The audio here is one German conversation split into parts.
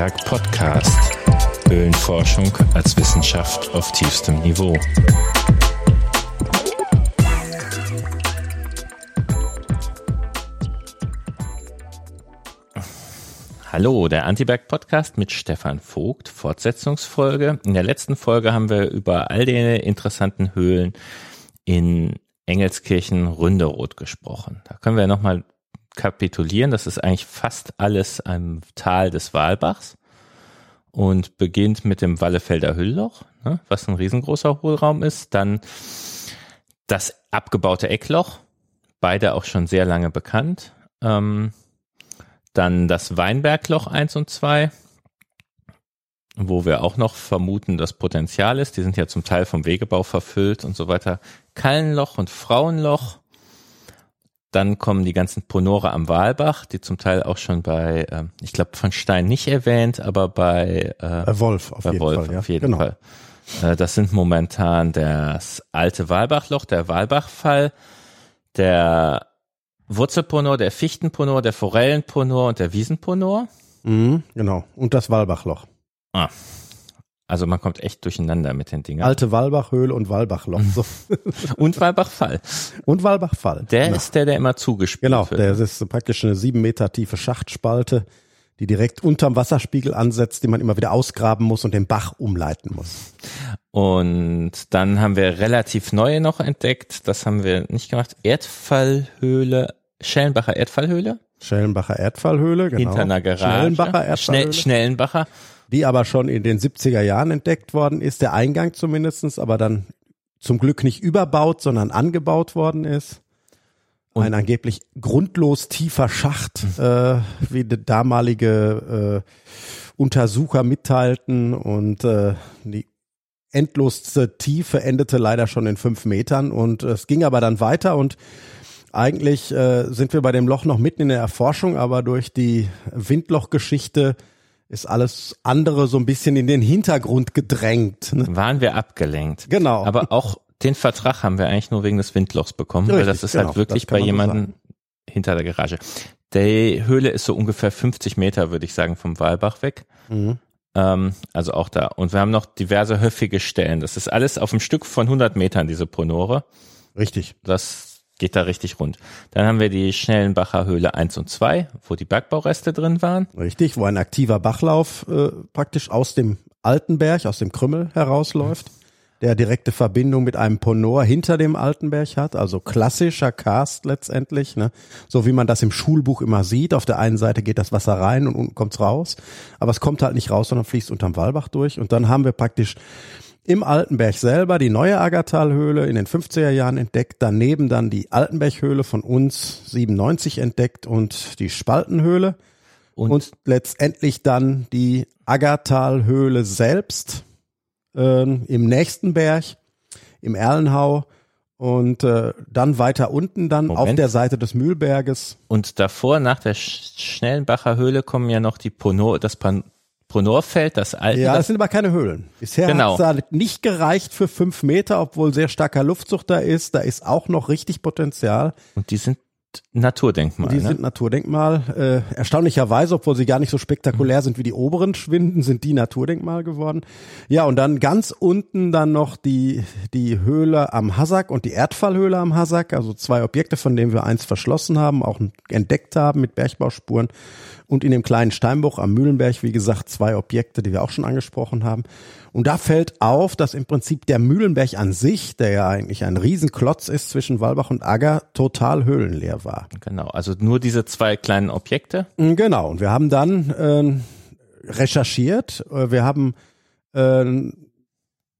Antiberg Podcast. Höhlenforschung als Wissenschaft auf tiefstem Niveau. Hallo, der Antiberg Podcast mit Stefan Vogt, Fortsetzungsfolge. In der letzten Folge haben wir über all die interessanten Höhlen in Engelskirchen Ründeroth gesprochen. Da können wir nochmal kapitulieren. Das ist eigentlich fast alles am Tal des Walbachs und beginnt mit dem Wallefelder Hüllloch, ne, was ein riesengroßer Hohlraum ist. Dann das abgebaute Eckloch, beide auch schon sehr lange bekannt. Ähm, dann das Weinbergloch 1 und 2, wo wir auch noch vermuten, dass Potenzial ist. Die sind ja zum Teil vom Wegebau verfüllt und so weiter. Kallenloch und Frauenloch dann kommen die ganzen Ponore am Walbach, die zum Teil auch schon bei, äh, ich glaube von Stein nicht erwähnt, aber bei, äh, bei Wolf auf bei jeden Wolf Fall. Auf jeden genau. Fall. Äh, das sind momentan das alte Walbachloch, der Walbachfall, der Wurzelponor, der Fichtenponor, der Forellenponor und der Wiesenponor. Mhm, genau. Und das Walbachloch. Ah, also man kommt echt durcheinander mit den Dingen. Alte Walbachhöhle und Walbachloch. So. und Walbachfall. Und Walbachfall. Der genau. ist der, der immer zugespielt genau, wird. Genau, der ist praktisch eine sieben Meter tiefe Schachtspalte, die direkt unterm Wasserspiegel ansetzt, die man immer wieder ausgraben muss und den Bach umleiten muss. Und dann haben wir relativ neue noch entdeckt. Das haben wir nicht gemacht. Erdfallhöhle, Schellenbacher Erdfallhöhle. Schellenbacher Erdfallhöhle, genau. Hinter einer Garage. Schnellenbacher Erdfallhöhle. Schnell, Schnellenbacher die aber schon in den 70er Jahren entdeckt worden ist, der Eingang zumindestens, aber dann zum Glück nicht überbaut, sondern angebaut worden ist. Und ein angeblich grundlos tiefer Schacht, mhm. äh, wie die damalige äh, Untersucher mitteilten und äh, die endlosste Tiefe endete leider schon in fünf Metern und es ging aber dann weiter und eigentlich äh, sind wir bei dem Loch noch mitten in der Erforschung, aber durch die Windlochgeschichte ist alles andere so ein bisschen in den Hintergrund gedrängt. Ne? Waren wir abgelenkt. Genau. Aber auch den Vertrag haben wir eigentlich nur wegen des Windlochs bekommen, Richtig, weil das ist halt genau, halt wirklich bei jemandem hinter der Garage. Die Höhle ist so ungefähr 50 Meter, würde ich sagen, vom Walbach weg. Mhm. Ähm, also auch da. Und wir haben noch diverse höfige Stellen. Das ist alles auf einem Stück von 100 Metern, diese Ponore. Richtig. Das geht da richtig rund. Dann haben wir die Schnellenbacher Höhle 1 und 2, wo die Bergbaureste drin waren. Richtig, wo ein aktiver Bachlauf äh, praktisch aus dem Altenberg, aus dem Krümmel herausläuft, der direkte Verbindung mit einem Ponor hinter dem Altenberg hat, also klassischer Cast letztendlich, ne? so wie man das im Schulbuch immer sieht. Auf der einen Seite geht das Wasser rein und unten kommt's raus, aber es kommt halt nicht raus, sondern fließt unterm Walbach durch und dann haben wir praktisch im Altenberg selber die neue Aggertalhöhle in den 50er Jahren entdeckt, daneben dann die Altenberghöhle von uns 97 entdeckt und die Spaltenhöhle und, und letztendlich dann die Aggertalhöhle selbst äh, im nächsten Berg, im Erlenhau und äh, dann weiter unten dann Moment. auf der Seite des Mühlberges. Und davor, nach der Schnellenbacher Höhle, kommen ja noch die Pono, das Pan Ponorfeld, das alte. Ja, das sind aber keine Höhlen. Bisher genau. hat es nicht gereicht für fünf Meter, obwohl sehr starker Luftzug da ist. Da ist auch noch richtig Potenzial. Und die sind Naturdenkmal. Die ne? sind Naturdenkmal. Äh, erstaunlicherweise, obwohl sie gar nicht so spektakulär sind wie die oberen Schwinden, sind die Naturdenkmal geworden. Ja, und dann ganz unten dann noch die, die Höhle am Hassack und die Erdfallhöhle am Hassack. Also zwei Objekte, von denen wir eins verschlossen haben, auch entdeckt haben mit Bergbauspuren. Und in dem kleinen Steinbruch am Mühlenberg, wie gesagt, zwei Objekte, die wir auch schon angesprochen haben. Und da fällt auf, dass im Prinzip der Mühlenberg an sich, der ja eigentlich ein Riesenklotz ist zwischen Walbach und Agger, total höhlenleer war. Genau, also nur diese zwei kleinen Objekte. Mm, genau, und wir haben dann äh, recherchiert, wir haben äh,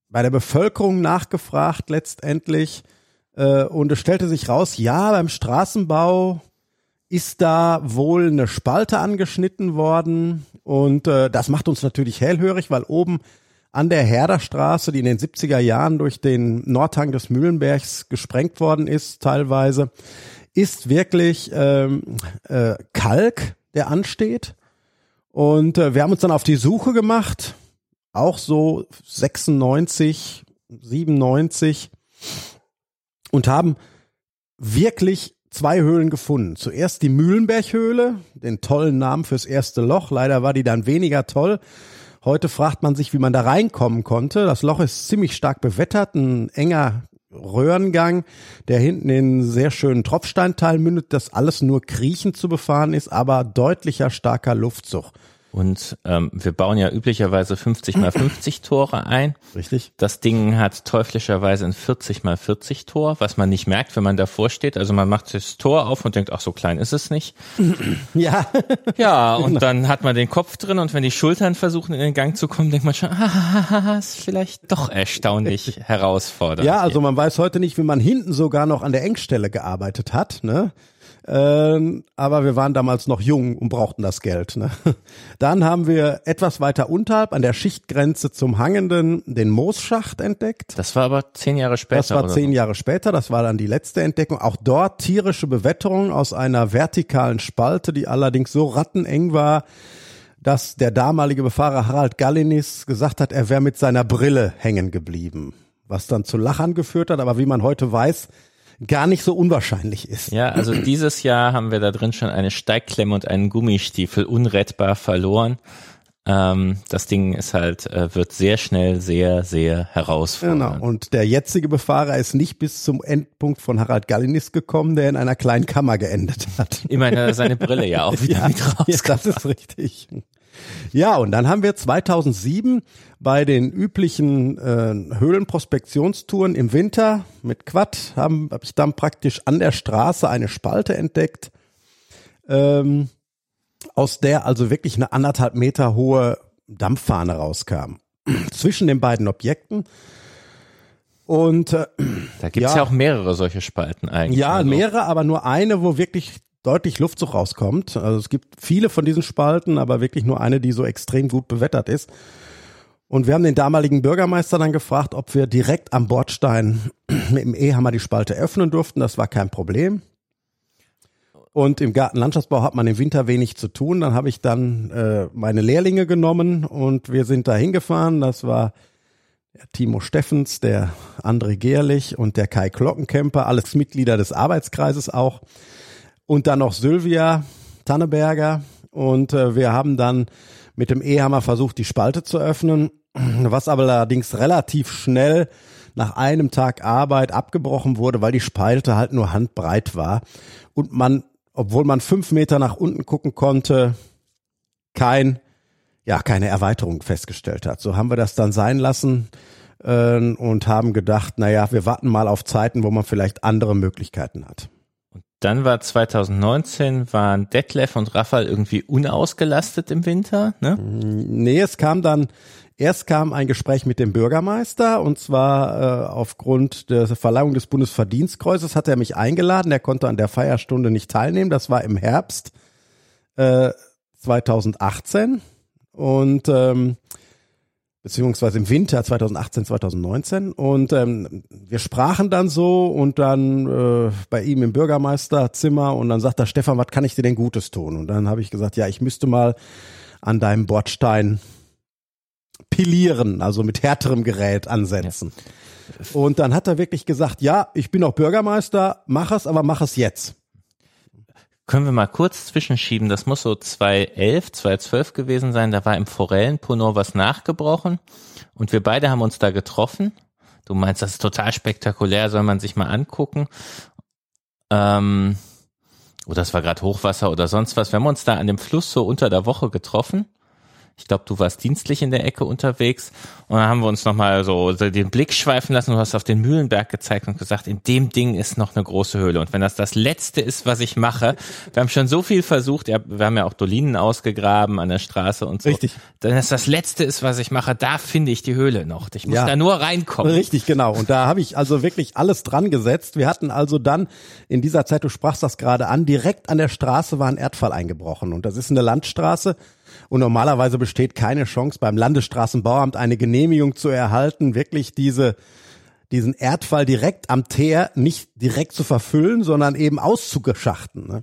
bei der Bevölkerung nachgefragt letztendlich äh, und es stellte sich raus, ja, beim Straßenbau ist da wohl eine Spalte angeschnitten worden und äh, das macht uns natürlich hellhörig, weil oben an der Herderstraße, die in den 70er Jahren durch den Nordhang des Mühlenbergs gesprengt worden ist, teilweise, ist wirklich ähm, äh, Kalk, der ansteht. Und äh, wir haben uns dann auf die Suche gemacht, auch so 96, 97 und haben wirklich zwei Höhlen gefunden. Zuerst die Mühlenberghöhle, den tollen Namen fürs erste Loch. Leider war die dann weniger toll. Heute fragt man sich, wie man da reinkommen konnte. Das Loch ist ziemlich stark bewettert, ein enger Röhrengang, der hinten in sehr schönen Tropfsteinteil mündet, das alles nur kriechend zu befahren ist, aber deutlicher starker Luftzug. Und ähm, wir bauen ja üblicherweise 50 mal 50 Tore ein. Richtig. Das Ding hat teuflischerweise ein 40 mal 40 Tor, was man nicht merkt, wenn man davor steht. Also man macht das Tor auf und denkt, ach, so klein ist es nicht. Ja. Ja, und dann hat man den Kopf drin und wenn die Schultern versuchen in den Gang zu kommen, denkt man schon, ah, ist vielleicht doch erstaunlich herausfordernd. Ja, also man weiß heute nicht, wie man hinten sogar noch an der Engstelle gearbeitet hat. Ne? Ähm, aber wir waren damals noch jung und brauchten das Geld. Ne? Dann haben wir etwas weiter unterhalb an der Schichtgrenze zum Hangenden den Moosschacht entdeckt. Das war aber zehn Jahre später. Das war zehn. Jahre später, das war dann die letzte Entdeckung. Auch dort tierische Bewetterung aus einer vertikalen Spalte, die allerdings so ratteneng war, dass der damalige Befahrer Harald Gallinis gesagt hat, er wäre mit seiner Brille hängen geblieben. Was dann zu Lachern geführt hat, aber wie man heute weiß, gar nicht so unwahrscheinlich ist. Ja, also dieses Jahr haben wir da drin schon eine Steigklemme und einen Gummistiefel unrettbar verloren. Ähm, das Ding ist halt, äh, wird sehr schnell sehr, sehr herausfordernd. Genau. Und der jetzige Befahrer ist nicht bis zum Endpunkt von Harald Gallinis gekommen, der in einer kleinen Kammer geendet hat. Immerhin hat er seine Brille ja auch wieder ja, mit ja, raus. das ist richtig. Ja, und dann haben wir 2007 bei den üblichen äh, Höhlenprospektionstouren im Winter mit Quad haben hab ich dann praktisch an der Straße eine Spalte entdeckt, ähm, aus der also wirklich eine anderthalb Meter hohe Dampffahne rauskam. Zwischen den beiden Objekten. Und äh, Da gibt's Ja. ja. auch mehrere solche Spalten eigentlich. ja, Also, mehrere, aber nur eine, wo wirklich deutlich Luftzug rauskommt. Also es gibt viele von diesen Spalten, aber wirklich nur eine, die so extrem gut bewettert ist. Und wir haben den damaligen Bürgermeister dann gefragt, ob wir direkt am Bordstein mit dem E-Hammer die Spalte öffnen durften. Das war kein Problem. Und im Gartenlandschaftsbau hat man im Winter wenig zu tun. Dann habe ich dann äh, meine Lehrlinge genommen und wir sind da hingefahren. Das war Timo Steffens, der André Gerlich und der Kai Glockenkemper, alles Mitglieder des Arbeitskreises auch. Und dann noch Sylvia Tanneberger. Und äh, wir haben dann mit dem E-Hammer versucht, die Spalte zu öffnen, was aber allerdings relativ schnell nach einem Tag Arbeit abgebrochen wurde, weil die Spalte halt nur handbreit war und man, obwohl man fünf Meter nach unten gucken konnte, kein ja, keine Erweiterung festgestellt hat. So haben wir das dann sein lassen äh, und haben gedacht, naja, wir warten mal auf Zeiten, wo man vielleicht andere Möglichkeiten hat. Dann war 2019, waren Detlef und Raphael irgendwie unausgelastet im Winter, ne? Nee, es kam dann, erst kam ein Gespräch mit dem Bürgermeister und zwar äh, aufgrund der Verleihung des Bundesverdienstkreuzes hat er mich eingeladen. Er konnte an der Feierstunde nicht teilnehmen. Das war im Herbst äh, 2018 und ähm, beziehungsweise im Winter 2018, 2019 und ähm, wir sprachen dann so und dann äh, bei ihm im Bürgermeisterzimmer und dann sagt er, Stefan, was kann ich dir denn Gutes tun? Und dann habe ich gesagt, ja, ich müsste mal an deinem Bordstein pilieren, also mit härterem Gerät ansetzen. Und dann hat er wirklich gesagt, ja, ich bin auch Bürgermeister, mach es, aber mach es jetzt. Können wir mal kurz zwischenschieben, das muss so 2011, 2012 gewesen sein, da war im Forellenponor was nachgebrochen und wir beide haben uns da getroffen. Du meinst, das ist total spektakulär, soll man sich mal angucken. Ähm, oder es war gerade Hochwasser oder sonst was. Wir haben uns da an dem Fluss so unter der Woche getroffen. Ich glaube, du warst dienstlich in der Ecke unterwegs und dann haben wir uns nochmal so den Blick schweifen lassen. Du hast auf den Mühlenberg gezeigt und gesagt, in dem Ding ist noch eine große Höhle. Und wenn das das Letzte ist, was ich mache, wir haben schon so viel versucht, ja, wir haben ja auch Dolinen ausgegraben an der Straße und so. Richtig. Wenn das das Letzte ist, was ich mache, da finde ich die Höhle noch. Ich muss Ja. da nur reinkommen. Richtig, genau. Und da habe ich also wirklich alles dran gesetzt. Wir hatten also dann in dieser Zeit, du sprachst das gerade an, direkt an der Straße war ein Erdfall eingebrochen. Und das ist eine Landstraße. Und normalerweise besteht keine Chance beim Landesstraßenbauamt eine Genehmigung zu erhalten, wirklich diese diesen Erdfall direkt am Teer nicht direkt zu verfüllen, sondern eben auszuschachten. Ne?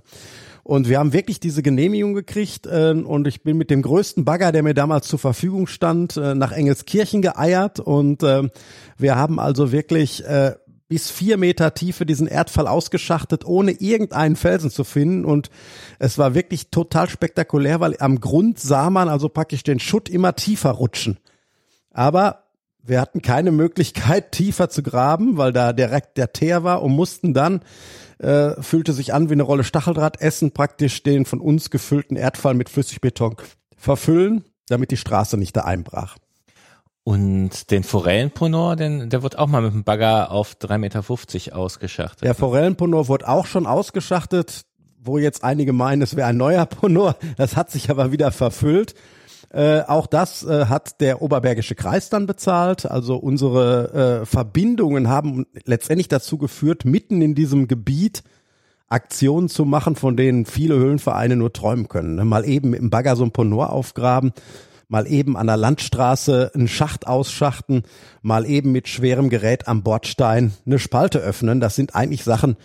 Und wir haben wirklich diese Genehmigung gekriegt äh, und ich bin mit dem größten Bagger, der mir damals zur Verfügung stand, äh, nach Engelskirchen geeiert und äh, wir haben also wirklich äh, bis vier Meter Tiefe diesen Erdfall ausgeschachtet, ohne irgendeinen Felsen zu finden. Und es war wirklich total spektakulär, weil am Grund sah man also praktisch den Schutt immer tiefer rutschen. Aber wir hatten keine Möglichkeit, tiefer zu graben, weil da direkt der Teer war und mussten dann, äh, fühlte sich an wie eine Rolle Stacheldraht, essen praktisch den von uns gefüllten Erdfall mit Flüssigbeton verfüllen, damit die Straße nicht da einbrach. Und den Forellenponor, den, der wird auch mal mit dem Bagger auf 3,50 Meter ausgeschachtet. Der Forellenponor wurde auch schon ausgeschachtet, wo jetzt einige meinen, es wäre ein neuer Ponor. Das hat sich aber wieder verfüllt. Äh, auch das äh, hat der Oberbergische Kreis dann bezahlt. Also unsere äh, Verbindungen haben letztendlich dazu geführt, mitten in diesem Gebiet Aktionen zu machen, von denen viele Höhlenvereine nur träumen können. Ne? Mal eben im Bagger so ein Ponor aufgraben, mal eben an der Landstraße einen Schacht ausschachten, mal eben mit schwerem Gerät am Bordstein eine Spalte öffnen. Das sind eigentlich Sachen,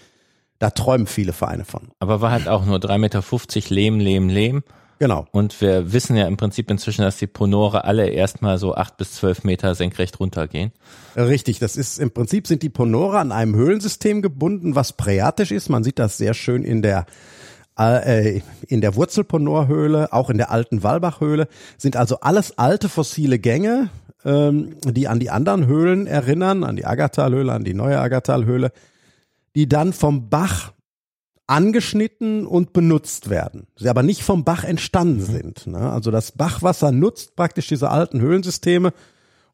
da träumen viele Vereine von. Aber war halt auch nur 3,50 Meter Lehm, Lehm, Lehm. Genau. Und wir wissen ja im Prinzip inzwischen, dass die Ponore alle erstmal so acht bis zwölf Meter senkrecht runtergehen. Richtig, das ist im Prinzip sind die Ponore an einem Höhlensystem gebunden, was präatisch ist. Man sieht das sehr schön in der in der Wurzelponorhöhle, auch in der alten Walbachhöhle, sind also alles alte fossile Gänge, ähm, die an die anderen Höhlen erinnern, an die Agathalhöhle, an die neue Agathalhöhle, die dann vom Bach angeschnitten und benutzt werden, sie aber nicht vom Bach entstanden mhm. sind. Ne? Also das Bachwasser nutzt praktisch diese alten Höhlensysteme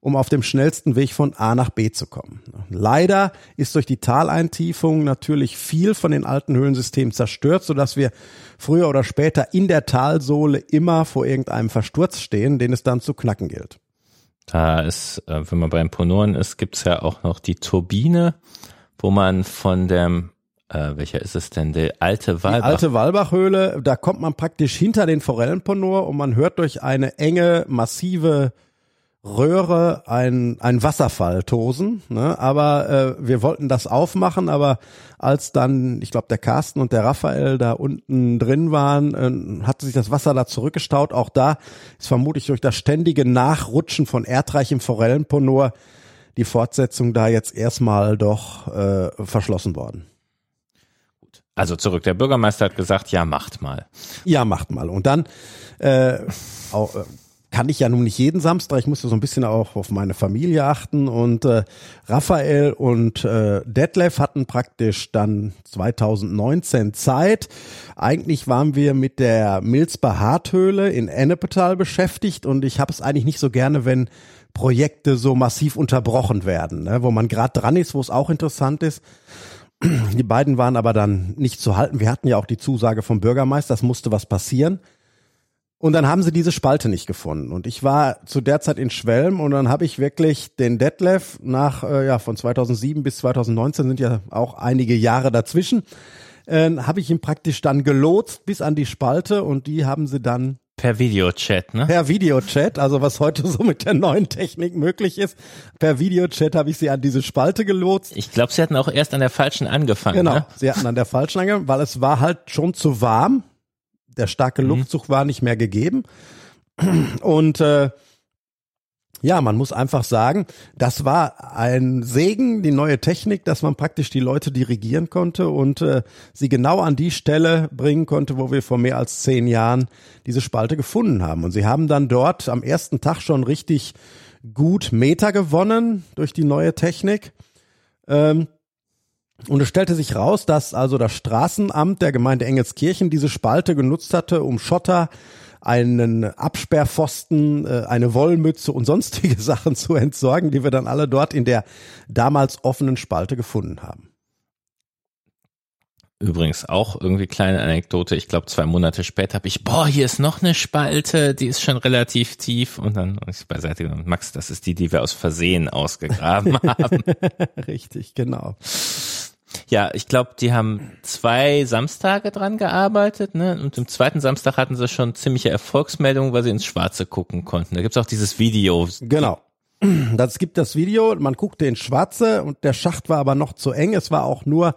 um auf dem schnellsten Weg von A nach B zu kommen. Leider ist durch die Taleintiefung natürlich viel von den alten Höhlensystemen zerstört, sodass wir früher oder später in der Talsohle immer vor irgendeinem Versturz stehen, den es dann zu knacken gilt. Da ist, äh, wenn man beim Ponoren ist, gibt's ja auch noch die Turbine, wo man von dem äh, welcher ist es denn? Die alte Walbach. Die alte Walbachhöhle, da kommt man praktisch hinter den Forellenponor und man hört durch eine enge, massive Röhre ein, ein Wasserfall tosen. Ne? Aber äh, wir wollten das aufmachen, aber als dann, ich glaube, der Carsten und der Raphael da unten drin waren, äh, hatte sich das Wasser da zurückgestaut. Auch da ist vermutlich durch das ständige Nachrutschen von erdreichem Forellenponor die Fortsetzung da jetzt erstmal doch äh, verschlossen worden. Also zurück. Der Bürgermeister hat gesagt, ja, macht mal. Ja, macht mal. Und dann äh, auch, äh, kann ich ja nun nicht jeden Samstag, ich musste so ein bisschen auch auf meine Familie achten und äh, Raphael und äh, Detlef hatten praktisch dann 2019 Zeit. Eigentlich waren wir mit der Milzber Harthöhle in Ennepetal beschäftigt und ich habe es eigentlich nicht so gerne, wenn Projekte so massiv unterbrochen werden, ne, wo man gerade dran ist, wo es auch interessant ist. Die beiden waren aber dann nicht zu halten. Wir hatten ja auch die Zusage vom Bürgermeister, es musste was passieren. Und dann haben sie diese Spalte nicht gefunden. Und ich war zu der Zeit in Schwelm und dann habe ich wirklich den Detlef nach, äh, ja, von 2007 bis 2019 sind ja auch einige Jahre dazwischen, äh, habe ich ihn praktisch dann gelotst bis an die Spalte und die haben sie dann Per Videochat, ne? Per Videochat, also was heute so mit der neuen Technik möglich ist. Per Videochat habe ich sie an diese Spalte gelotst. Ich glaube, sie hatten auch erst an der falschen angefangen. Genau, ne? sie hatten an der falschen angefangen, weil es war halt schon zu warm der starke mhm. Luftzug war nicht mehr gegeben. Und äh, ja, man muss einfach sagen, das war ein Segen, die neue Technik, dass man praktisch die Leute dirigieren konnte und äh, sie genau an die Stelle bringen konnte, wo wir vor mehr als zehn Jahren diese Spalte gefunden haben. Und sie haben dann dort am ersten Tag schon richtig gut Meter gewonnen durch die neue Technik. Ähm, und es stellte sich raus, dass also das Straßenamt der Gemeinde Engelskirchen diese Spalte genutzt hatte, um Schotter, einen Absperrpfosten, äh, eine Wollmütze und sonstige Sachen zu entsorgen, die wir dann alle dort in der damals offenen Spalte gefunden haben. Übrigens auch irgendwie kleine Anekdote. Ich glaube, zwei Monate später habe ich, boah, hier ist noch eine Spalte, die ist schon relativ tief. Und dann ist beiseite genommen. Max, das ist die, die wir aus Versehen ausgegraben haben. Richtig, genau. Ja, ich glaube, die haben zwei Samstage dran gearbeitet, ne? Und im zweiten Samstag hatten sie schon ziemliche Erfolgsmeldungen, weil sie ins Schwarze gucken konnten. Da gibt's auch dieses Video. Genau. Das gibt das Video, man guckte ins Schwarze und der Schacht war aber noch zu eng. Es war auch nur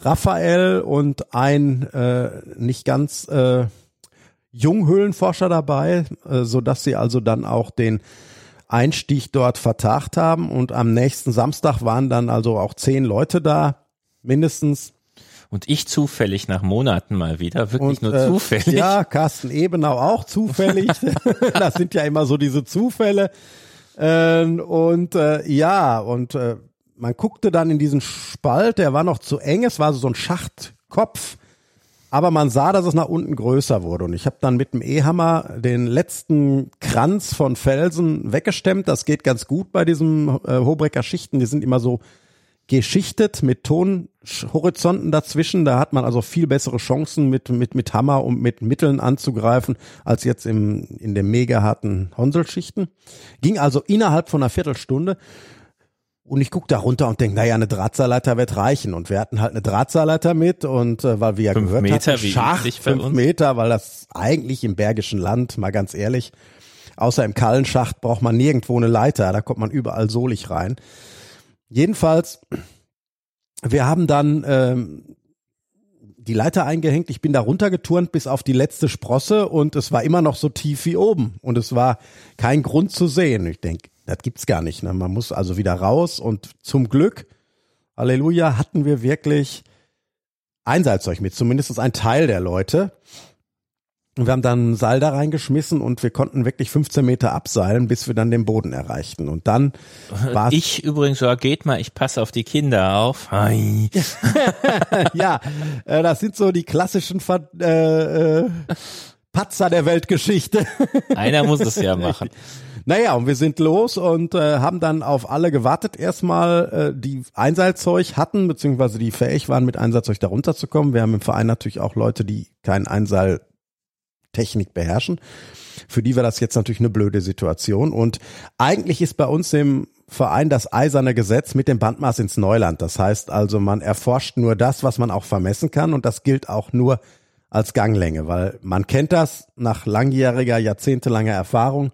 Raphael und ein äh, nicht ganz äh, Junghöhlenforscher dabei, äh, so dass sie also dann auch den Einstieg dort vertagt haben. Und am nächsten Samstag waren dann also auch zehn Leute da, mindestens. Und ich zufällig nach Monaten mal wieder, wirklich Und, nur äh, zufällig. Ja, Carsten Ebenau auch zufällig. das sind ja immer so diese Zufälle. Ähm, und äh, ja, und äh, man guckte dann in diesen Spalt, der war noch zu eng, es war so ein Schachtkopf, aber man sah, dass es nach unten größer wurde. Und ich habe dann mit dem E-Hammer den letzten Kranz von Felsen weggestemmt. Das geht ganz gut bei diesen äh, Hobrecker Schichten. Die sind immer so geschichtet mit Tonhorizonten dazwischen. Da hat man also viel bessere Chancen mit, mit, mit Hammer und mit Mitteln anzugreifen, als jetzt im, in den mega harten Honselschichten. Ging also innerhalb von einer Viertelstunde. Und ich guck da runter und denk, naja, eine Drahtseilleiter wird reichen. Und wir hatten halt eine Drahtseilleiter mit und äh, weil wir ja Fünf gehört Meter, hatten, Schach, fünf uns. Meter, weil das eigentlich im Bergischen Land, mal ganz ehrlich, außer im Kallenschacht braucht man nirgendwo eine Leiter, da kommt man überall solig rein. Jedenfalls, wir haben dann ähm, die Leiter eingehängt. Ich bin da runtergeturnt bis auf die letzte Sprosse und es war immer noch so tief wie oben und es war kein Grund zu sehen. Ich denke, das gibt's gar nicht. Ne? Man muss also wieder raus und zum Glück, Halleluja, hatten wir wirklich Einseilzeug mit, zumindest ein Teil der Leute. Und wir haben dann ein Seil da reingeschmissen und wir konnten wirklich 15 Meter abseilen, bis wir dann den Boden erreichten. Und dann war es Ich übrigens, ja, geht mal, ich passe auf die Kinder auf. Hi. ja, äh, das sind so die klassischen Ver äh, äh, Patzer der Weltgeschichte. Einer muss es ja machen. naja, und wir sind los und äh, haben dann auf alle gewartet erstmal, äh, die Einseilzeug hatten, beziehungsweise die fähig waren, mit Einseilzeug da runterzukommen. Wir haben im Verein natürlich auch Leute, die keinen Einseiltechnik beherrschen. Für die war das jetzt natürlich eine blöde Situation. Und eigentlich ist bei uns im Verein das eiserne Gesetz mit dem Bandmaß ins Neuland. Das heißt also, man erforscht nur das, was man auch vermessen kann und das gilt auch nur als Ganglänge, weil man kennt das nach langjähriger, jahrzehntelanger Erfahrung.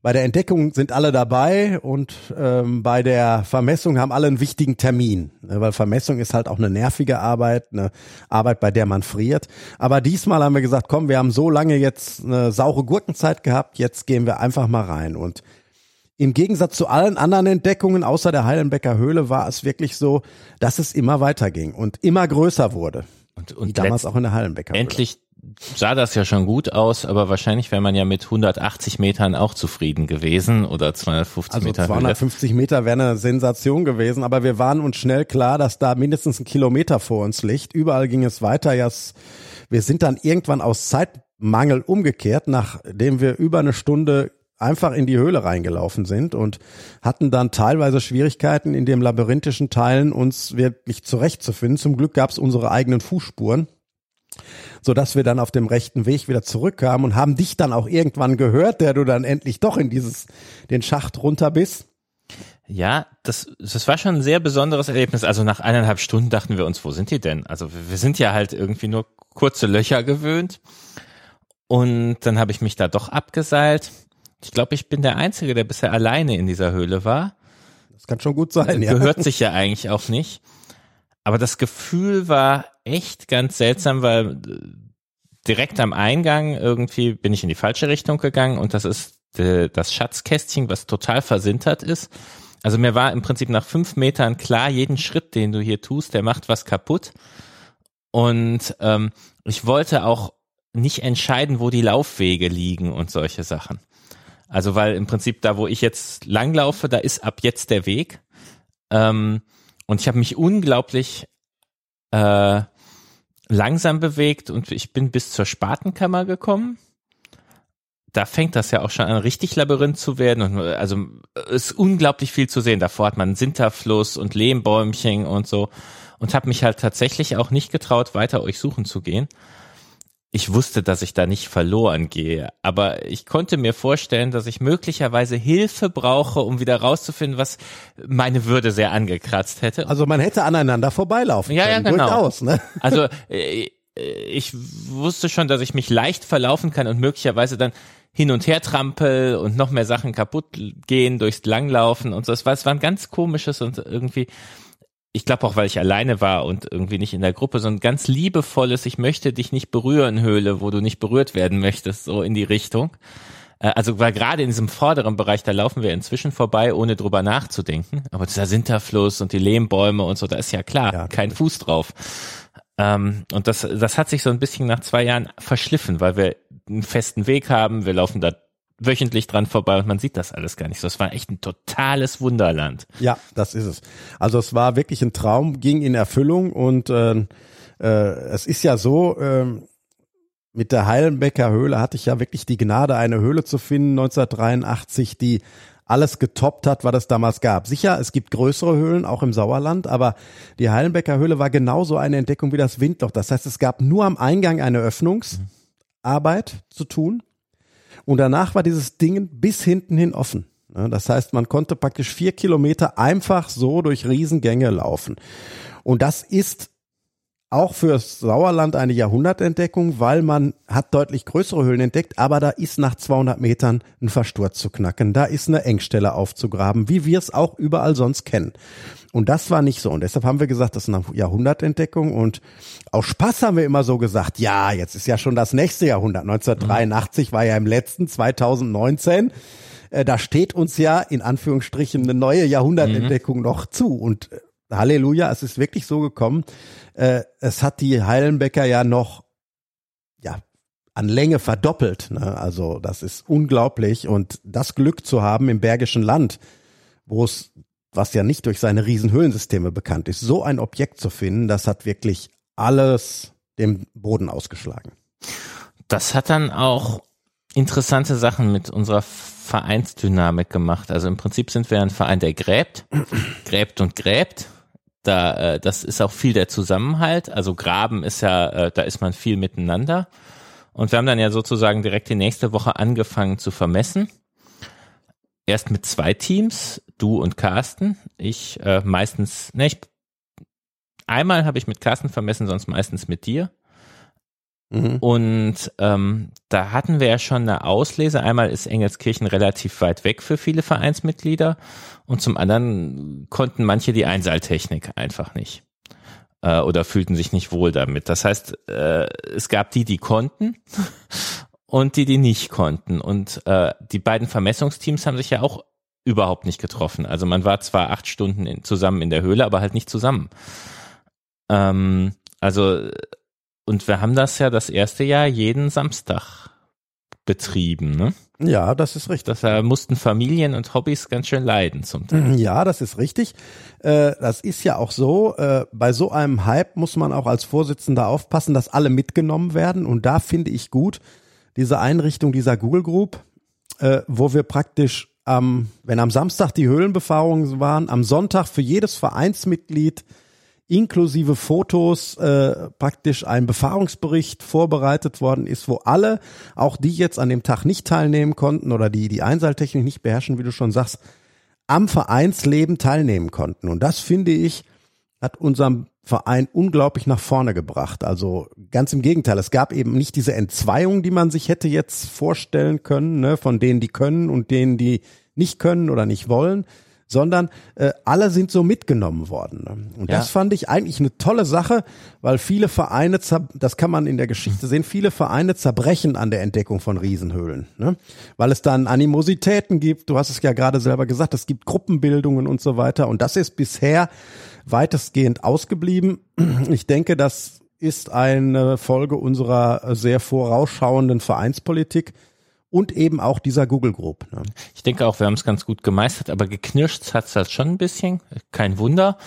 Bei der Entdeckung sind alle dabei und ähm, bei der Vermessung haben alle einen wichtigen Termin, ne, weil Vermessung ist halt auch eine nervige Arbeit, eine Arbeit, bei der man friert. Aber diesmal haben wir gesagt, komm, wir haben so lange jetzt eine saure Gurkenzeit gehabt, jetzt gehen wir einfach mal rein und im Gegensatz zu allen anderen Entdeckungen außer der Heilenbecker Höhle war es wirklich so, dass es immer weiterging und immer größer wurde. Und, und damals auch in der Hallenbecker Höhle. endlich sah das ja schon gut aus, aber wahrscheinlich wäre man ja mit 180 Metern auch zufrieden gewesen oder 250 Also Meter Höhe. 250 Meter wäre eine Sensation gewesen, aber wir waren uns schnell klar, dass da mindestens ein Kilometer vor uns liegt. Überall ging es weiter. Ja, wir sind dann irgendwann aus Zeitmangel umgekehrt, nachdem wir über eine Stunde einfach in die Höhle reingelaufen sind und hatten dann teilweise Schwierigkeiten in dem labyrinthischen Teilen uns wirklich zurechtzufinden. Zum Glück gab es unsere eigenen Fußspuren so dass wir dann auf dem rechten Weg wieder zurückkamen und haben dich dann auch irgendwann gehört, der du dann endlich doch in dieses den Schacht runter bist. Ja, das, das war schon ein sehr besonderes Erlebnis. Also nach eineinhalb Stunden dachten wir uns, wo sind die denn? Also wir sind ja halt irgendwie nur kurze Löcher gewöhnt. Und dann habe ich mich da doch abgeseilt. Ich glaube, ich bin der Einzige, der bisher alleine in dieser Höhle war. Das kann schon gut sein, ja. Gehört sich ja eigentlich auch nicht. Aber das Gefühl war echt ganz seltsam, weil äh, direkt am Eingang irgendwie bin ich in die falsche Richtung gegangen und das ist äh, das Schatzkästchen, was total versintert ist. Also mir war im Prinzip nach fünf Metern klar, jeden Schritt, den du hier tust, der macht was kaputt. Und ähm, ich wollte auch nicht entscheiden, wo die Laufwege liegen und solche Sachen. Also weil im Prinzip da, wo ich jetzt langlaufe, da ist ab jetzt der Weg. Ähm, und ich habe mich unglaublich äh, langsam bewegt und ich bin bis zur Spatenkammer gekommen. Da fängt das ja auch schon an, richtig Labyrinth zu werden. Und also ist unglaublich viel zu sehen. Davor hat man Sinterfluss und Lehmbäumchen und so. Und habe mich halt tatsächlich auch nicht getraut, weiter euch suchen zu gehen. Ich wusste, dass ich da nicht verloren gehe, aber ich konnte mir vorstellen, dass ich möglicherweise Hilfe brauche, um wieder rauszufinden, was meine Würde sehr angekratzt hätte. Also man hätte aneinander vorbeilaufen Ja, ja, können. genau. Durchaus, ne? Also äh, ich wusste schon, dass ich mich leicht verlaufen kann und möglicherweise dann hin und her trampel und noch mehr Sachen kaputt gehen durchs Langlaufen und so. Es war, es war ein ganz komisches und irgendwie, ich glaube auch, weil ich alleine war und irgendwie nicht in der Gruppe, so ein ganz liebevolles, ich möchte dich nicht berühren Höhle, wo du nicht berührt werden möchtest, so in die Richtung. Äh, also weil gerade in diesem vorderen Bereich, da laufen wir inzwischen vorbei, ohne drüber nachzudenken. Aber dieser Sinterfluss und die Lehmbäume und so, da ist ja klar, ja. kein Fuß drauf. Ähm, und das, das hat sich so ein bisschen nach zwei Jahren verschliffen, weil wir einen festen Weg haben. Wir laufen da wöchentlich dran vorbei und man sieht das alles gar nicht so. Es war echt ein totales Wunderland. Ja, das ist es. Also es war wirklich ein Traum, ging in Erfüllung und äh, äh, es ist ja so, äh, mit der Heilenbecker Höhle hatte ich ja wirklich die Gnade, eine Höhle zu finden 1983, die alles getoppt hat, was es damals gab. Sicher, es gibt größere Höhlen, auch im Sauerland, aber die Heilenbecker Höhle war genauso eine Entdeckung wie das Windloch. Das heißt, es gab nur am Eingang eine Öffnungsarbeit zu tun und danach war dieses Ding bis hinten hin offen. Das heißt, man konnte praktisch vier Kilometer einfach so durch Riesengänge laufen. Und das ist auch fürs Sauerland eine Jahrhundertentdeckung, weil man hat deutlich größere Höhlen entdeckt, aber da ist nach 200 Metern ein Versturz zu knacken, da ist eine Engstelle aufzugraben, wie wir es auch überall sonst kennen. Und das war nicht so. Und deshalb haben wir gesagt, das ist eine Jahrhundertentdeckung. Und aus Spaß haben wir immer so gesagt, ja, jetzt ist ja schon das nächste Jahrhundert. 1983 war ja im letzten, 2019 äh, da steht uns ja in Anführungsstrichen eine neue Jahrhundertentdeckung mhm. noch zu. Und äh, Halleluja, es ist wirklich so gekommen. Äh, es hat die Heilenbecker ja noch, ja, an Länge verdoppelt. Ne? Also das ist unglaublich. Und das Glück zu haben im Bergischen Land, wo es, was ja nicht durch seine riesen Höhlensysteme bekannt ist, so ein Objekt zu finden, das hat wirklich alles dem Boden ausgeschlagen. Das hat dann auch interessante Sachen mit unserer Vereinsdynamik gemacht. Also im Prinzip sind wir ein Verein, der gräbt, gräbt und gräbt da, äh, das ist auch viel der Zusammenhalt. Also Graben ist ja, äh, da ist man viel miteinander. Und wir haben dann ja sozusagen direkt die nächste Woche angefangen zu vermessen. Erst mit zwei Teams, du und Carsten. Ich äh, meistens, ne, ich, einmal habe ich mit Carsten vermessen, sonst meistens mit dir. Mhm. Und ähm, da hatten wir ja schon eine Auslese. Einmal ist Engelskirchen relativ weit weg für viele Vereinsmitglieder und zum anderen konnten manche die Einseiltechnik einfach nicht äh, oder fühlten sich nicht wohl damit. Das heißt, äh, es gab die, die konnten und die, die nicht konnten. Und äh, die beiden Vermessungsteams haben sich ja auch überhaupt nicht getroffen. Also man war zwar acht Stunden in, zusammen in der Höhle, aber halt nicht zusammen. Ähm, also und wir haben das ja das erste Jahr jeden Samstag betrieben, ne? Ja, das ist richtig. Das äh, mussten Familien und Hobbys ganz schön leiden zum Teil. Ja, das ist richtig. Äh, das ist ja auch so. Äh, bei so einem Hype muss man auch als Vorsitzender aufpassen, dass alle mitgenommen werden. Und da finde ich gut diese Einrichtung dieser Google Group, wo wir praktisch am, wenn am Samstag die Höhlenbefahrungen waren, am Sonntag für jedes Vereinsmitglied inklusive Fotos äh, praktisch ein Befahrungsbericht vorbereitet worden ist, wo alle, auch die jetzt an dem Tag nicht teilnehmen konnten oder die die Einseiltechnik nicht beherrschen, wie du schon sagst, am Vereinsleben teilnehmen konnten. Und das finde ich, hat unserem Verein unglaublich nach vorne gebracht. Also ganz im Gegenteil, es gab eben nicht diese Entzweiung, die man sich hätte jetzt vorstellen können, ne, von denen, die können und denen, die nicht können oder nicht wollen, sondern äh, alle sind so mitgenommen worden. Ne? Und ja. das fand ich eigentlich eine tolle Sache, weil viele Vereine, das kann man in der Geschichte sehen, viele Vereine zerbrechen an der Entdeckung von Riesenhöhlen, ne? weil es dann Animositäten gibt. Du hast es ja gerade selber gesagt, es gibt Gruppenbildungen und so weiter. Und das ist bisher weitestgehend ausgeblieben. Ich denke, das ist eine Folge unserer sehr vorausschauenden Vereinspolitik und eben auch dieser Google Group. Ne? Ich denke auch, wir haben es ganz gut gemeistert, aber geknirscht hat es halt schon ein bisschen. Kein Wunder.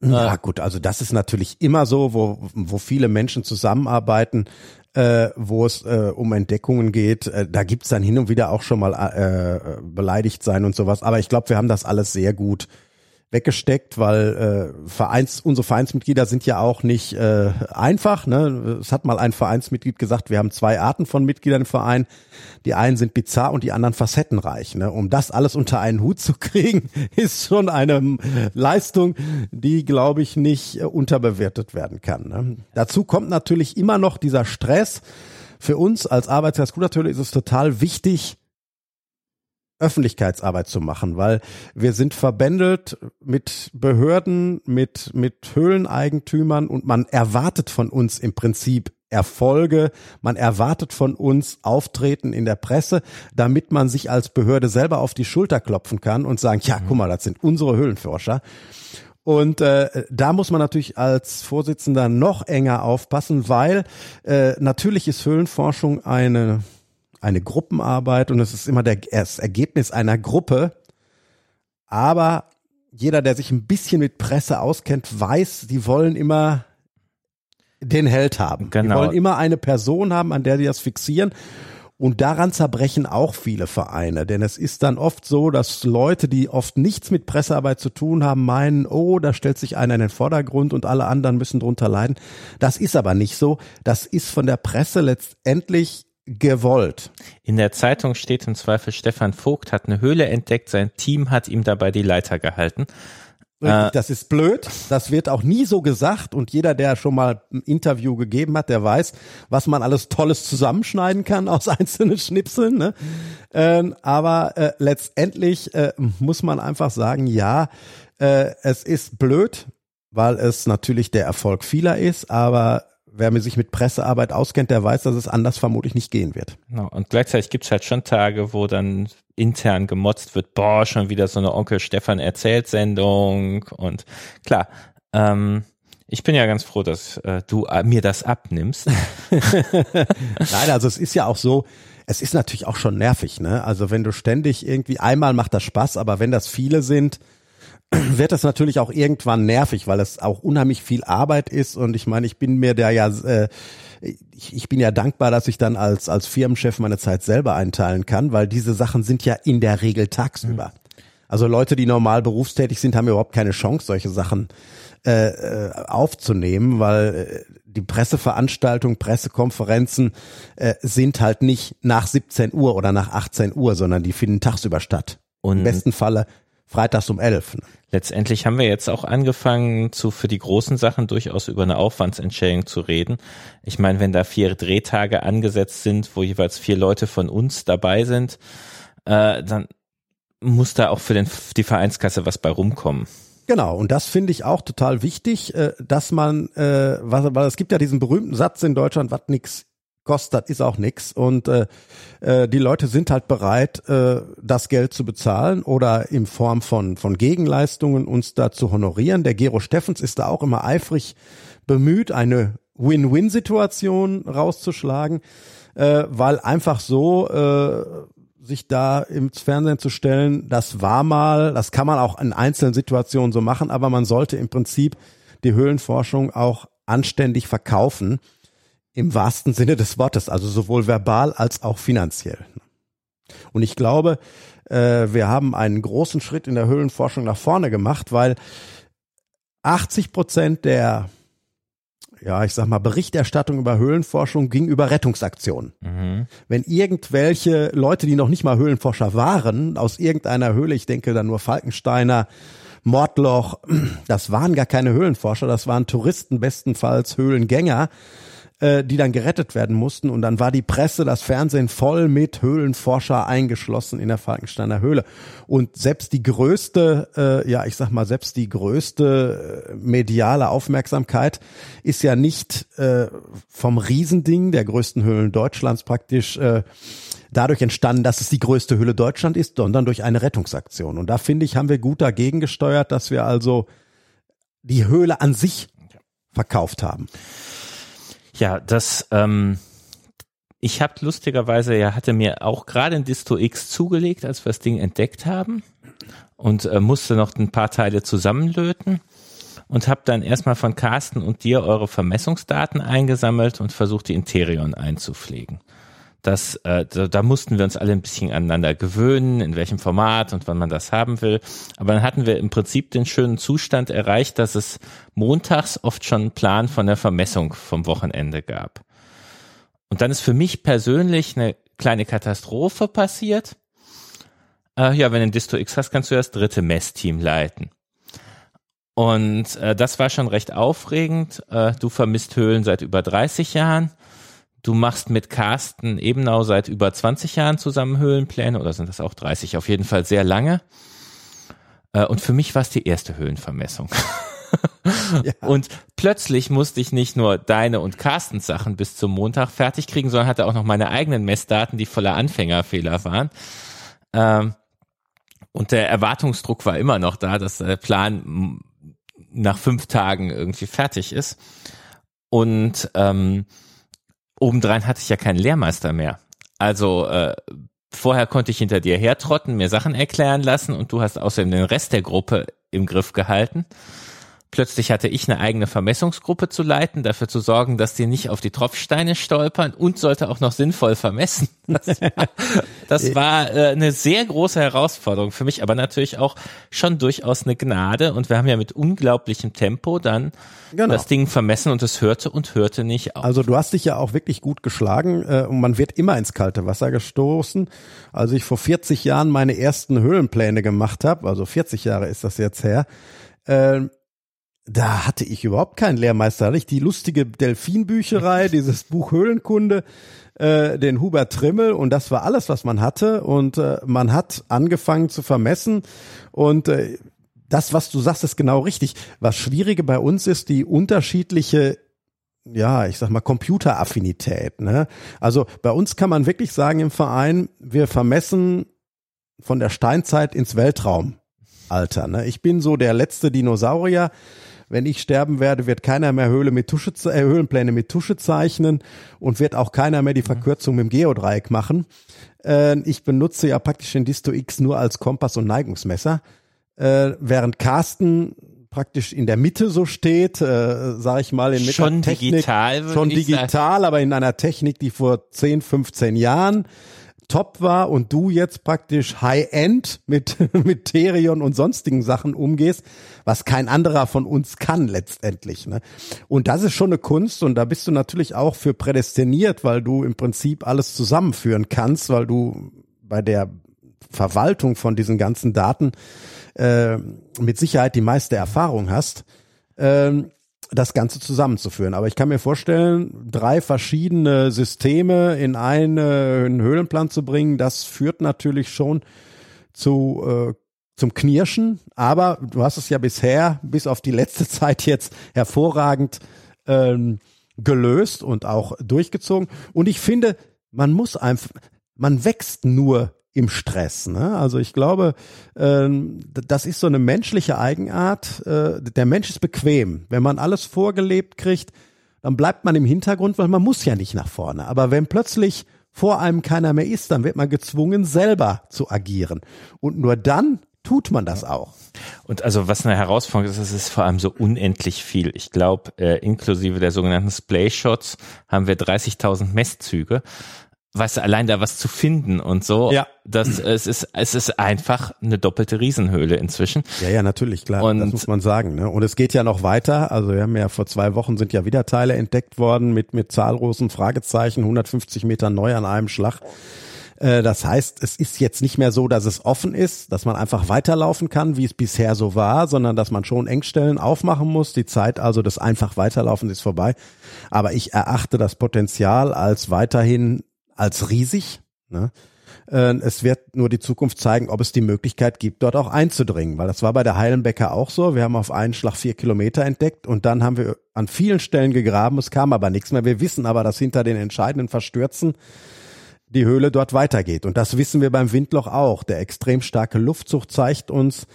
Ja äh, gut, also das ist natürlich immer so, wo, wo viele Menschen zusammenarbeiten, äh, wo es äh, um Entdeckungen geht. Äh, da gibt's dann hin und wieder auch schon mal äh, beleidigt sein und sowas. Aber ich glaube, wir haben das alles sehr gut weggesteckt, weil äh, Vereins, unsere Vereinsmitglieder sind ja auch nicht äh, einfach. Ne? Es hat mal ein Vereinsmitglied gesagt, wir haben zwei Arten von Mitgliedern im Verein. Die einen sind bizarr und die anderen facettenreich. Ne? Um das alles unter einen Hut zu kriegen, ist schon eine Leistung, die, glaube ich, nicht äh, unterbewertet werden kann. Ne? Dazu kommt natürlich immer noch dieser Stress. Für uns als Arbeitskreis Kudatöle ist es total wichtig, Öffentlichkeitsarbeit zu machen, weil wir sind verbändelt mit Behörden, mit, mit Höhleneigentümern und man erwartet von uns im Prinzip Erfolge, man erwartet von uns Auftreten in der Presse, damit man sich als Behörde selber auf die Schulter klopfen kann und sagen, ja, guck mal, das sind unsere Höhlenforscher. Und äh, da muss man natürlich als Vorsitzender noch enger aufpassen, weil äh, natürlich ist Höhlenforschung eine eine Gruppenarbeit und es ist immer der, das Ergebnis einer Gruppe. Aber jeder, der sich ein bisschen mit Presse auskennt, weiß, die wollen immer den Held haben. Genau. Die wollen immer eine Person haben, an der die das fixieren. Und daran zerbrechen auch viele Vereine, denn es ist dann oft so, dass Leute, die oft nichts mit Pressearbeit zu tun haben, meinen, oh, da stellt sich einer in den Vordergrund und alle anderen müssen drunter leiden. Das ist aber nicht so. Das ist von der Presse letztendlich gewollt. In der Zeitung steht im Zweifel, Stefan Vogt hat eine Höhle entdeckt, sein Team hat ihm dabei die Leiter gehalten. Äh, das ist blöd. Das wird auch nie so gesagt. Und jeder, der schon mal ein Interview gegeben hat, der weiß, was man alles Tolles zusammenschneiden kann aus einzelnen Schnipseln. Ne? Ähm, aber äh, letztendlich äh, muss man einfach sagen, ja, äh, es ist blöd, weil es natürlich der Erfolg vieler ist. Aber wer sich mit Pressearbeit auskennt, der weiß, dass es anders vermutlich nicht gehen wird. Genau. Und gleichzeitig gibt's halt schon Tage, wo dann intern gemotzt wird, boah, schon wieder so eine Onkel Stefan erzählt Sendung und klar, ähm, ich bin ja ganz froh, dass äh, du äh, mir das abnimmst. Nein, also es ist ja auch so, es ist natürlich auch schon nervig, ne? Also wenn du ständig irgendwie einmal macht das Spaß, aber wenn das viele sind, wird das natürlich auch irgendwann nervig, weil es auch unheimlich viel Arbeit ist und ich meine, ich bin mir da ja äh, ich, ich bin ja dankbar, dass ich dann als als Firmenchef meine Zeit selber einteilen kann, weil diese Sachen sind ja in der Regel tagsüber. Mhm. Also Leute, die normal berufstätig sind, haben überhaupt keine Chance, solche Sachen äh, äh aufzunehmen, weil äh, die Presseveranstaltungen, Pressekonferenzen äh, sind halt nicht nach 17 Uhr oder nach 18 Uhr, sondern die finden tagsüber statt. Und Im besten Falle freitags um 11. Ne? Letztendlich haben wir jetzt auch angefangen, zu für die großen Sachen durchaus über eine Aufwandsentschädigung zu reden. Ich meine, wenn da vier Drehtage angesetzt sind, wo jeweils vier Leute von uns dabei sind, äh, dann muss da auch für den, die Vereinskasse was bei rumkommen. Genau, und das finde ich auch total wichtig, äh, dass man, äh, was, weil es gibt ja diesen berühmten Satz in Deutschland, was nix kostet, ist auch nix. Und äh, äh, die Leute sind halt bereit, äh, das Geld zu bezahlen oder in Form von, von Gegenleistungen uns da zu honorieren. Der Gero Steffens ist da auch immer eifrig bemüht, eine Win-Win-Situation rauszuschlagen, äh, weil einfach so äh, sich da ins Fernsehen zu stellen, das war mal, das kann man auch in einzelnen Situationen so machen, aber man sollte im Prinzip die Höhlenforschung auch anständig verkaufen im wahrsten Sinne des Wortes, also sowohl verbal als auch finanziell. Und ich glaube, äh, wir haben einen großen Schritt in der Höhlenforschung nach vorne gemacht, weil 80 Prozent der, ja, ich sag mal, Berichterstattung über Höhlenforschung ging über Rettungsaktionen. Mhm. Wenn irgendwelche Leute, die noch nicht mal Höhlenforscher waren, aus irgendeiner Höhle, ich denke dann nur Falkensteiner, Mordloch, das waren gar keine Höhlenforscher, das waren Touristen, bestenfalls Höhlengänger, äh, die dann gerettet werden mussten. Und dann war die Presse, das Fernsehen voll mit Höhlenforscher eingeschlossen in der Falkensteiner Höhle. Und selbst die größte, äh, ja, ich sag mal, selbst die größte äh, mediale Aufmerksamkeit ist ja nicht äh, vom Riesending, der größten Höhlen Deutschlands praktisch, äh, dadurch entstanden, dass es die größte Höhle Deutschland ist, sondern durch eine Rettungsaktion. Und da finde ich, haben wir gut dagegen gesteuert, dass wir also die Höhle an sich verkauft haben. Ja, das, ähm, ich habe lustigerweise, ja, hatte mir auch gerade ein Disto X zugelegt, als wir das Ding entdeckt haben und äh, musste noch ein paar Teile zusammenlöten und habe dann erstmal von Carsten und dir eure Vermessungsdaten eingesammelt und versucht, die Interion einzupflegen. Das, äh, da, da mussten wir uns alle ein bisschen aneinander gewöhnen, in welchem Format und wann man das haben will. Aber dann hatten wir im Prinzip den schönen Zustand erreicht, dass es montags oft schon einen Plan von der Vermessung vom Wochenende gab. Und dann ist für mich persönlich eine kleine Katastrophe passiert. Äh, ja, wenn du ein Disto X hast, kannst du das dritte Messteam leiten. Und äh, das war schon recht aufregend. Äh, du vermisst Höhlen seit über 30 Jahren. Du machst mit Carsten Ebenau seit über 20 Jahren zusammen Höhlenpläne oder sind das auch 30? Auf jeden Fall sehr lange. Äh, und für mich war es die erste Höhlenvermessung. ja. Und plötzlich musste ich nicht nur deine und Carstens Sachen bis zum Montag fertig kriegen, sondern hatte auch noch meine eigenen Messdaten, die voller Anfängerfehler waren. Ähm, und der Erwartungsdruck war immer noch da, dass der Plan nach fünf Tagen irgendwie fertig ist. Und ähm, obendrein hatte ich ja keinen Lehrmeister mehr. Also äh, vorher konnte ich hinter dir hertrotten, mir Sachen erklären lassen und du hast außerdem den Rest der Gruppe im Griff gehalten. Plötzlich hatte ich eine eigene Vermessungsgruppe zu leiten, dafür zu sorgen, dass die nicht auf die Tropfsteine stolpern und sollte auch noch sinnvoll vermessen. Das war, das war äh, eine sehr große Herausforderung für mich, aber natürlich auch schon durchaus eine Gnade. Und wir haben ja mit unglaublichem Tempo dann genau. das Ding vermessen und es hörte und hörte nicht auf. Also du hast dich ja auch wirklich gut geschlagen äh, und man wird immer ins kalte Wasser gestoßen. Als ich vor 40 Jahren meine ersten Höhlenpläne gemacht habe, also 40 Jahre ist das jetzt her, äh, da hatte ich überhaupt keinen Lehrmeister. Hatte ich die lustige Delfinbücherei, dieses Buch Höhlenkunde, äh, den Hubert Trimmel und das war alles, was man hatte. Und äh, man hat angefangen zu vermessen und äh, das, was du sagst, ist genau richtig. Was Schwierige bei uns ist, die unterschiedliche ja, ich sag mal Computeraffinität. Ne? Also bei uns kann man wirklich sagen im Verein, wir vermessen von der Steinzeit ins Weltraumalter. Ne? Ich bin so der letzte Dinosaurier wenn ich sterben werde, wird keiner mehr Höhle mit Tusche, äh, Höhlenpläne mit Tusche zeichnen und wird auch keiner mehr die Verkürzung mit dem Geodreieck machen. Äh, ich benutze ja praktisch den Disto X nur als Kompass und Neigungsmesser, äh, während Carsten praktisch in der Mitte so steht, äh, sage ich mal in schon Technik, digital, schon digital, aber in einer Technik, die vor 10, 15 Jahren top war und du jetzt praktisch High-End mit, mit Terion und sonstigen Sachen umgehst, was kein anderer von uns kann letztendlich. Ne? Und das ist schon eine Kunst und da bist du natürlich auch für prädestiniert, weil du im Prinzip alles zusammenführen kannst, weil du bei der Verwaltung von diesen ganzen Daten äh, mit Sicherheit die meiste Erfahrung hast. Ähm, das Ganze zusammenzuführen. Aber ich kann mir vorstellen, drei verschiedene Systeme in einen Höhlenplan zu bringen, das führt natürlich schon zu äh, zum Knirschen. Aber du hast es ja bisher bis auf die letzte Zeit jetzt hervorragend ähm, gelöst und auch durchgezogen. Und ich finde, man muss einfach, man wächst nur im Stress. Ne? Also ich glaube, ähm, das ist so eine menschliche Eigenart. Äh, der Mensch ist bequem. Wenn man alles vorgelebt kriegt, dann bleibt man im Hintergrund, weil man muss ja nicht nach vorne. Aber wenn plötzlich vor einem keiner mehr ist, dann wird man gezwungen, selber zu agieren. Und nur dann tut man das auch. Und also was eine Herausforderung ist, es ist vor allem so unendlich viel. Ich glaube, äh, inklusive der sogenannten Splay Shots haben wir 30.000 Messzüge weißt du, allein da was zu finden und so. Ja. Das, es ist, es ist einfach eine doppelte Riesenhöhle inzwischen. Ja, ja, natürlich, klar. Und das muss man sagen, ne? Und es geht ja noch weiter. Also wir haben ja vor zwei Wochen sind ja wieder Teile entdeckt worden mit, mit zahllosen Fragezeichen, 150 Meter neu an einem Schlag. Äh, das heißt, es ist jetzt nicht mehr so, dass es offen ist, dass man einfach weiterlaufen kann, wie es bisher so war, sondern dass man schon Engstellen aufmachen muss. Die Zeit also des einfach Weiterlaufens ist vorbei. Aber ich erachte das Potenzial als weiterhin als riesig. Ne? Äh, es wird nur die Zukunft zeigen, ob es die Möglichkeit gibt, dort auch einzudringen, weil das war bei der Heilenbecker auch so. Wir haben auf einen Schlag vier Kilometer entdeckt und dann haben wir an vielen Stellen gegraben, es kam aber nichts mehr. Wir wissen aber, dass hinter den entscheidenden Verstürzen die Höhle dort weitergeht. Und das wissen wir beim Windloch auch. Der extrem starke Luftzug zeigt uns,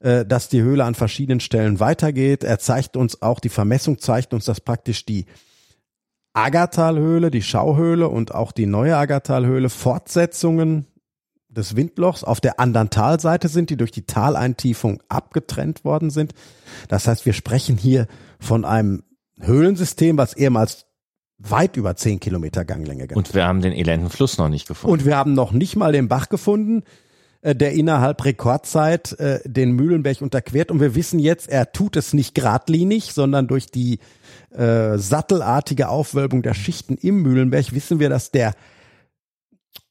äh, dass die Höhle an verschiedenen Stellen weitergeht. Er zeigt uns auch, die Vermessung zeigt uns, dass praktisch die Aggertalhöhle, die Schauhöhle und auch die neue Aggertalhöhle Fortsetzungen des Windlochs auf der anderen Talseite sind, die durch die Taleintiefung abgetrennt worden sind. Das heißt, wir sprechen hier von einem Höhlensystem, was ehemals weit über zehn Kilometer Ganglänge gehabt. Und wir haben den elenden Fluss noch nicht gefunden. Und wir haben noch nicht mal den Bach gefunden, äh, der innerhalb Rekordzeit äh, den Mühlenberg unterquert. Und wir wissen jetzt, er tut es nicht geradlinig, sondern durch die äh, sattelartige Aufwölbung der Schichten im Mühlenberg wissen wir, dass der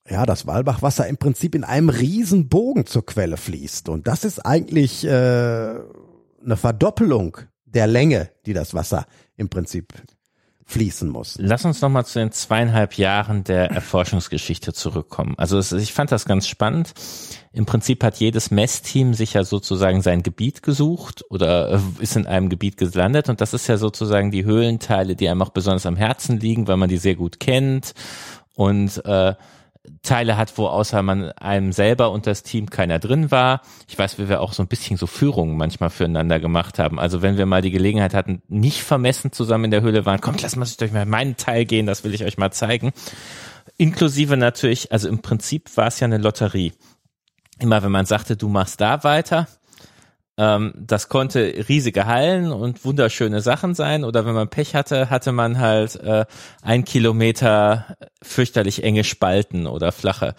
ja, das Walbachwasser im Prinzip in einem riesen Bogen zur Quelle fließt. Und das ist eigentlich äh, eine Verdoppelung der Länge, die das Wasser im Prinzip fließen muss. Lass uns nochmal zu den zweieinhalb Jahren der Erforschungsgeschichte zurückkommen. Also es, ich fand das ganz spannend. Im Prinzip hat jedes Messteam sich ja sozusagen sein Gebiet gesucht oder äh, ist in einem Gebiet gelandet und das ist ja sozusagen die Höhlenteile, die einem auch besonders am Herzen liegen, weil man die sehr gut kennt und äh, Teile hat, wo außer man einem selber und das Team keiner drin war. Ich weiß, wie wir auch so ein bisschen so Führungen manchmal füreinander gemacht haben. Also wenn wir mal die Gelegenheit hatten, nicht vermessen zusammen in der Höhle waren, kommt, lass mal durch meinen Teil gehen, das will ich euch mal zeigen. Inklusive natürlich, also im Prinzip war es ja eine Lotterie. Immer wenn man sagte, du machst da weiter, ähm, das konnte riesige Hallen und wunderschöne Sachen sein. Oder wenn man Pech hatte, hatte man halt äh, ein Kilometer fürchterlich enge Spalten oder flache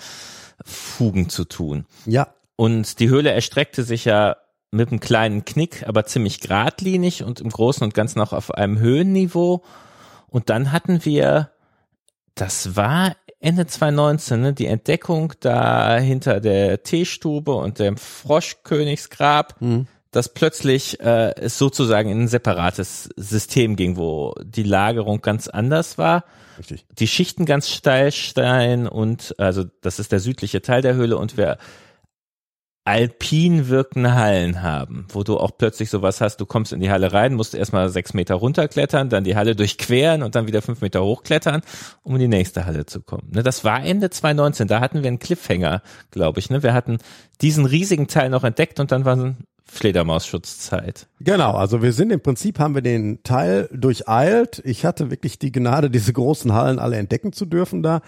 Fugen zu tun. Ja. Und die Höhle erstreckte sich ja mit einem kleinen Knick, aber ziemlich geradlinig und im Großen und Ganzen auch auf einem Höhenniveau. Und dann hatten wir, das war Ende 2019, ne, die Entdeckung da hinter der Teestube und dem Froschkönigsgrab, mhm. Dass plötzlich äh, es sozusagen in ein separates System ging, wo die Lagerung ganz anders war. Richtig. Die Schichten ganz steil stein und also das ist der südliche Teil der Höhle und wir alpin wirkende Hallen haben, wo du auch plötzlich sowas hast, du kommst in die Halle rein, musst erstmal sechs Meter runterklettern, dann die Halle durchqueren und dann wieder fünf Meter hochklettern, um in die nächste Halle zu kommen. Ne, das war Ende 2019, da hatten wir einen Cliffhanger, glaube ich. Ne? Wir hatten diesen riesigen Teil noch entdeckt und dann war Fledermausschutzzeit. Genau, also wir sind im Prinzip, haben wir den Teil durcheilt. Ich hatte wirklich die Gnade, diese großen Hallen alle entdecken zu dürfen da.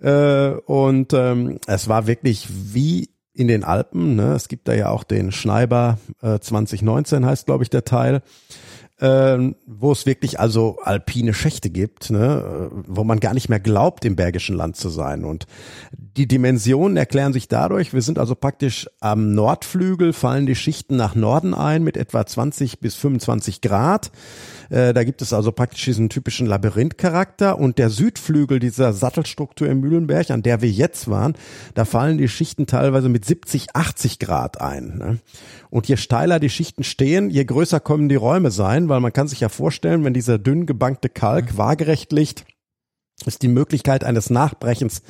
Äh, und ähm, es war wirklich wie in den Alpen. Ne? Es gibt da ja auch den Schneiber äh, 2019 heißt, glaube ich, der Teil, äh, wo es wirklich also alpine Schächte gibt, ne? wo man gar nicht mehr glaubt, im Bergischen Land zu sein. Und die Dimensionen erklären sich dadurch, wir sind also praktisch am Nordflügel, fallen die Schichten nach Norden ein mit etwa 20 bis 25 Grad. Äh, da gibt es also praktisch diesen typischen Labyrinthcharakter und der Südflügel dieser Sattelstruktur im Mühlenberg, an der wir jetzt waren, da fallen die Schichten teilweise mit 70, 80 Grad ein. Ne? Und je steiler die Schichten stehen, je größer kommen die Räume sein, weil man kann sich ja vorstellen, wenn dieser dünn gebankte Kalk mhm. waagerecht liegt, ist die Möglichkeit eines Nachbrechens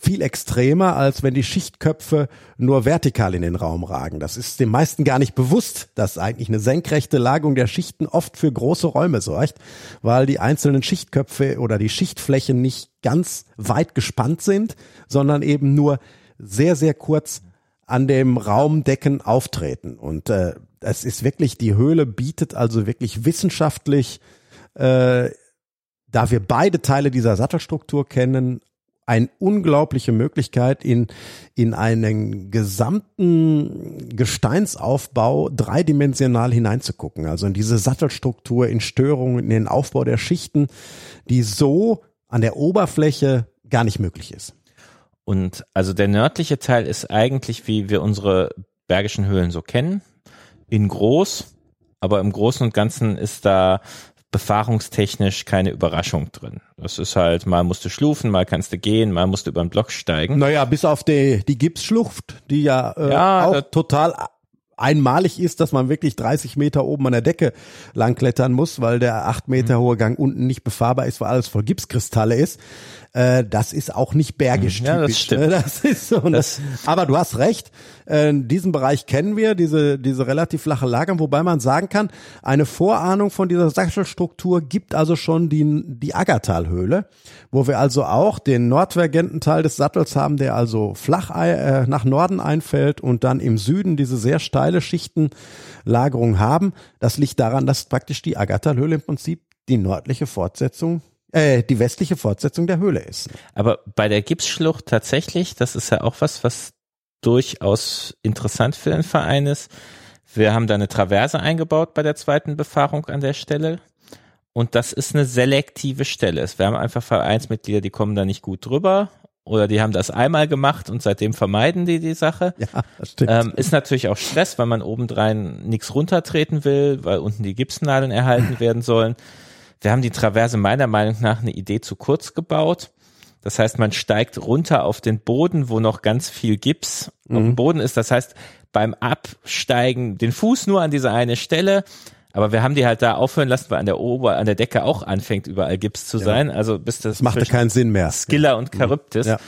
viel extremer, als wenn die Schichtköpfe nur vertikal in den Raum ragen. Das ist den meisten gar nicht bewusst, dass eigentlich eine senkrechte Lagung der Schichten oft für große Räume sorgt, weil die einzelnen Schichtköpfe oder die Schichtflächen nicht ganz weit gespannt sind, sondern eben nur sehr, sehr kurz an dem Raumdecken auftreten. Und äh, es ist wirklich, die Höhle bietet also wirklich wissenschaftlich, äh, da wir beide Teile dieser Sattelstruktur kennen, eine unglaubliche Möglichkeit, in, in einen gesamten Gesteinsaufbau dreidimensional hineinzugucken. Also in diese Sattelstruktur, in Störungen, in den Aufbau der Schichten, die so an der Oberfläche gar nicht möglich ist. Und also der nördliche Teil ist eigentlich, wie wir unsere bergischen Höhlen so kennen, in groß, aber im Großen und Ganzen ist da befahrungstechnisch keine Überraschung drin. Das ist halt, mal musst du schlufen, mal kannst du gehen, mal musst du über den Block steigen. Naja, bis auf die, die Gipsschlucht, die ja, äh, ja auch total einmalig ist, dass man wirklich 30 Meter oben an der Decke langklettern muss, weil der acht Meter mhm. hohe Gang unten nicht befahrbar ist, weil alles voll Gipskristalle ist. Äh, das ist auch nicht bergisch ja, typisch. Das stimmt. Ne? Das ist so. Das, aber du hast recht. Äh, diesen Bereich kennen wir, diese diese relativ flache Lager, wobei man sagen kann, eine Vorahnung von dieser Sattelstruktur gibt also schon die die Aggertalhöhle, wo wir also auch den nordvergenten Teil des Sattels haben, der also flach äh, nach Norden einfällt und dann im Süden diese sehr steile Schichtenlagerung haben. Das liegt daran, dass praktisch die Aggertalhöhle im Prinzip die nördliche Fortsetzung äh, die westliche Fortsetzung der Höhle ist. Aber bei der Gipsschlucht tatsächlich, das ist ja auch was, was durchaus interessant für den Verein ist. Wir haben da eine Traverse eingebaut bei der zweiten Befahrung an der Stelle. Und das ist eine selektive Stelle. Wir haben einfach Vereinsmitglieder, die kommen da nicht gut drüber oder die haben das einmal gemacht und seitdem vermeiden die die Sache. Ja, das stimmt. Ähm, ist natürlich auch Stress, weil man obendrein nichts runtertreten will, weil unten die Gipsnadeln erhalten werden sollen. Wir haben die Traverse meiner Meinung nach eine Idee zu kurz gebaut. Das heißt, man steigt runter auf den Boden, wo noch ganz viel Gips mhm. auf dem Boden ist. Das heißt, beim Absteigen den Fuß nur an diese eine Stelle, Aber wir haben die halt da aufhören lassen, weil an der Ober, an der Decke auch anfängt, überall Gips zu sein. Also bis das, Das machte keinen Sinn mehr. Skilla und Charybdis. Ja.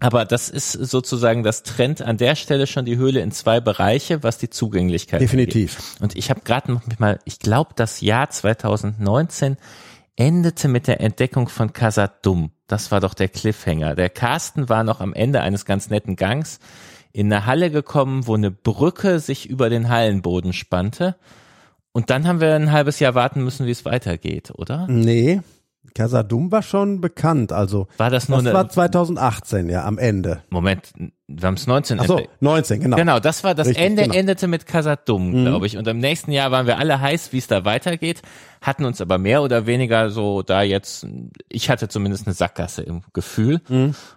Aber das ist sozusagen das Trend an der Stelle schon die Höhle in zwei Bereiche, was die Zugänglichkeit Definitiv. angeht. Und ich habe gerade noch mal, ich glaube, das Jahr 2019 endete mit der Entdeckung von Casadum. Das war doch der Cliffhanger. Der Carsten war noch am Ende eines ganz netten Gangs in eine Halle gekommen, wo eine Brücke sich über den Hallenboden spannte. Und dann haben wir ein halbes Jahr warten müssen, wie es weitergeht, oder? Nee, Casadum war schon bekannt. Also War das nur das eine, war 2018, ja, am Ende. Moment, wir haben es 19 Ach so, entdeckt. 19, genau. Genau, das war das Richtig, Ende, genau. endete mit Casadum, glaube ich. Und im nächsten Jahr waren wir alle heiß, wie es da weitergeht, hatten uns aber mehr oder weniger so da jetzt, ich hatte zumindest eine Sackgasse im Gefühl.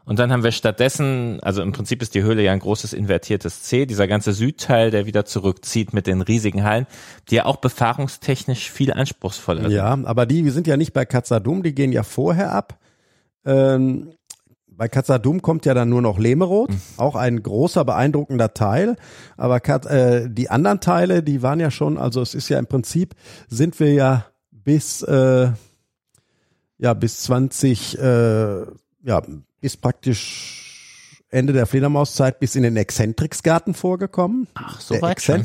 Und dann haben wir stattdessen, also im Prinzip ist die Höhle ja ein großes invertiertes C, dieser ganze Südteil, der wieder zurückzieht mit den riesigen Hallen, die ja auch befahrungstechnisch viel anspruchsvoller sind. Ja, aber die, wir sind ja nicht bei Casadum, die gehen ja vorher ab. Ähm, bei Casadum kommt ja dann nur noch Lemerod, Mhm. auch ein großer, beeindruckender Teil. Aber Kat- äh, die anderen Teile, die waren ja schon, also es ist ja im Prinzip, sind wir ja bis, äh, ja, bis 20, äh, ja, bis praktisch Ende der Fledermauszeit bis in den Exzentriksgarten vorgekommen. Ach, so der weit schon.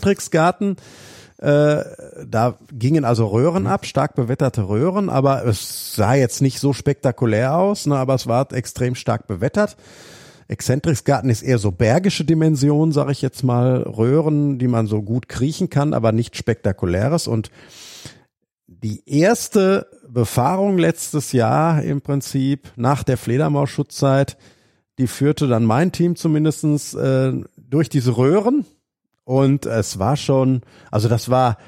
Äh, da gingen also Röhren ab, stark bewetterte Röhren, aber es sah jetzt nicht so spektakulär aus, ne, aber es war extrem stark bewettert. Exzentriksgarten ist eher so bergische Dimension, sage ich jetzt mal, Röhren, die man so gut kriechen kann, aber nicht spektakuläres. Und die erste Befahrung letztes Jahr im Prinzip nach der Fledermausschutzzeit, die führte dann mein Team zumindestens äh, durch diese Röhren und es war schon, also das war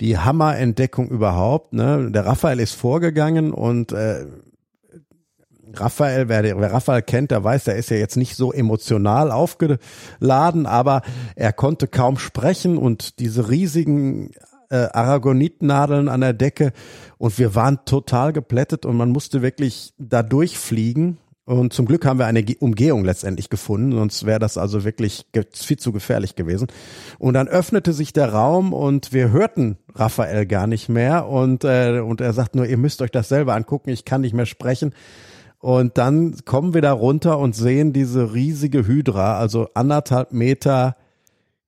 die Hammerentdeckung überhaupt. Ne? Der Raphael ist vorgegangen und äh, Raphael, wer, wer Raphael kennt, der weiß, der ist ja jetzt nicht so emotional aufgeladen, aber er konnte kaum sprechen und diese riesigen äh, Aragonitnadeln an der Decke und wir waren total geplättet und man musste wirklich da durchfliegen. Und zum Glück haben wir eine Ge- Umgehung letztendlich gefunden, sonst wäre das also wirklich viel zu gefährlich gewesen. Und dann öffnete sich der Raum und wir hörten Raphael gar nicht mehr und, äh, und er sagt nur, ihr müsst euch das selber angucken, ich kann nicht mehr sprechen. Und dann kommen wir da runter und sehen diese riesige Hydra, also anderthalb Meter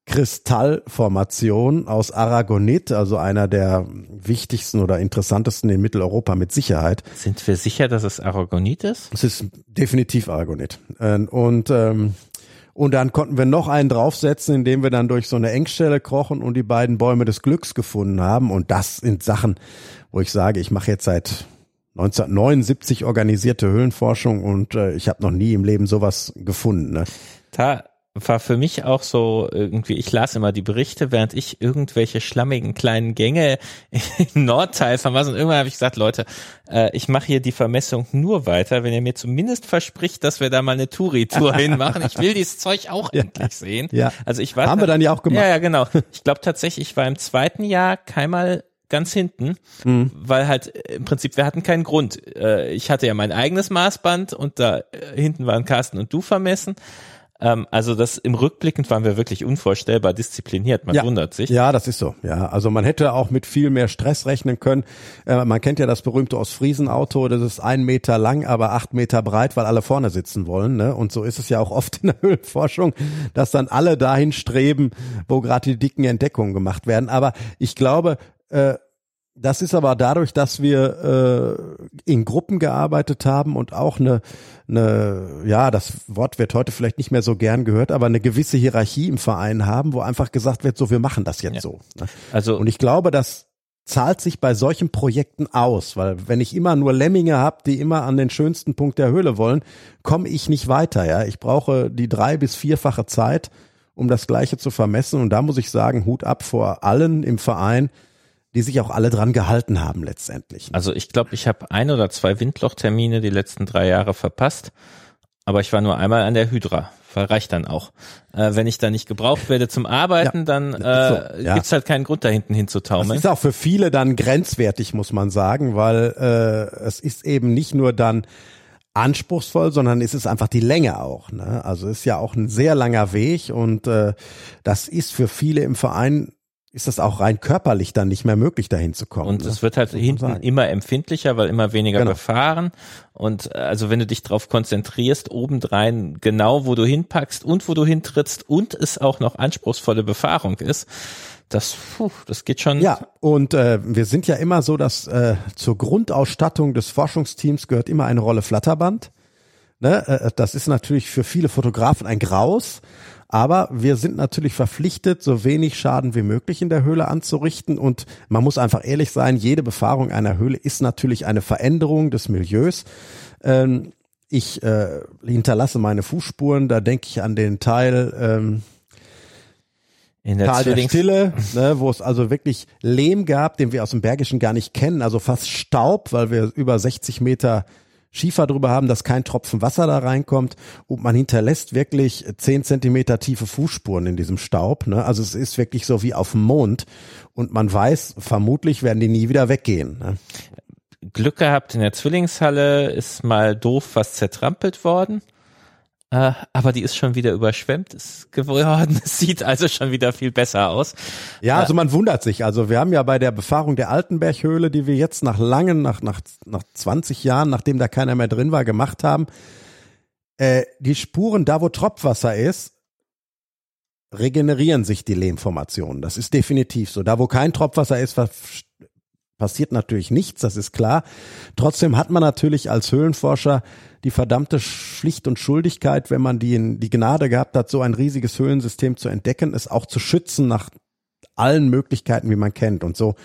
Kristallformation aus Aragonit, also einer der wichtigsten oder interessantesten in Mitteleuropa mit Sicherheit. Sind wir sicher, dass es Aragonit ist? Es ist definitiv Aragonit. Ähm, Und, ähm, und dann konnten wir noch einen draufsetzen, indem wir dann durch so eine Engstelle krochen und die beiden Bäume des Glücks gefunden haben. Und das sind Sachen, wo ich sage, ich mache jetzt seit 1979 organisierte Höhlenforschung und äh, ich habe noch nie im Leben sowas gefunden. Ne? Da war für mich auch so irgendwie, ich las immer die Berichte, während ich irgendwelche schlammigen kleinen Gänge im Nordteil vermaß und irgendwann habe ich gesagt, Leute, äh, ich mache hier die Vermessung nur weiter, wenn ihr mir zumindest verspricht, dass wir da mal eine Touri-Tour hinmachen. Ich will dieses Zeug auch endlich sehen. Ja. Also ich war Haben wir dann ja auch gemacht. Ja, ja, genau. Ich glaube tatsächlich, ich war im zweiten Jahr keinmal ganz hinten, Mhm. weil halt äh, im Prinzip wir hatten keinen Grund. Äh, Ich hatte ja mein eigenes Maßband und da äh, hinten waren Carsten und du vermessen. Ähm, Also das im Rückblickend waren wir wirklich unvorstellbar diszipliniert. Man Ja. wundert sich. Ja, das ist so. Ja, also man hätte auch mit viel mehr Stress rechnen können. Äh, man kennt ja das berühmte Ostfriesen-Auto, das ist ein Meter lang, aber acht Meter breit, weil alle vorne sitzen wollen. Ne? Und so ist es ja auch oft in der Höhlenforschung, dass dann alle dahin streben, wo gerade die dicken Entdeckungen gemacht werden. Aber ich glaube, äh, das ist aber dadurch, dass wir äh, in Gruppen gearbeitet haben und auch eine, eine, ja, das Wort wird heute vielleicht nicht mehr so gern gehört, aber eine gewisse Hierarchie im Verein haben, wo einfach gesagt wird, so, wir machen das jetzt Ja. so. ne? Also Und ich glaube, das zahlt sich bei solchen Projekten aus, weil wenn ich immer nur Lemminge habe, die immer an den schönsten Punkt der Höhle wollen, komme ich nicht weiter. Ja, ich brauche die drei bis vierfache Zeit, um das Gleiche zu vermessen. Und da muss ich sagen, Hut ab vor allen im Verein, die sich auch alle dran gehalten haben letztendlich. Also ich glaube, ich habe ein oder zwei Windlochtermine die letzten drei Jahre verpasst, aber ich war nur einmal an der Hydra. Reicht dann auch. Äh, wenn ich da nicht gebraucht werde zum Arbeiten, Ja, dann so, äh, ja. gibt's halt keinen Grund, da hinten Das hinzutaumeln. ist auch für viele dann grenzwertig, muss man sagen, weil äh, es ist eben nicht nur dann anspruchsvoll, sondern es ist einfach die Länge auch. Ne? Also es ist ja auch ein sehr langer Weg und äh, das ist für viele im Verein ist das auch rein körperlich dann nicht mehr möglich, dahin zu kommen. Und ne? es wird halt hinten immer empfindlicher, weil immer weniger genau. befahren. Und äh, also wenn du dich darauf konzentrierst, obendrein genau, wo du hinpackst und wo du hintrittst und es auch noch anspruchsvolle Befahrung ist, das, puh, das geht schon. Ja, und äh, wir sind ja immer so, dass äh, zur Grundausstattung des Forschungsteams gehört immer eine Rolle Flatterband. Ne? Äh, das ist natürlich für viele Fotografen ein Graus. Aber wir sind natürlich verpflichtet, so wenig Schaden wie möglich in der Höhle anzurichten. Und man muss einfach ehrlich sein, jede Befahrung einer Höhle ist natürlich eine Veränderung des Milieus. Ähm, ich äh, hinterlasse meine Fußspuren, da denke ich an den Teil ähm, in der, Tal der Stille, ne, wo es also wirklich Lehm gab, den wir aus dem Bergischen gar nicht kennen, also fast Staub, weil wir über 60 Meter Schiefer drüber haben, dass kein Tropfen Wasser da reinkommt und man hinterlässt wirklich zehn Zentimeter tiefe Fußspuren in diesem Staub. Ne? Also es ist wirklich so wie auf dem Mond und man weiß, vermutlich werden die nie wieder weggehen. Ne? Glück gehabt in der Zwillingshalle, ist mal doof was zertrampelt worden. Äh, aber die ist schon wieder überschwemmt geworden. Es sieht also schon wieder viel besser aus. Ja, also man wundert sich. Also wir haben ja bei der Befahrung der Altenberghöhle, die wir jetzt nach langen, nach, nach, nach 20 Jahren, nachdem da keiner mehr drin war, gemacht haben, äh, die Spuren da, wo Tropfwasser ist, regenerieren sich die Lehmformationen. Das ist definitiv so. Da, wo kein Tropfwasser ist, passiert natürlich nichts, das ist klar. Trotzdem hat man natürlich als Höhlenforscher die verdammte Schlicht und Schuldigkeit, wenn man die, die Gnade gehabt hat, so ein riesiges Höhlensystem zu entdecken, es auch zu schützen nach allen Möglichkeiten, wie man kennt. Und so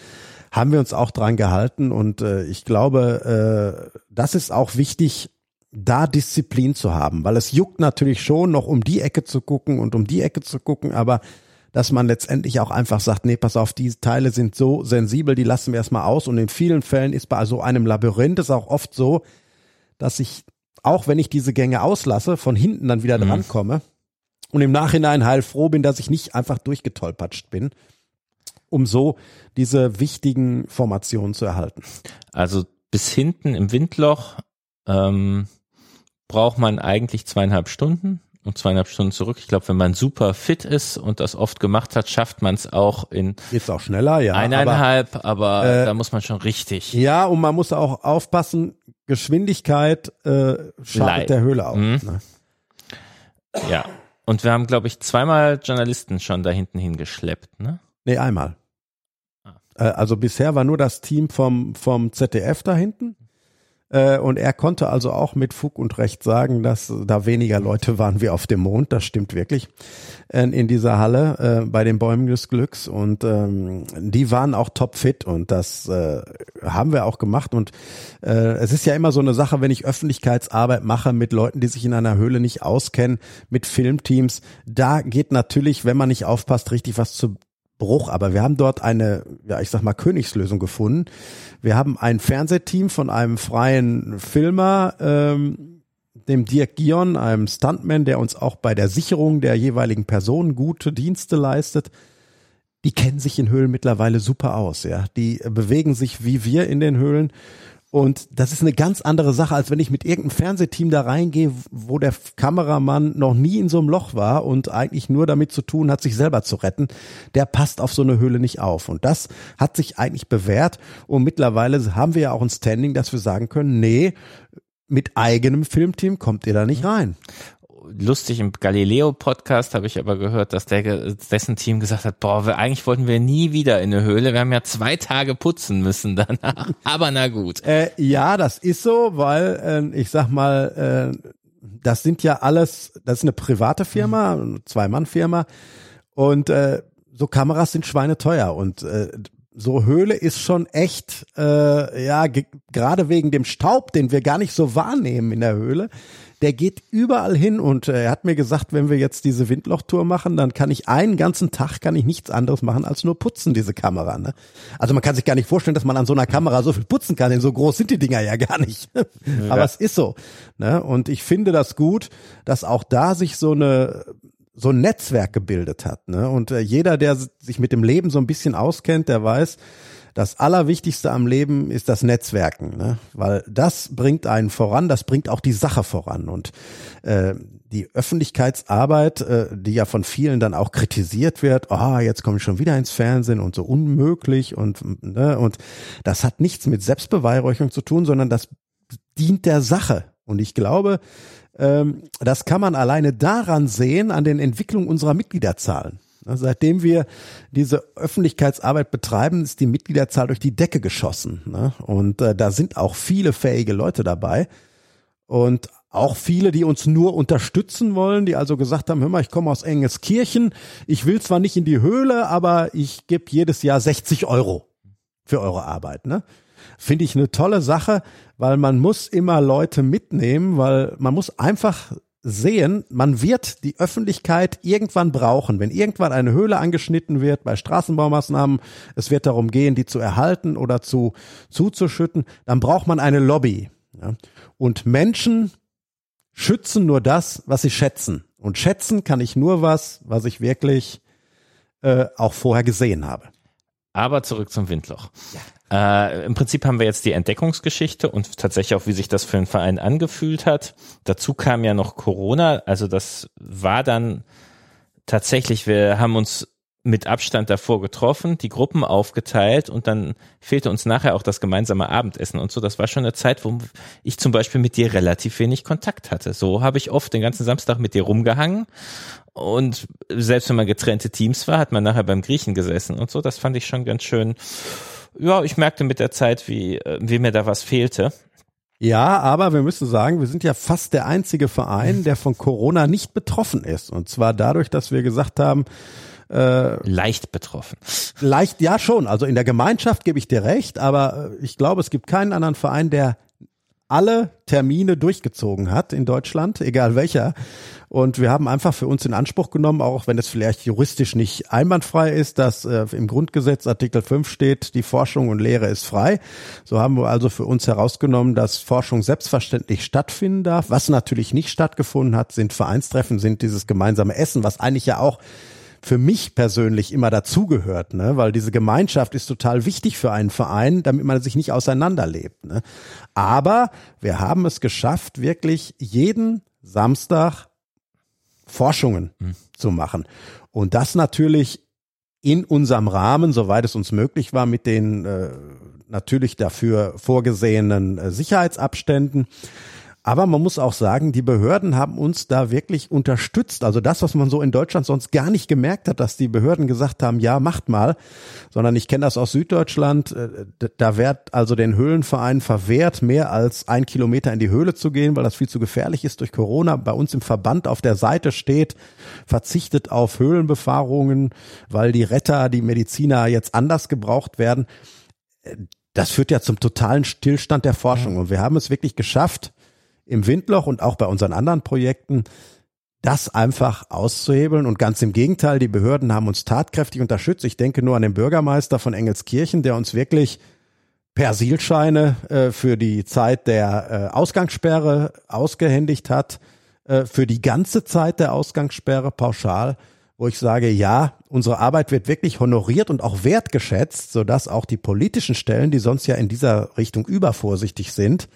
haben wir uns auch dran gehalten. Und äh, ich glaube, äh, das ist auch wichtig, da Disziplin zu haben, weil es juckt natürlich schon noch um die Ecke zu gucken und um die Ecke zu gucken, aber dass man letztendlich auch einfach sagt, nee, pass auf, diese Teile sind so sensibel, die lassen wir erstmal aus. Und in vielen Fällen ist bei so einem Labyrinth es auch oft so, dass ich auch wenn ich diese Gänge auslasse, von hinten dann wieder mhm. drankomme und im Nachhinein heilfroh bin, dass ich nicht einfach durchgetolpatscht bin, um so diese wichtigen Formationen zu erhalten. Also bis hinten im Windloch ähm, braucht man eigentlich zweieinhalb Stunden und zweieinhalb Stunden zurück. Ich glaube, wenn man super fit ist und das oft gemacht hat, schafft man es auch in Geht's auch schneller, ja. Eineinhalb, aber, aber äh, da muss man schon richtig. Ja, und man muss auch aufpassen, Geschwindigkeit äh, schadet der Höhle auch. Mhm. Ne? Ja. Und wir haben, glaube ich, zweimal Journalisten schon da hinten hingeschleppt, ne? Nee, einmal. Ah. Äh, also bisher war nur das Team vom, vom ZDF da hinten. Äh, und er konnte also auch mit Fug und Recht sagen, dass da weniger Leute waren wie auf dem Mond. Das stimmt wirklich in dieser Halle äh, bei den Bäumen des Glücks. Und ähm, die waren auch topfit und das äh, haben wir auch gemacht. Und es ist ja immer so eine Sache, wenn ich Öffentlichkeitsarbeit mache mit Leuten, die sich in einer Höhle nicht auskennen, mit Filmteams, da geht natürlich, wenn man nicht aufpasst, richtig was zu Bruch, aber wir haben dort eine, ja, ich sag mal, Königslösung gefunden. Wir haben ein Fernsehteam von einem freien Filmer, ähm, dem Dirk Gion, einem Stuntman, der uns auch bei der Sicherung der jeweiligen Personen gute Dienste leistet. Die kennen sich in Höhlen mittlerweile super aus, ja. Die bewegen sich wie wir in den Höhlen und das ist eine ganz andere Sache, als wenn ich mit irgendeinem Fernsehteam da reingehe, wo der Kameramann noch nie in so einem Loch war und eigentlich nur damit zu tun hat, sich selber zu retten. Der passt auf so eine Höhle nicht auf. Und das hat sich eigentlich bewährt. Und mittlerweile haben wir ja auch ein Standing, dass wir sagen können, nee, mit eigenem Filmteam kommt ihr da nicht rein lustig im Galileo-Podcast habe ich aber gehört, dass der, dessen Team gesagt hat, boah, wir, eigentlich wollten wir nie wieder in eine Höhle. Wir haben ja zwei Tage putzen müssen danach. aber na gut. Äh, ja, das ist so, weil äh, ich sag mal, äh, das sind ja alles, das ist eine private Firma, mhm. Zwei-Mann-Firma und äh, so Kameras sind schweineteuer und äh, so Höhle ist schon echt, äh, ja, gerade wegen dem Staub, den wir gar nicht so wahrnehmen in der Höhle, der geht überall hin und äh, er hat mir gesagt, wenn wir jetzt diese Windlochtour machen, dann kann ich einen ganzen Tag kann ich nichts anderes machen als nur putzen diese Kamera. Ne? Also man kann sich gar nicht vorstellen, dass man an so einer Kamera so viel putzen kann, denn so groß sind die Dinger ja gar nicht. Ja. Aber es ist so. Ne? Und ich finde das gut, dass auch da sich so eine so ein Netzwerk gebildet hat. Ne? Und äh, jeder, der sich mit dem Leben so ein bisschen auskennt, der weiß, das Allerwichtigste am Leben ist das Netzwerken, ne? weil das bringt einen voran, das bringt auch die Sache voran. Und äh, die Öffentlichkeitsarbeit, äh, die ja von vielen dann auch kritisiert wird, ah, oh, jetzt komme ich schon wieder ins Fernsehen und so unmöglich und ne, und das hat nichts mit Selbstbeweihräuchung zu tun, sondern das dient der Sache. Und ich glaube, ähm, das kann man alleine daran sehen, an den Entwicklungen unserer Mitgliederzahlen. Seitdem wir diese Öffentlichkeitsarbeit betreiben, ist die Mitgliederzahl durch die Decke geschossen. Ne? Und äh, da sind auch viele fähige Leute dabei. Und auch viele, die uns nur unterstützen wollen, die also gesagt haben, hör mal, ich komme aus Engelskirchen, ich will zwar nicht in die Höhle, aber ich gebe jedes Jahr 60 Euro für eure Arbeit. Ne? Finde ich eine tolle Sache, weil man muss immer Leute mitnehmen, weil man muss einfach sehen, man wird die Öffentlichkeit irgendwann brauchen. Wenn irgendwann eine Höhle angeschnitten wird bei Straßenbaumaßnahmen, es wird darum gehen, die zu erhalten oder zu zuzuschütten, dann braucht man eine Lobby. Ja. Und Menschen schützen nur das, was sie schätzen. Und schätzen kann ich nur was, was ich wirklich äh, auch vorher gesehen habe. Aber zurück zum Windloch. Ja. Äh, Im Prinzip haben wir jetzt die Entdeckungsgeschichte und tatsächlich auch, wie sich das für den Verein angefühlt hat. Dazu kam ja noch Corona, also das war dann tatsächlich, wir haben uns mit Abstand davor getroffen, die Gruppen aufgeteilt und dann fehlte uns nachher auch das gemeinsame Abendessen und so. Das war schon eine Zeit, wo ich zum Beispiel mit dir relativ wenig Kontakt hatte. So habe ich oft den ganzen Samstag mit dir rumgehangen und selbst wenn man getrennte Teams war, hat man nachher beim Griechen gesessen und so. Das fand ich schon ganz schön ja, ich merkte mit der Zeit, wie, äh, wie mir da was fehlte. Ja, aber wir müssen sagen, wir sind ja fast der einzige Verein, der von Corona nicht betroffen ist. Und zwar dadurch, dass wir gesagt haben, äh, leicht betroffen. Leicht, ja schon. Also in der Gemeinschaft gebe ich dir recht, aber äh, ich glaube, es gibt keinen anderen Verein, der alle Termine durchgezogen hat in Deutschland, egal welcher. Und wir haben einfach für uns in Anspruch genommen, auch wenn es vielleicht juristisch nicht einwandfrei ist, dass äh, im Grundgesetz Artikel 5 steht, die Forschung und Lehre ist frei. So haben wir also für uns herausgenommen, dass Forschung selbstverständlich stattfinden darf. Was natürlich nicht stattgefunden hat, sind Vereinstreffen, sind dieses gemeinsame Essen, was eigentlich ja auch für mich persönlich immer dazugehört, ne? weil diese Gemeinschaft ist total wichtig für einen Verein, damit man sich nicht auseinanderlebt. Ne? Aber wir haben es geschafft, wirklich jeden Samstag Forschungen mhm. zu machen. Und das natürlich in unserem Rahmen, soweit es uns möglich war, mit den äh, natürlich dafür vorgesehenen äh, Sicherheitsabständen. Aber man muss auch sagen, die Behörden haben uns da wirklich unterstützt. Also das, was man so in Deutschland sonst gar nicht gemerkt hat, dass die Behörden gesagt haben, ja, macht mal, sondern ich kenne das aus Süddeutschland. Äh, da wird also den Höhlenvereinen verwehrt, mehr als ein Kilometer in die Höhle zu gehen, weil das viel zu gefährlich ist durch Corona. Bei uns im Verband auf der Seite steht, verzichtet auf Höhlenbefahrungen, weil die Retter, die Mediziner jetzt anders gebraucht werden. Äh, das führt ja zum totalen Stillstand der Forschung. Und wir haben es wirklich geschafft, im Windloch und auch bei unseren anderen Projekten, das einfach auszuhebeln. Und ganz im Gegenteil, die Behörden haben uns tatkräftig unterstützt. Ich denke nur an den Bürgermeister von Engelskirchen, der uns wirklich Persilscheine äh, für die Zeit der äh, Ausgangssperre ausgehändigt hat, äh, für die ganze Zeit der Ausgangssperre pauschal, wo ich sage, ja, unsere Arbeit wird wirklich honoriert und auch wertgeschätzt, sodass auch die politischen Stellen, die sonst ja in dieser Richtung übervorsichtig sind,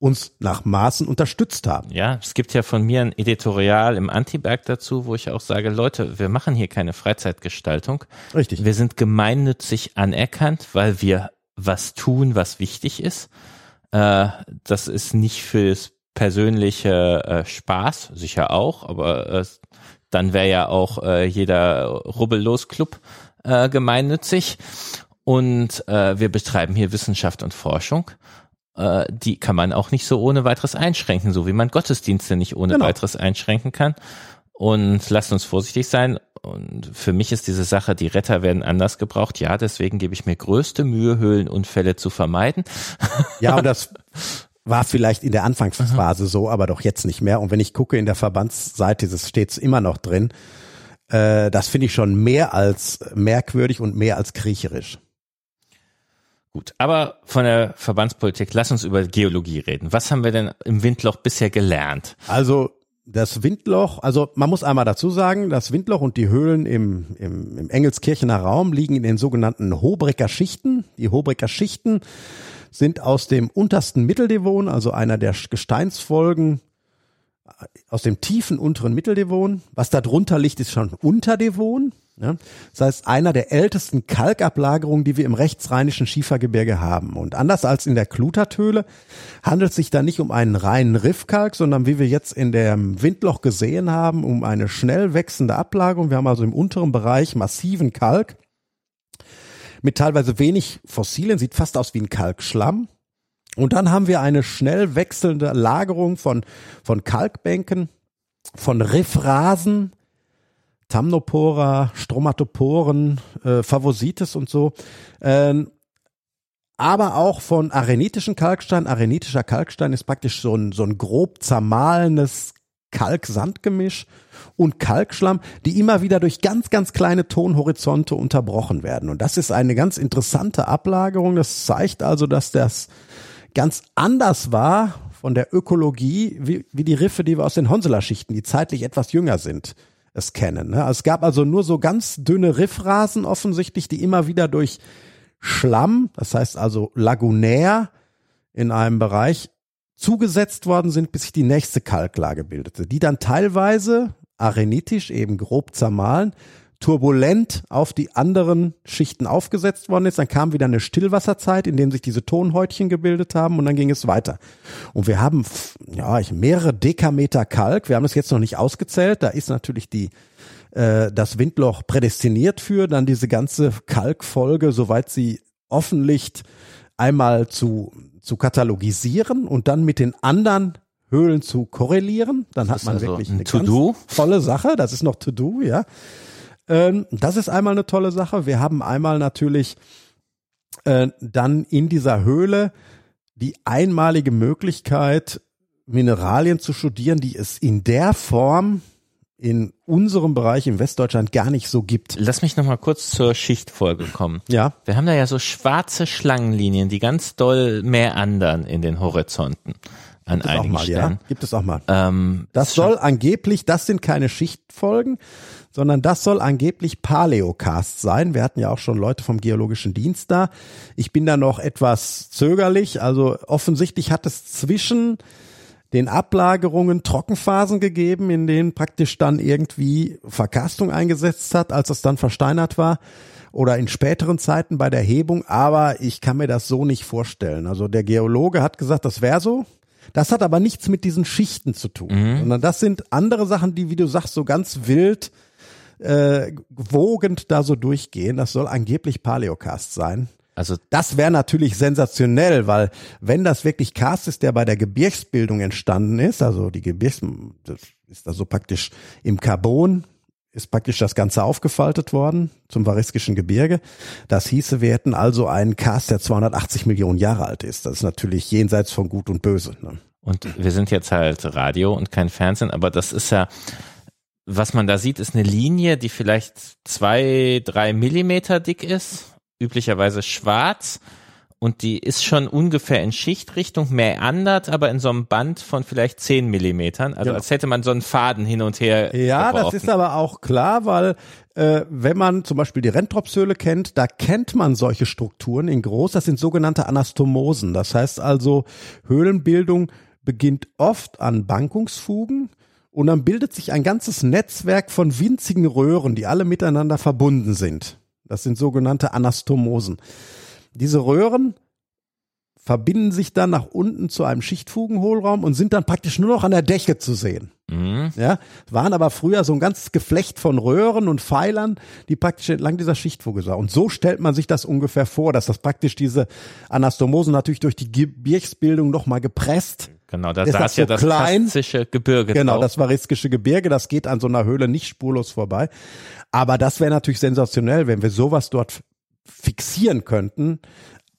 uns nach Maßen unterstützt haben. Ja, es gibt ja von mir ein Editorial im Antiberg dazu, wo ich auch sage, Leute, wir machen hier keine Freizeitgestaltung. Richtig. Wir sind gemeinnützig anerkannt, weil wir was tun, was wichtig ist. Äh, das ist nicht fürs persönliche äh, Spaß, sicher auch, aber äh, dann wäre ja auch jeder Rubbellos-Club gemeinnützig. Und wir betreiben hier Wissenschaft und Forschung äh, die kann man auch nicht so ohne weiteres einschränken, so wie man Gottesdienste nicht ohne genau. weiteres einschränken kann. Und lasst uns vorsichtig sein. Und für mich ist diese Sache, die Retter werden anders gebraucht. Ja, deswegen gebe ich mir größte Mühe, Höhlenunfälle zu vermeiden. Ja, und das war vielleicht in der Anfangsphase Aha. so, aber doch jetzt nicht mehr. Und wenn ich gucke in der Verbandsseite, das steht immer noch drin. Äh, das finde ich schon mehr als merkwürdig und mehr als kriecherisch. Gut, aber von der Verbandspolitik, lass uns über Geologie reden. Was haben wir denn im Windloch bisher gelernt? Also das Windloch, also man muss einmal dazu sagen, das Windloch und die Höhlen im, im, im Engelskirchener Raum liegen in den sogenannten Hobrecker Schichten. Die Hobrecker Schichten sind aus dem untersten Mitteldevon, also einer der Gesteinsfolgen aus dem tiefen unteren Mitteldevon. Was da drunter liegt, ist schon Unterdevon. Ja? Das heißt, einer der ältesten Kalkablagerungen, die wir im rechtsrheinischen Schiefergebirge haben. Und anders als in der Klutertöhle handelt es sich da nicht um einen reinen Riffkalk, sondern wie wir jetzt in dem Windloch gesehen haben, um eine schnell wechselnde Ablagerung. Wir haben also im unteren Bereich massiven Kalk mit teilweise wenig Fossilien, sieht fast aus wie ein Kalkschlamm. Und dann haben wir eine schnell wechselnde Lagerung von, von Kalkbänken, von Riffrasen, Thamnopora, Stromatoporen, äh, Favositis und so. Ähm, aber auch von arenitischen Kalkstein. Arenitischer Kalkstein ist praktisch so ein, so ein grob zermahlenes Kalk-Sandgemisch und Kalkschlamm, die immer wieder durch ganz, ganz kleine Tonhorizonte unterbrochen werden. Und das ist eine ganz interessante Ablagerung. Das zeigt also, dass das ganz anders war von der Ökologie wie, wie die Riffe, die wir aus den Honseler-Schichten, die zeitlich etwas jünger sind es kennen. Ne? Also es gab also nur so ganz dünne Riffrasen offensichtlich, die immer wieder durch Schlamm, das heißt also lagunär in einem Bereich zugesetzt worden sind, bis sich die nächste Kalklage bildete, die dann teilweise arenitisch eben grob zermahlen turbulent auf die anderen Schichten aufgesetzt worden ist. Dann kam wieder eine Stillwasserzeit, in dem sich diese Tonhäutchen gebildet haben und dann ging es weiter. Und wir haben ja mehrere Dekameter Kalk. Wir haben es jetzt noch nicht ausgezählt. Da ist natürlich die äh, das Windloch prädestiniert für dann diese ganze Kalkfolge, soweit sie offen liegt, einmal zu zu katalogisieren und dann mit den anderen Höhlen zu korrelieren. Dann hat man also wirklich eine ganz tolle Sache. Das ist noch To Do, ja. Ähm, das ist einmal eine tolle Sache. Wir haben einmal natürlich äh, dann in dieser Höhle die einmalige Möglichkeit, Mineralien zu studieren, die es in der Form in unserem Bereich in Westdeutschland gar nicht so gibt. Lass mich noch mal kurz zur Schichtfolge kommen. Ja. Wir haben da ja so schwarze Schlangenlinien, die ganz doll mehr andern in den Horizonten an Gibt einigen mal, Stellen. Ja? Gibt es auch mal. Ähm, das soll angeblich, das sind keine Schichtfolgen, sondern das soll angeblich Paleocast sein. Wir hatten ja auch schon Leute vom Geologischen Dienst da. Ich bin da noch etwas zögerlich. Also offensichtlich hat es zwischen den Ablagerungen Trockenphasen gegeben, in denen praktisch dann irgendwie Verkastung eingesetzt hat, als es dann versteinert war oder in späteren Zeiten bei der Hebung, aber ich kann mir das so nicht vorstellen. Also der Geologe hat gesagt, das wäre so. Das hat aber nichts mit diesen Schichten zu tun, mhm. sondern das sind andere Sachen, die, wie du sagst, so ganz wild äh, wogend da so durchgehen. Das soll angeblich Paleocast sein. Also das wäre natürlich sensationell, weil wenn das wirklich Cast ist, der bei der Gebirgsbildung entstanden ist, also die Gebirgs, das ist da so praktisch im Carbon, ist praktisch das Ganze aufgefaltet worden zum Variskischen Gebirge. Das hieße, wir hätten also einen Cast, der 280 Millionen Jahre alt ist. Das ist natürlich jenseits von Gut und Böse. Ne? Und wir sind jetzt halt Radio und kein Fernsehen, aber das ist ja, was man da sieht, ist eine Linie, die vielleicht zwei, drei Millimeter dick ist, üblicherweise schwarz. Und die ist schon ungefähr in Schichtrichtung, meandert, aber in so einem Band von vielleicht zehn Millimetern. Also genau. als hätte man so einen Faden hin und her. Ja, geworfen. das ist aber auch klar, weil äh, wenn man zum Beispiel die Rentropshöhle kennt, da kennt man solche Strukturen in groß. Das sind sogenannte Anastomosen. Das heißt also, Höhlenbildung beginnt oft an Bankungsfugen und dann bildet sich ein ganzes Netzwerk von winzigen Röhren, die alle miteinander verbunden sind. Das sind sogenannte Anastomosen. Diese Röhren verbinden sich dann nach unten zu einem Schichtfugenhohlraum und sind dann praktisch nur noch an der Decke zu sehen. Mhm. Ja, waren aber früher so ein ganzes Geflecht von Röhren und Pfeilern, die praktisch entlang dieser Schichtfuge sahen. Und so stellt man sich das ungefähr vor, dass das praktisch diese Anastomosen natürlich durch die Gebirgsbildung nochmal gepresst Genau, da saß so ja das klein. klassische Gebirge Genau, drauf. das variskische Gebirge, das geht an so einer Höhle nicht spurlos vorbei. Aber das wäre natürlich sensationell, wenn wir sowas dort fixieren könnten.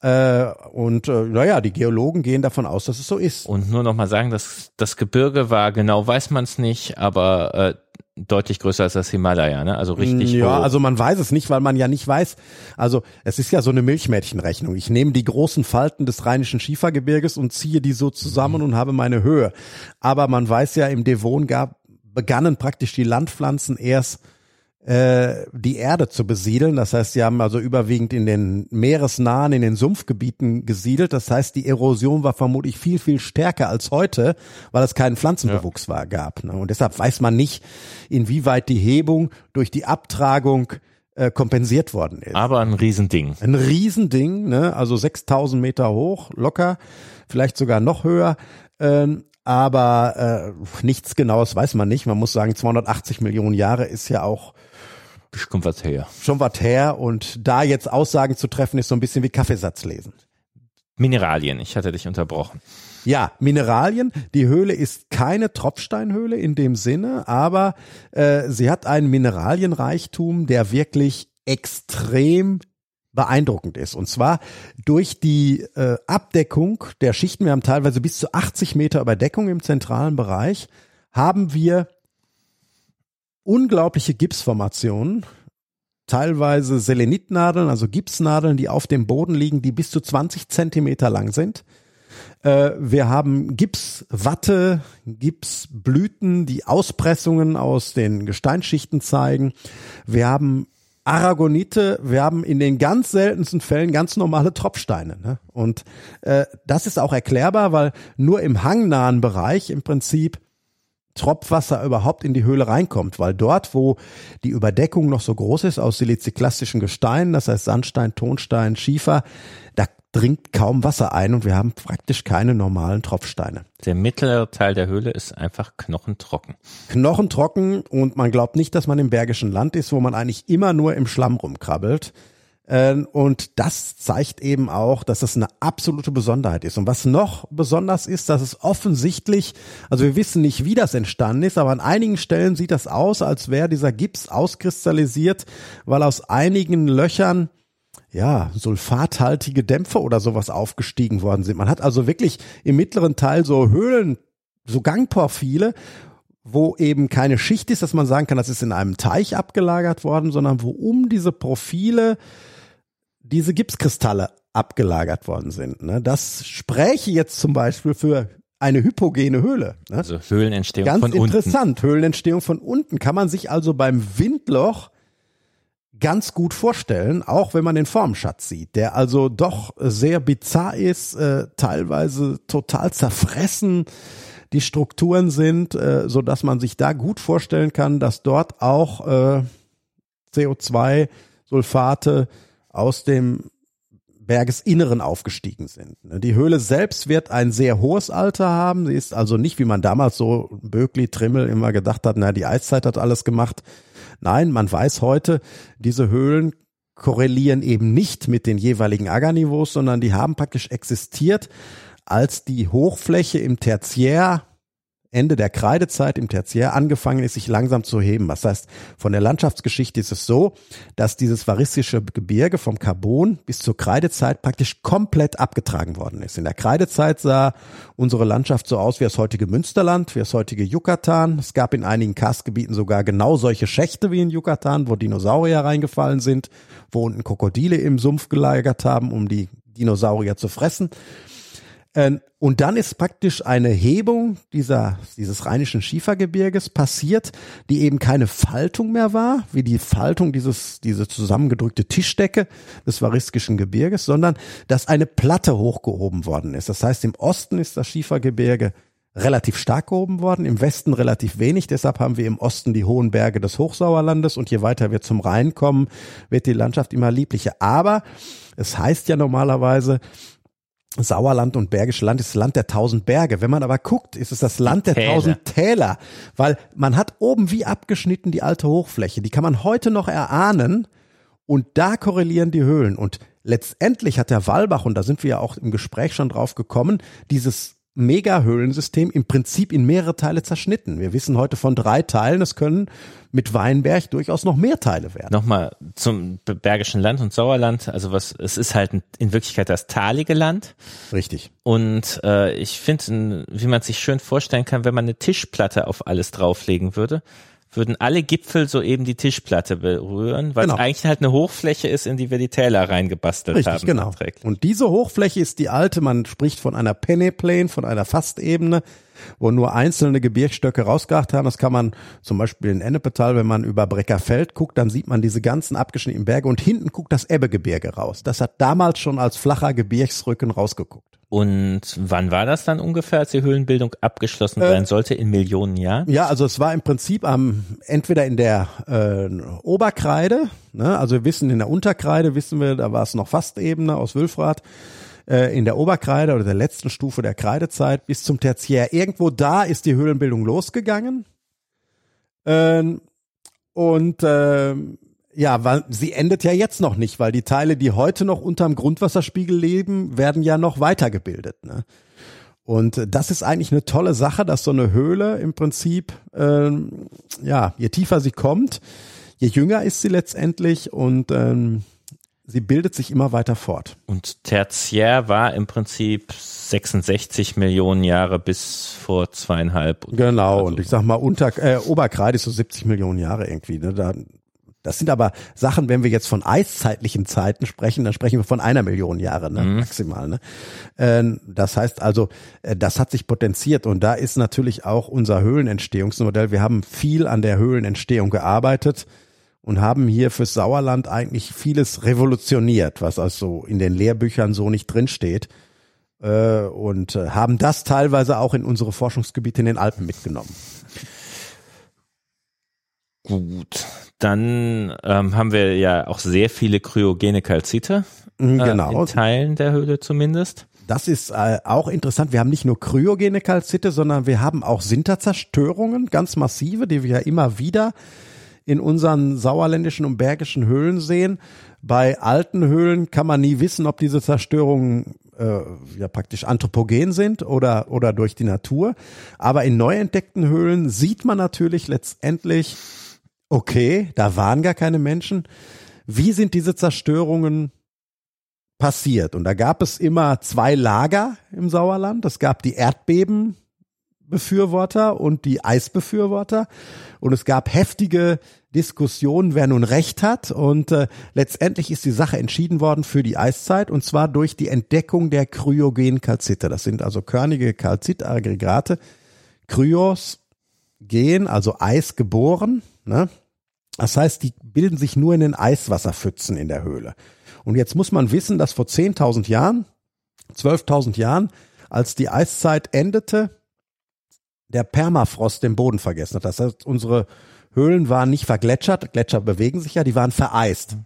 Äh, und äh, naja, die Geologen gehen davon aus, dass es so ist. Und nur noch mal sagen, dass das Gebirge war, genau weiß man es nicht, aber äh, deutlich größer als das Himalaya, ne? Also richtig Ja, hoch. also man weiß es nicht, weil man ja nicht weiß. Also es ist ja so eine Milchmädchenrechnung. Ich nehme die großen Falten des rheinischen Schiefergebirges und ziehe die so zusammen mhm. und habe meine Höhe. Aber man weiß ja, im Devon gab begannen praktisch die Landpflanzen erst die Erde zu besiedeln. Das heißt, sie haben also überwiegend in den meeresnahen, in den Sumpfgebieten gesiedelt. Das heißt, die Erosion war vermutlich viel, viel stärker als heute, weil es keinen Pflanzenbewuchs ja. war, gab. Ne? Und deshalb weiß man nicht, inwieweit die Hebung durch die Abtragung äh, kompensiert worden ist. Aber ein Riesending. Ein Riesending, ne? also 6000 Meter hoch, locker, vielleicht sogar noch höher. Ähm, aber äh, nichts Genaues weiß man nicht. Man muss sagen, 280 Millionen Jahre ist ja auch Schon was her. Schon was her. Und da jetzt Aussagen zu treffen, ist so ein bisschen wie Kaffeesatz lesen. Mineralien, ich hatte dich unterbrochen. Ja, Mineralien. Die Höhle ist keine Tropfsteinhöhle in dem Sinne, aber äh, sie hat einen Mineralienreichtum, der wirklich extrem beeindruckend ist. Und zwar durch die äh, Abdeckung der Schichten. Wir haben teilweise bis zu 80 Meter Überdeckung im zentralen Bereich. Haben wir unglaubliche Gipsformationen, teilweise Selenitnadeln, also Gipsnadeln, die auf dem Boden liegen, die bis zu 20 Zentimeter lang sind. Äh, wir haben Gipswatte, Gipsblüten, die Auspressungen aus den Gesteinsschichten zeigen. Wir haben Aragonite, wir haben in den ganz seltensten Fällen ganz normale Tropfsteine. Ne? Und äh, das ist auch erklärbar, weil nur im hangnahen Bereich im Prinzip Tropfwasser überhaupt in die Höhle reinkommt, weil dort, wo die Überdeckung noch so groß ist aus siliziklastischen Gesteinen, das heißt Sandstein, Tonstein, Schiefer, da dringt kaum Wasser ein und wir haben praktisch keine normalen Tropfsteine. Der mittlere Teil der Höhle ist einfach knochentrocken. Knochentrocken und man glaubt nicht, dass man im Bergischen Land ist, wo man eigentlich immer nur im Schlamm rumkrabbelt. Ähm, und das zeigt eben auch, dass es eine absolute Besonderheit ist. Und was noch besonders ist, dass es offensichtlich, also wir wissen nicht, wie das entstanden ist, aber an einigen Stellen sieht das aus, als wäre dieser Gips auskristallisiert, weil aus einigen Löchern ja, sulfathaltige Dämpfe oder sowas aufgestiegen worden sind. Man hat also wirklich im mittleren Teil so Höhlen, so Gangprofile, wo eben keine Schicht ist, dass man sagen kann, das ist in einem Teich abgelagert worden, sondern wo um diese Profile diese Gipskristalle abgelagert worden sind. Ne? Das spräche jetzt zum Beispiel für eine hypogene Höhle. Ne? Also Höhlenentstehung Ganz von unten. Ganz interessant, Höhlenentstehung von unten kann man sich also beim Windloch ganz gut vorstellen, auch wenn man den Formschatz sieht, der also doch sehr bizarr ist, äh, teilweise total zerfressen die Strukturen sind, äh, so dass man sich da gut vorstellen kann, dass dort auch äh, CO2 Sulfate aus dem Bergesinneren aufgestiegen sind. Die Höhle selbst wird ein sehr hohes Alter haben. Sie ist also nicht, wie man damals so Böckli, Trimmel immer gedacht hat, na, die Eiszeit hat alles gemacht. Nein, man weiß heute, diese Höhlen korrelieren eben nicht mit den jeweiligen Agerniveaus, sondern die haben praktisch existiert, als die Hochfläche im Tertiär Ende der Kreidezeit im Tertiär angefangen ist, sich langsam zu heben. Das heißt, von der Landschaftsgeschichte ist es so, dass dieses varistische Gebirge vom Carbon bis zur Kreidezeit praktisch komplett abgetragen worden ist. In der Kreidezeit sah unsere Landschaft so aus wie das heutige Münsterland, wie das heutige Yucatan. Es gab in einigen Karstgebieten sogar genau solche Schächte wie in Yucatan, wo Dinosaurier reingefallen sind, wo unten Krokodile im Sumpf gelagert haben, um die Dinosaurier zu fressen. Ähm, und dann ist praktisch eine Hebung dieser, dieses rheinischen Schiefergebirges passiert, die eben keine Faltung mehr war, wie die Faltung dieses, diese zusammengedrückte Tischdecke des Variskischen Gebirges, sondern dass eine Platte hochgehoben worden ist. Das heißt, im Osten ist das Schiefergebirge relativ stark gehoben worden, im Westen relativ wenig. Deshalb haben wir im Osten die hohen Berge des Hochsauerlandes und je weiter wir zum Rhein kommen, wird die Landschaft immer lieblicher. Aber es heißt ja normalerweise, Sauerland und Bergische Land ist das Land der tausend Berge. Wenn man aber guckt, ist es das Land der Täler. tausend Täler, weil man hat oben wie abgeschnitten die alte Hochfläche. Die kann man heute noch erahnen und da korrelieren die Höhlen. Und letztendlich hat der Walbach, und da sind wir ja auch im Gespräch schon drauf gekommen, dieses Mega-Höhlensystem im Prinzip in mehrere Teile zerschnitten. Wir wissen heute von drei Teilen, es können mit Weinberg durchaus noch mehr Teile werden. Nochmal zum Bergischen Land und Sauerland. Also was, es ist halt in Wirklichkeit das talige Land. Richtig. Und äh, ich finde, wie man sich schön vorstellen kann, wenn man eine Tischplatte auf alles drauflegen würde, würden alle Gipfel so eben die Tischplatte berühren, weil genau. es eigentlich halt eine Hochfläche ist, in die wir die Täler reingebastelt Richtig, haben. Genau. Und diese Hochfläche ist die alte, man spricht von einer Peneplane, von einer Fastebene. wo nur einzelne Gebirgsstöcke rausgebracht haben. Das kann man zum Beispiel in Ennepetal, wenn man über Breckerfeld guckt, dann sieht man diese ganzen abgeschnittenen Berge und hinten guckt das Ebbegebirge raus. Das hat damals schon als flacher Gebirgsrücken rausgeguckt. Und wann war das dann ungefähr, als die Höhlenbildung abgeschlossen sein äh, sollte? In Millionen Jahren? Ja, also es war im Prinzip am entweder in der äh, Oberkreide, ne, also wir wissen in der Unterkreide wissen wir, da war es noch Fastebene aus Wülfrath äh, in der Oberkreide oder der letzten Stufe der Kreidezeit bis zum Tertiär. Irgendwo da ist die Höhlenbildung losgegangen. Ähm, und äh, ja, weil sie endet ja jetzt noch nicht, weil die Teile, die heute noch unterm Grundwasserspiegel leben, werden ja noch weitergebildet. Ne? Und das ist eigentlich eine tolle Sache, dass so eine Höhle im Prinzip, ähm, ja, je tiefer sie kommt, je jünger ist sie letztendlich und ähm, sie bildet sich immer weiter fort. Und Tertiär war im Prinzip 66 Millionen Jahre bis vor zweieinhalb. Genau, also. und ich sag mal, unter äh, Oberkreide ist so 70 Millionen Jahre irgendwie. Ne? Da, das sind aber Sachen, wenn wir jetzt von eiszeitlichen Zeiten sprechen, dann sprechen wir von einer Million Jahre ne, mhm. maximal. Ne? Ähm, das heißt also, äh, das hat sich potenziert und da ist natürlich auch unser Höhlenentstehungsmodell. Wir haben viel an der Höhlenentstehung gearbeitet und haben hier fürs Sauerland eigentlich vieles revolutioniert, was also in den Lehrbüchern so nicht drinsteht. Äh, und äh, haben das teilweise auch in unsere Forschungsgebiete in den Alpen mitgenommen. Gut, dann ähm, haben wir ja auch sehr viele kryogene Kalzite. Mhm, genau. Äh, in Teilen der Höhle zumindest. Das ist äh, auch interessant. Wir haben nicht nur kryogene Kalzite, sondern wir haben auch Sinterzerstörungen, ganz massive, die wir ja immer wieder in unseren sauerländischen und bergischen Höhlen sehen. Bei alten Höhlen kann man nie wissen, ob diese Zerstörungen äh, ja praktisch anthropogen sind oder, oder durch die Natur. Aber in neu entdeckten Höhlen sieht man natürlich letztendlich, okay, da waren gar keine Menschen. Wie sind diese Zerstörungen passiert? Und da gab es immer zwei Lager im Sauerland. Es gab die Erdbeben Befürworter und die Eisbefürworter. Und es gab heftige Diskussionen, wer nun recht hat. Und äh, letztendlich ist die Sache entschieden worden für die Eiszeit und zwar durch die Entdeckung der kryogenen Kalzite. Das sind also körnige Kalzitaggregate. Kryos gehen, also Eis geboren. Ne? Das heißt, die bilden sich nur in den Eiswasserpfützen in der Höhle. Und jetzt muss man wissen, dass vor 10.000 Jahren, 12.000 Jahren, als die Eiszeit endete, der Permafrost den Boden vergessen hat. Das heißt, unsere Höhlen waren nicht vergletschert, Gletscher bewegen sich ja, die waren vereist.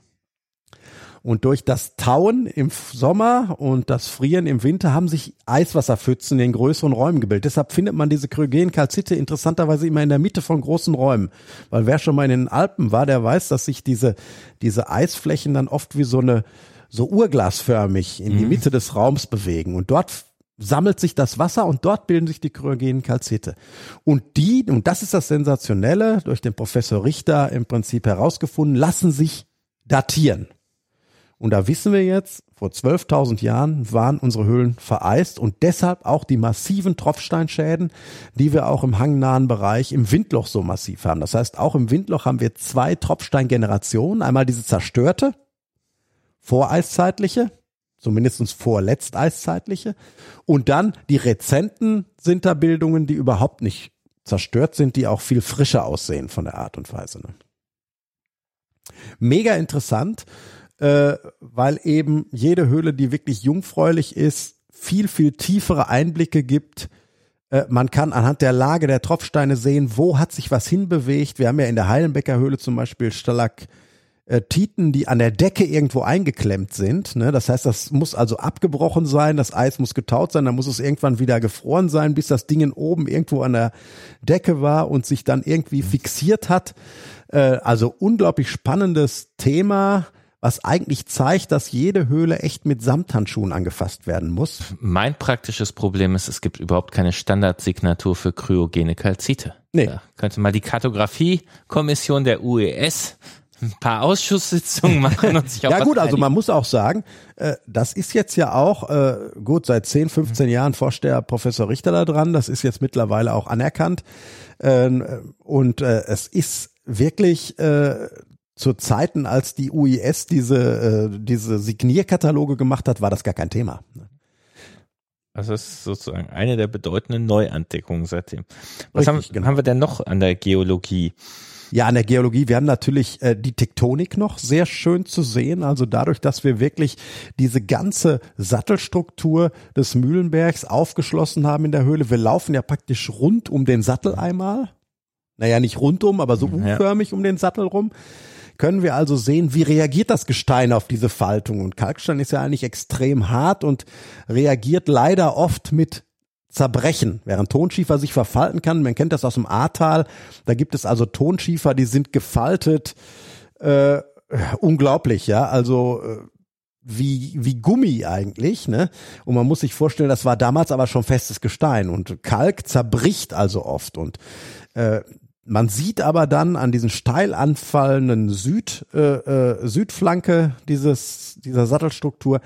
Und durch das Tauen im Sommer und das Frieren im Winter haben sich Eiswasserpfützen in den größeren Räumen gebildet. Deshalb findet man diese Krygen-Kalzite interessanterweise immer in der Mitte von großen Räumen. Weil wer schon mal in den Alpen war, der weiß, dass sich diese, diese Eisflächen dann oft wie so eine, so urglasförmig in die mhm. Mitte des Raums bewegen. Und dort sammelt sich das Wasser und dort bilden sich die kryogenen Kalzite. Und die, und das ist das Sensationelle, durch den Professor Richter im Prinzip herausgefunden, lassen sich datieren. Und da wissen wir jetzt, vor 12.000 Jahren waren unsere Höhlen vereist und deshalb auch die massiven Tropfsteinschäden, die wir auch im hangnahen Bereich im Windloch so massiv haben. Das heißt, auch im Windloch haben wir zwei Tropfsteingenerationen. Einmal diese zerstörte, voreiszeitliche, zumindest vorletzteiszzeitliche. Und dann die rezenten Sinterbildungen, die überhaupt nicht zerstört sind, die auch viel frischer aussehen von der Art und Weise. Ne? Mega interessant, äh, weil eben jede Höhle, die wirklich jungfräulich ist, viel, viel tiefere Einblicke gibt. Äh, man kann anhand der Lage der Tropfsteine sehen, wo hat sich was hinbewegt. Wir haben ja in der Heilenbecker Höhle zum Beispiel Stalag äh, Titen, die an der Decke irgendwo eingeklemmt sind. Ne? Das heißt, das muss also abgebrochen sein, das Eis muss getaut sein, dann muss es irgendwann wieder gefroren sein, bis das Ding oben irgendwo an der Decke war und sich dann irgendwie fixiert hat. Äh, also unglaublich spannendes Thema was eigentlich zeigt, dass jede Höhle echt mit Samthandschuhen angefasst werden muss. Mein praktisches Problem ist, es gibt überhaupt keine Standardsignatur für kryogene Kalzite. Nee. Da könnte mal die Kartografie-Kommission der UES ein paar Ausschusssitzungen machen und sich auf Ja gut, also man muss auch sagen, äh, das ist jetzt ja auch, äh, gut, seit 10, 15 mhm. Jahren forscht der Professor Richter da dran, das ist jetzt mittlerweile auch anerkannt. Äh, und äh, es ist wirklich äh, zu Zeiten, als die UIS diese, äh, diese Signierkataloge gemacht hat, war das gar kein Thema. Also das ist sozusagen eine der bedeutenden Neuentdeckungen seitdem. Was Richtig, haben, genau. haben wir denn noch an der Geologie? Ja, an der Geologie, wir haben natürlich äh, die Tektonik noch sehr schön zu sehen. Also dadurch, dass wir wirklich diese ganze Sattelstruktur des Mühlenbergs aufgeschlossen haben in der Höhle. Wir laufen ja praktisch rund um den Sattel einmal. Naja, nicht rundum, aber so Ja. U-förmig um den Sattel rum. Können wir also sehen, wie reagiert das Gestein auf diese Faltung? Und Kalkstein ist ja eigentlich extrem hart und reagiert leider oft mit zerbrechen, während Tonschiefer sich verfalten kann. Man kennt das aus dem Ahrtal. Da gibt es also Tonschiefer, die sind gefaltet. Äh, unglaublich, ja. Also äh, wie, wie Gummi eigentlich, ne? Und man muss sich vorstellen, das war damals aber schon festes Gestein und Kalk zerbricht also oft und äh, man sieht aber dann an diesen steil anfallenden Süd, äh, äh, Südflanke dieses, dieser Sattelstruktur,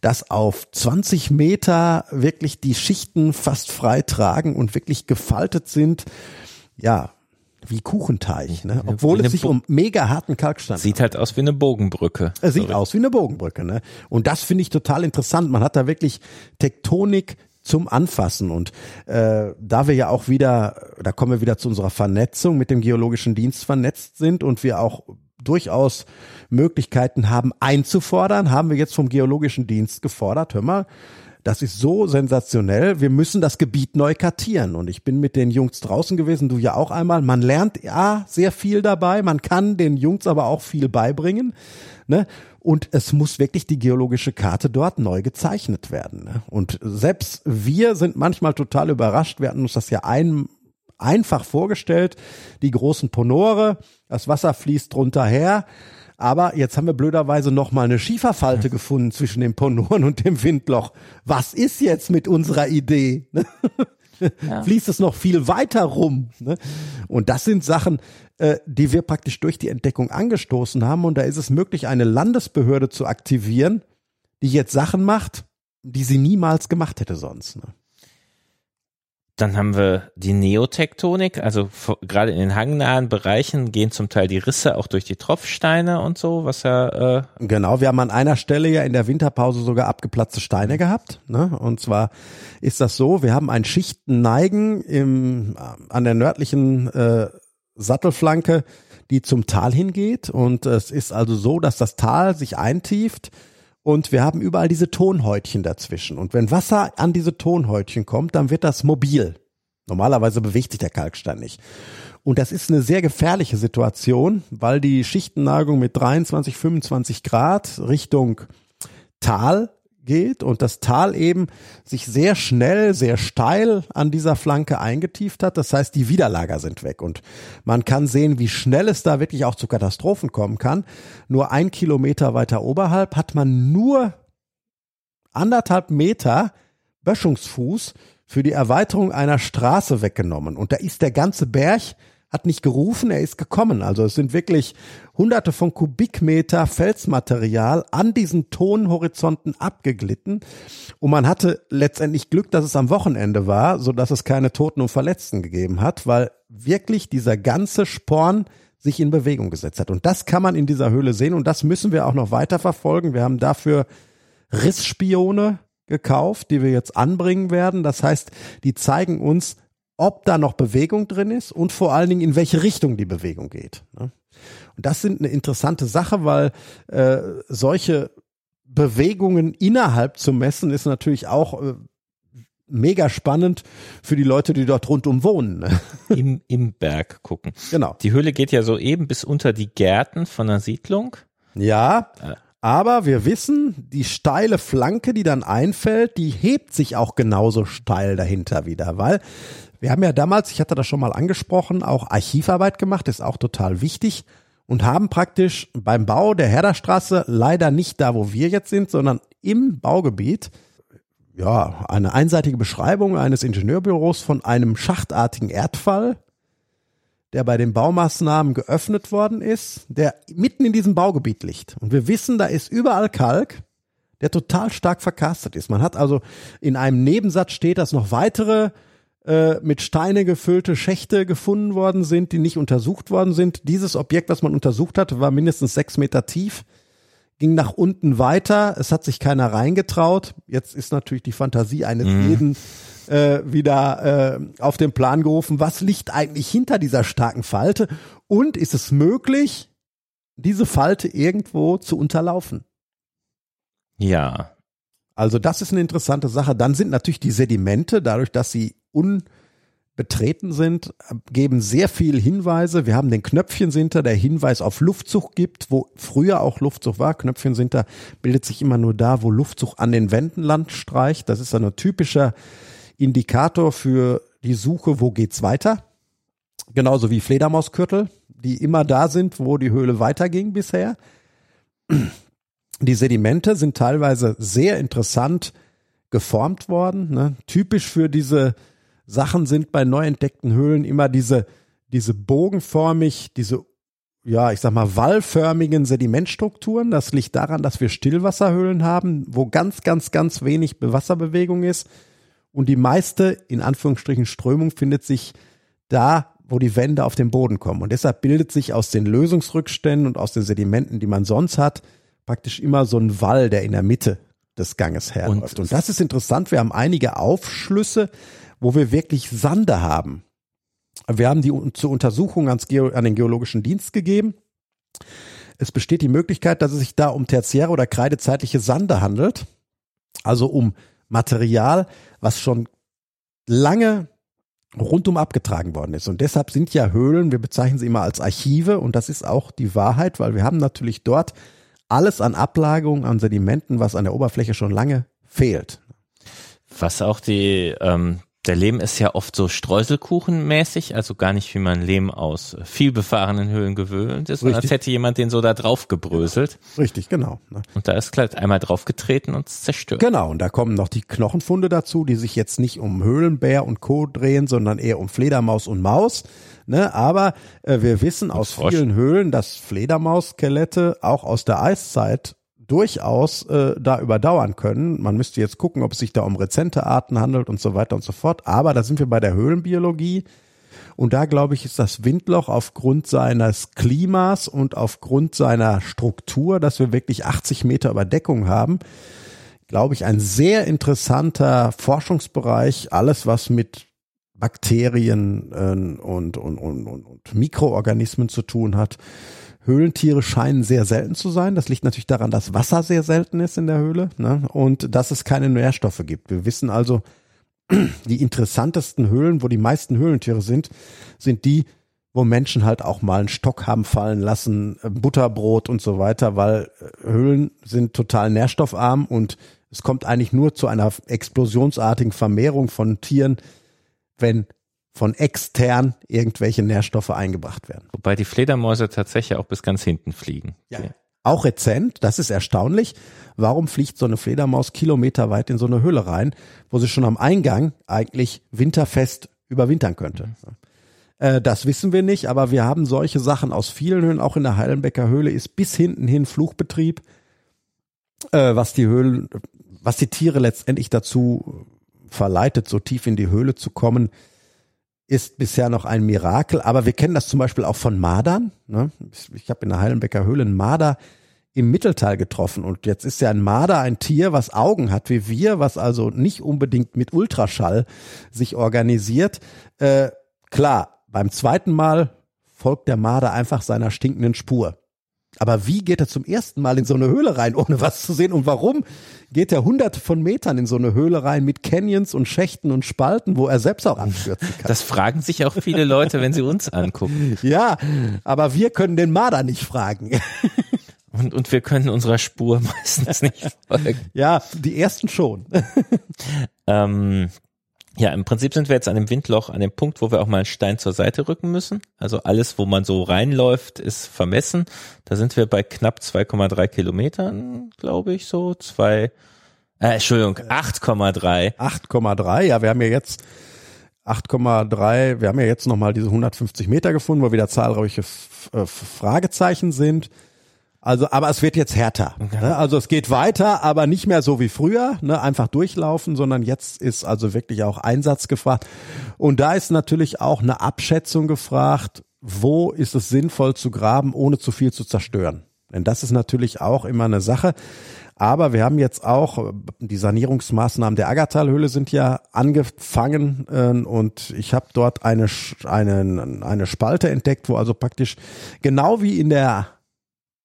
dass auf 20 Meter wirklich die Schichten fast frei tragen und wirklich gefaltet sind. Ja, wie Kuchenteig, ne? Obwohl es sich Bo- um mega harten Kalkstein Sieht halt aus wie eine Bogenbrücke. es sieht aus wie eine Bogenbrücke, ne? Und das finde ich total interessant. Man hat da wirklich Tektonik zum Anfassen und äh, da wir ja auch wieder, da kommen wir wieder zu unserer Vernetzung mit dem geologischen Dienst vernetzt sind und wir auch durchaus Möglichkeiten haben einzufordern, haben wir jetzt vom geologischen Dienst gefordert. Hör mal, das ist so sensationell. Wir müssen das Gebiet neu kartieren. Und ich bin mit den Jungs draußen gewesen, du ja auch einmal. Man lernt ja sehr viel dabei. Man kann den Jungs aber auch viel beibringen. Ne? Und es muss wirklich die geologische Karte dort neu gezeichnet werden. Ne? Und selbst wir sind manchmal total überrascht. Wir hatten uns das ja ein, einfach vorgestellt. Die großen Ponore, das Wasser fließt drunter her. Aber jetzt haben wir blöderweise noch mal eine Schieferfalte gefunden zwischen den Ponoren und dem Windloch. Was ist jetzt mit unserer Idee? Ne? Fließt es noch viel weiter rum? Ne? Und das sind Sachen, äh, die wir praktisch durch die Entdeckung angestoßen haben. Und da ist es möglich, eine Landesbehörde zu aktivieren, die jetzt Sachen macht, die sie niemals gemacht hätte sonst. Dann haben wir die Neotektonik, also vor- gerade in den hangnahen Bereichen gehen zum Teil die Risse auch durch die Tropfsteine und so, was ja äh, Genau, wir haben an einer Stelle ja in der Winterpause sogar abgeplatzte Steine gehabt. Ne? Und zwar ist das so, wir haben ein Schichtenneigen im, an der nördlichen äh, Sattelflanke, die zum Tal hingeht. Und es ist also so, dass das Tal sich eintieft und wir haben überall diese Tonhäutchen dazwischen. Und wenn Wasser an diese Tonhäutchen kommt, dann wird das mobil. Normalerweise bewegt sich der Kalkstein nicht. Und das ist eine sehr gefährliche Situation, weil die Schichtenneigung mit 23, 25 Grad Richtung Tal geht und das Tal eben sich sehr schnell, sehr steil an dieser Flanke eingetieft hat. Das heißt, die Widerlager sind weg und man kann sehen, wie schnell es da wirklich auch zu Katastrophen kommen kann. Nur ein Kilometer weiter oberhalb hat man nur anderthalb Meter Böschungsfuß für die Erweiterung einer Straße weggenommen. Und da ist der ganze Berg, hat nicht gerufen, er ist gekommen. Also es sind wirklich hunderte von Kubikmeter Felsmaterial an diesen Tonhorizonten abgeglitten. Und man hatte letztendlich Glück, dass es am Wochenende war, so dass es keine Toten und Verletzten gegeben hat, weil wirklich dieser ganze Sporn sich in Bewegung gesetzt hat. Und das kann man in dieser Höhle sehen und das müssen wir auch noch weiter verfolgen. Wir haben dafür Rissspione gekauft, die wir jetzt anbringen werden. Das heißt, die zeigen uns, ob da noch Bewegung drin ist und vor allen Dingen in welche Richtung die Bewegung geht. ne? Und das sind eine interessante Sache, weil äh, solche Bewegungen innerhalb zu messen ist natürlich auch äh, mega spannend für die Leute, die dort rundum wohnen. ne? im, im Berg gucken. Genau. Die Höhle geht ja so eben bis unter die Gärten von der Siedlung. Ja, aber wir wissen, die steile Flanke, die dann einfällt, die hebt sich auch genauso steil dahinter wieder, weil wir haben ja damals, ich hatte das schon mal angesprochen, auch Archivarbeit gemacht, ist auch total wichtig und haben praktisch beim Bau der Herderstraße leider nicht da, wo wir jetzt sind, sondern im Baugebiet ja, eine einseitige Beschreibung eines Ingenieurbüros von einem schachtartigen Erdfall, der bei den Baumaßnahmen geöffnet worden ist, der mitten in diesem Baugebiet liegt. Und wir wissen, da ist überall Kalk, der total stark verkastet ist. Man hat also in einem Nebensatz steht, dass noch weitere äh, mit Steine gefüllte Schächte gefunden worden sind, die nicht untersucht worden sind. Dieses Objekt, was man untersucht hat, war mindestens sechs Meter tief ging nach unten weiter. Es hat sich keiner reingetraut. Jetzt ist natürlich die Fantasie eines Mhm. jeden äh, wieder äh, auf den Plan gerufen. Was liegt eigentlich hinter dieser starken Falte? Und ist es möglich, diese Falte irgendwo zu unterlaufen? Ja. Also das ist eine interessante Sache. Dann sind natürlich die Sedimente, dadurch, dass sie unbetreten sind, geben sehr viel Hinweise. Wir haben den Knöpfchensinter, der Hinweis auf Luftzug gibt, wo früher auch Luftzug war. Knöpfchensinter bildet sich immer nur da, wo Luftzug an den Wänden land streicht. Das ist ein typischer Indikator für die Suche, wo geht's weiter. Genauso wie Fledermauskürtel, die immer da sind, wo die Höhle weiterging bisher. Die Sedimente sind teilweise sehr interessant geformt worden. Ne? Typisch für diese Sachen sind bei neu entdeckten Höhlen immer diese, diese bogenförmig, diese, ja, ich sag mal, wallförmigen Sedimentstrukturen. Das liegt daran, dass wir Stillwasserhöhlen haben, wo ganz, ganz, ganz wenig Wasserbewegung ist. Und die meiste, in Anführungsstrichen, Strömung findet sich da, wo die Wände auf den Boden kommen. Und deshalb bildet sich aus den Lösungsrückständen und aus den Sedimenten, die man sonst hat, praktisch immer so ein Wall, der in der Mitte des Ganges herläuft. Und, und das ist interessant. Wir haben einige Aufschlüsse, wo wir wirklich Sande haben. Wir haben die zur Untersuchung ans Geo an den Geologischen Dienst gegeben. Es besteht die Möglichkeit, dass es sich da um tertiäre oder kreidezeitliche Sande handelt. Also um Material, was schon lange rundum abgetragen worden ist. Und deshalb sind ja Höhlen, wir bezeichnen sie immer als Archive und das ist auch die Wahrheit, weil wir haben natürlich dort alles an Ablagerungen, an Sedimenten, was an der Oberfläche schon lange fehlt. Was auch die, ähm, der Lehm ist ja oft so Streuselkuchenmäßig, also gar nicht wie man Lehm aus viel befahrenen Höhlen gewöhnt ist, sondern als hätte jemand den so da drauf gebröselt. Richtig, genau. ne? Und da ist gleich einmal draufgetreten und zerstört. Genau, und da kommen noch die Knochenfunde dazu, die sich jetzt nicht um Höhlenbär und Co. drehen, sondern eher um Fledermaus und Maus. Ne? Aber äh, wir wissen aus Frosch. vielen Höhlen, dass Fledermausskelette auch aus der Eiszeit durchaus äh, da überdauern können. Man müsste jetzt gucken, ob es sich da um rezente Arten handelt und so weiter und so fort. Aber da sind wir bei der Höhlenbiologie. Und da glaube ich, ist das Windloch aufgrund seines Klimas und aufgrund seiner Struktur, dass wir wirklich 80 Meter Überdeckung haben, glaube ich, ein sehr interessanter Forschungsbereich. Alles, was mit Bakterien äh, und, und, und, und, und Mikroorganismen zu tun hat. Höhlentiere scheinen sehr selten zu sein. Das liegt natürlich daran, dass Wasser sehr selten ist in der Höhle ne? und dass es keine Nährstoffe gibt. Wir wissen also, die interessantesten Höhlen, wo die meisten Höhlentiere sind, sind die, wo Menschen halt auch mal einen Stock haben fallen lassen, äh, Butterbrot und so weiter, weil äh, Höhlen sind total nährstoffarm und es kommt eigentlich nur zu einer explosionsartigen Vermehrung von Tieren, wenn von extern irgendwelche Nährstoffe eingebracht werden. Wobei die Fledermäuse tatsächlich auch bis ganz hinten fliegen. Ja. Auch rezent, das ist erstaunlich. Warum fliegt so eine Fledermaus kilometerweit in so eine Höhle rein, wo sie schon am Eingang eigentlich winterfest überwintern könnte? Äh, Das wissen wir nicht, aber wir haben solche Sachen aus vielen Höhlen. Auch in der Heilenbecker Höhle ist bis hinten hin Fluchbetrieb, äh, was die Höhlen, was die Tiere letztendlich dazu verleitet, so tief in die Höhle zu kommen, ist bisher noch ein Mirakel. Aber wir kennen das zum Beispiel auch von Mardern. Ne? Ich habe in der Heilenbecker Höhle einen Marder im Mittelteil getroffen. Und jetzt ist ja ein Marder ein Tier, was Augen hat wie wir, was also nicht unbedingt mit Ultraschall sich organisiert. Äh, klar, beim zweiten Mal folgt der Marder einfach seiner stinkenden Spur. Aber wie geht er zum ersten Mal in so eine Höhle rein, ohne was zu sehen? Und warum geht er hunderte von Metern in so eine Höhle rein mit Canyons und Schächten und Spalten, wo er selbst auch abstürzen kann? Das fragen sich auch viele Leute, wenn sie uns angucken. Ja, aber wir können den Marder nicht fragen. Und, und wir können unserer Spur meistens nicht folgen. Ja, die ersten schon. Ähm, ja, im Prinzip sind wir jetzt an dem Windloch, an dem Punkt, wo wir auch mal einen Stein zur Seite rücken müssen. Also alles, wo man so reinläuft, ist vermessen. Da sind wir bei knapp 2,3 Kilometern, glaube ich, so. Zwei, äh, Entschuldigung, 8,3. 8,3, ja, wir haben ja jetzt 8,3, wir haben ja jetzt nochmal diese 150 Meter gefunden, wo wieder zahlreiche F äh, Fragezeichen sind. Also, aber es wird jetzt härter. Ne? Also es geht weiter, aber nicht mehr so wie früher, ne? einfach durchlaufen, sondern jetzt ist also wirklich auch Einsatz gefragt. Und da ist natürlich auch eine Abschätzung gefragt, wo ist es sinnvoll zu graben, ohne zu viel zu zerstören. Denn das ist natürlich auch immer eine Sache. Aber wir haben jetzt auch, die Sanierungsmaßnahmen der Aggertalhöhle sind ja angefangen äh, und ich habe dort eine, eine, eine Spalte entdeckt, wo also praktisch genau wie in der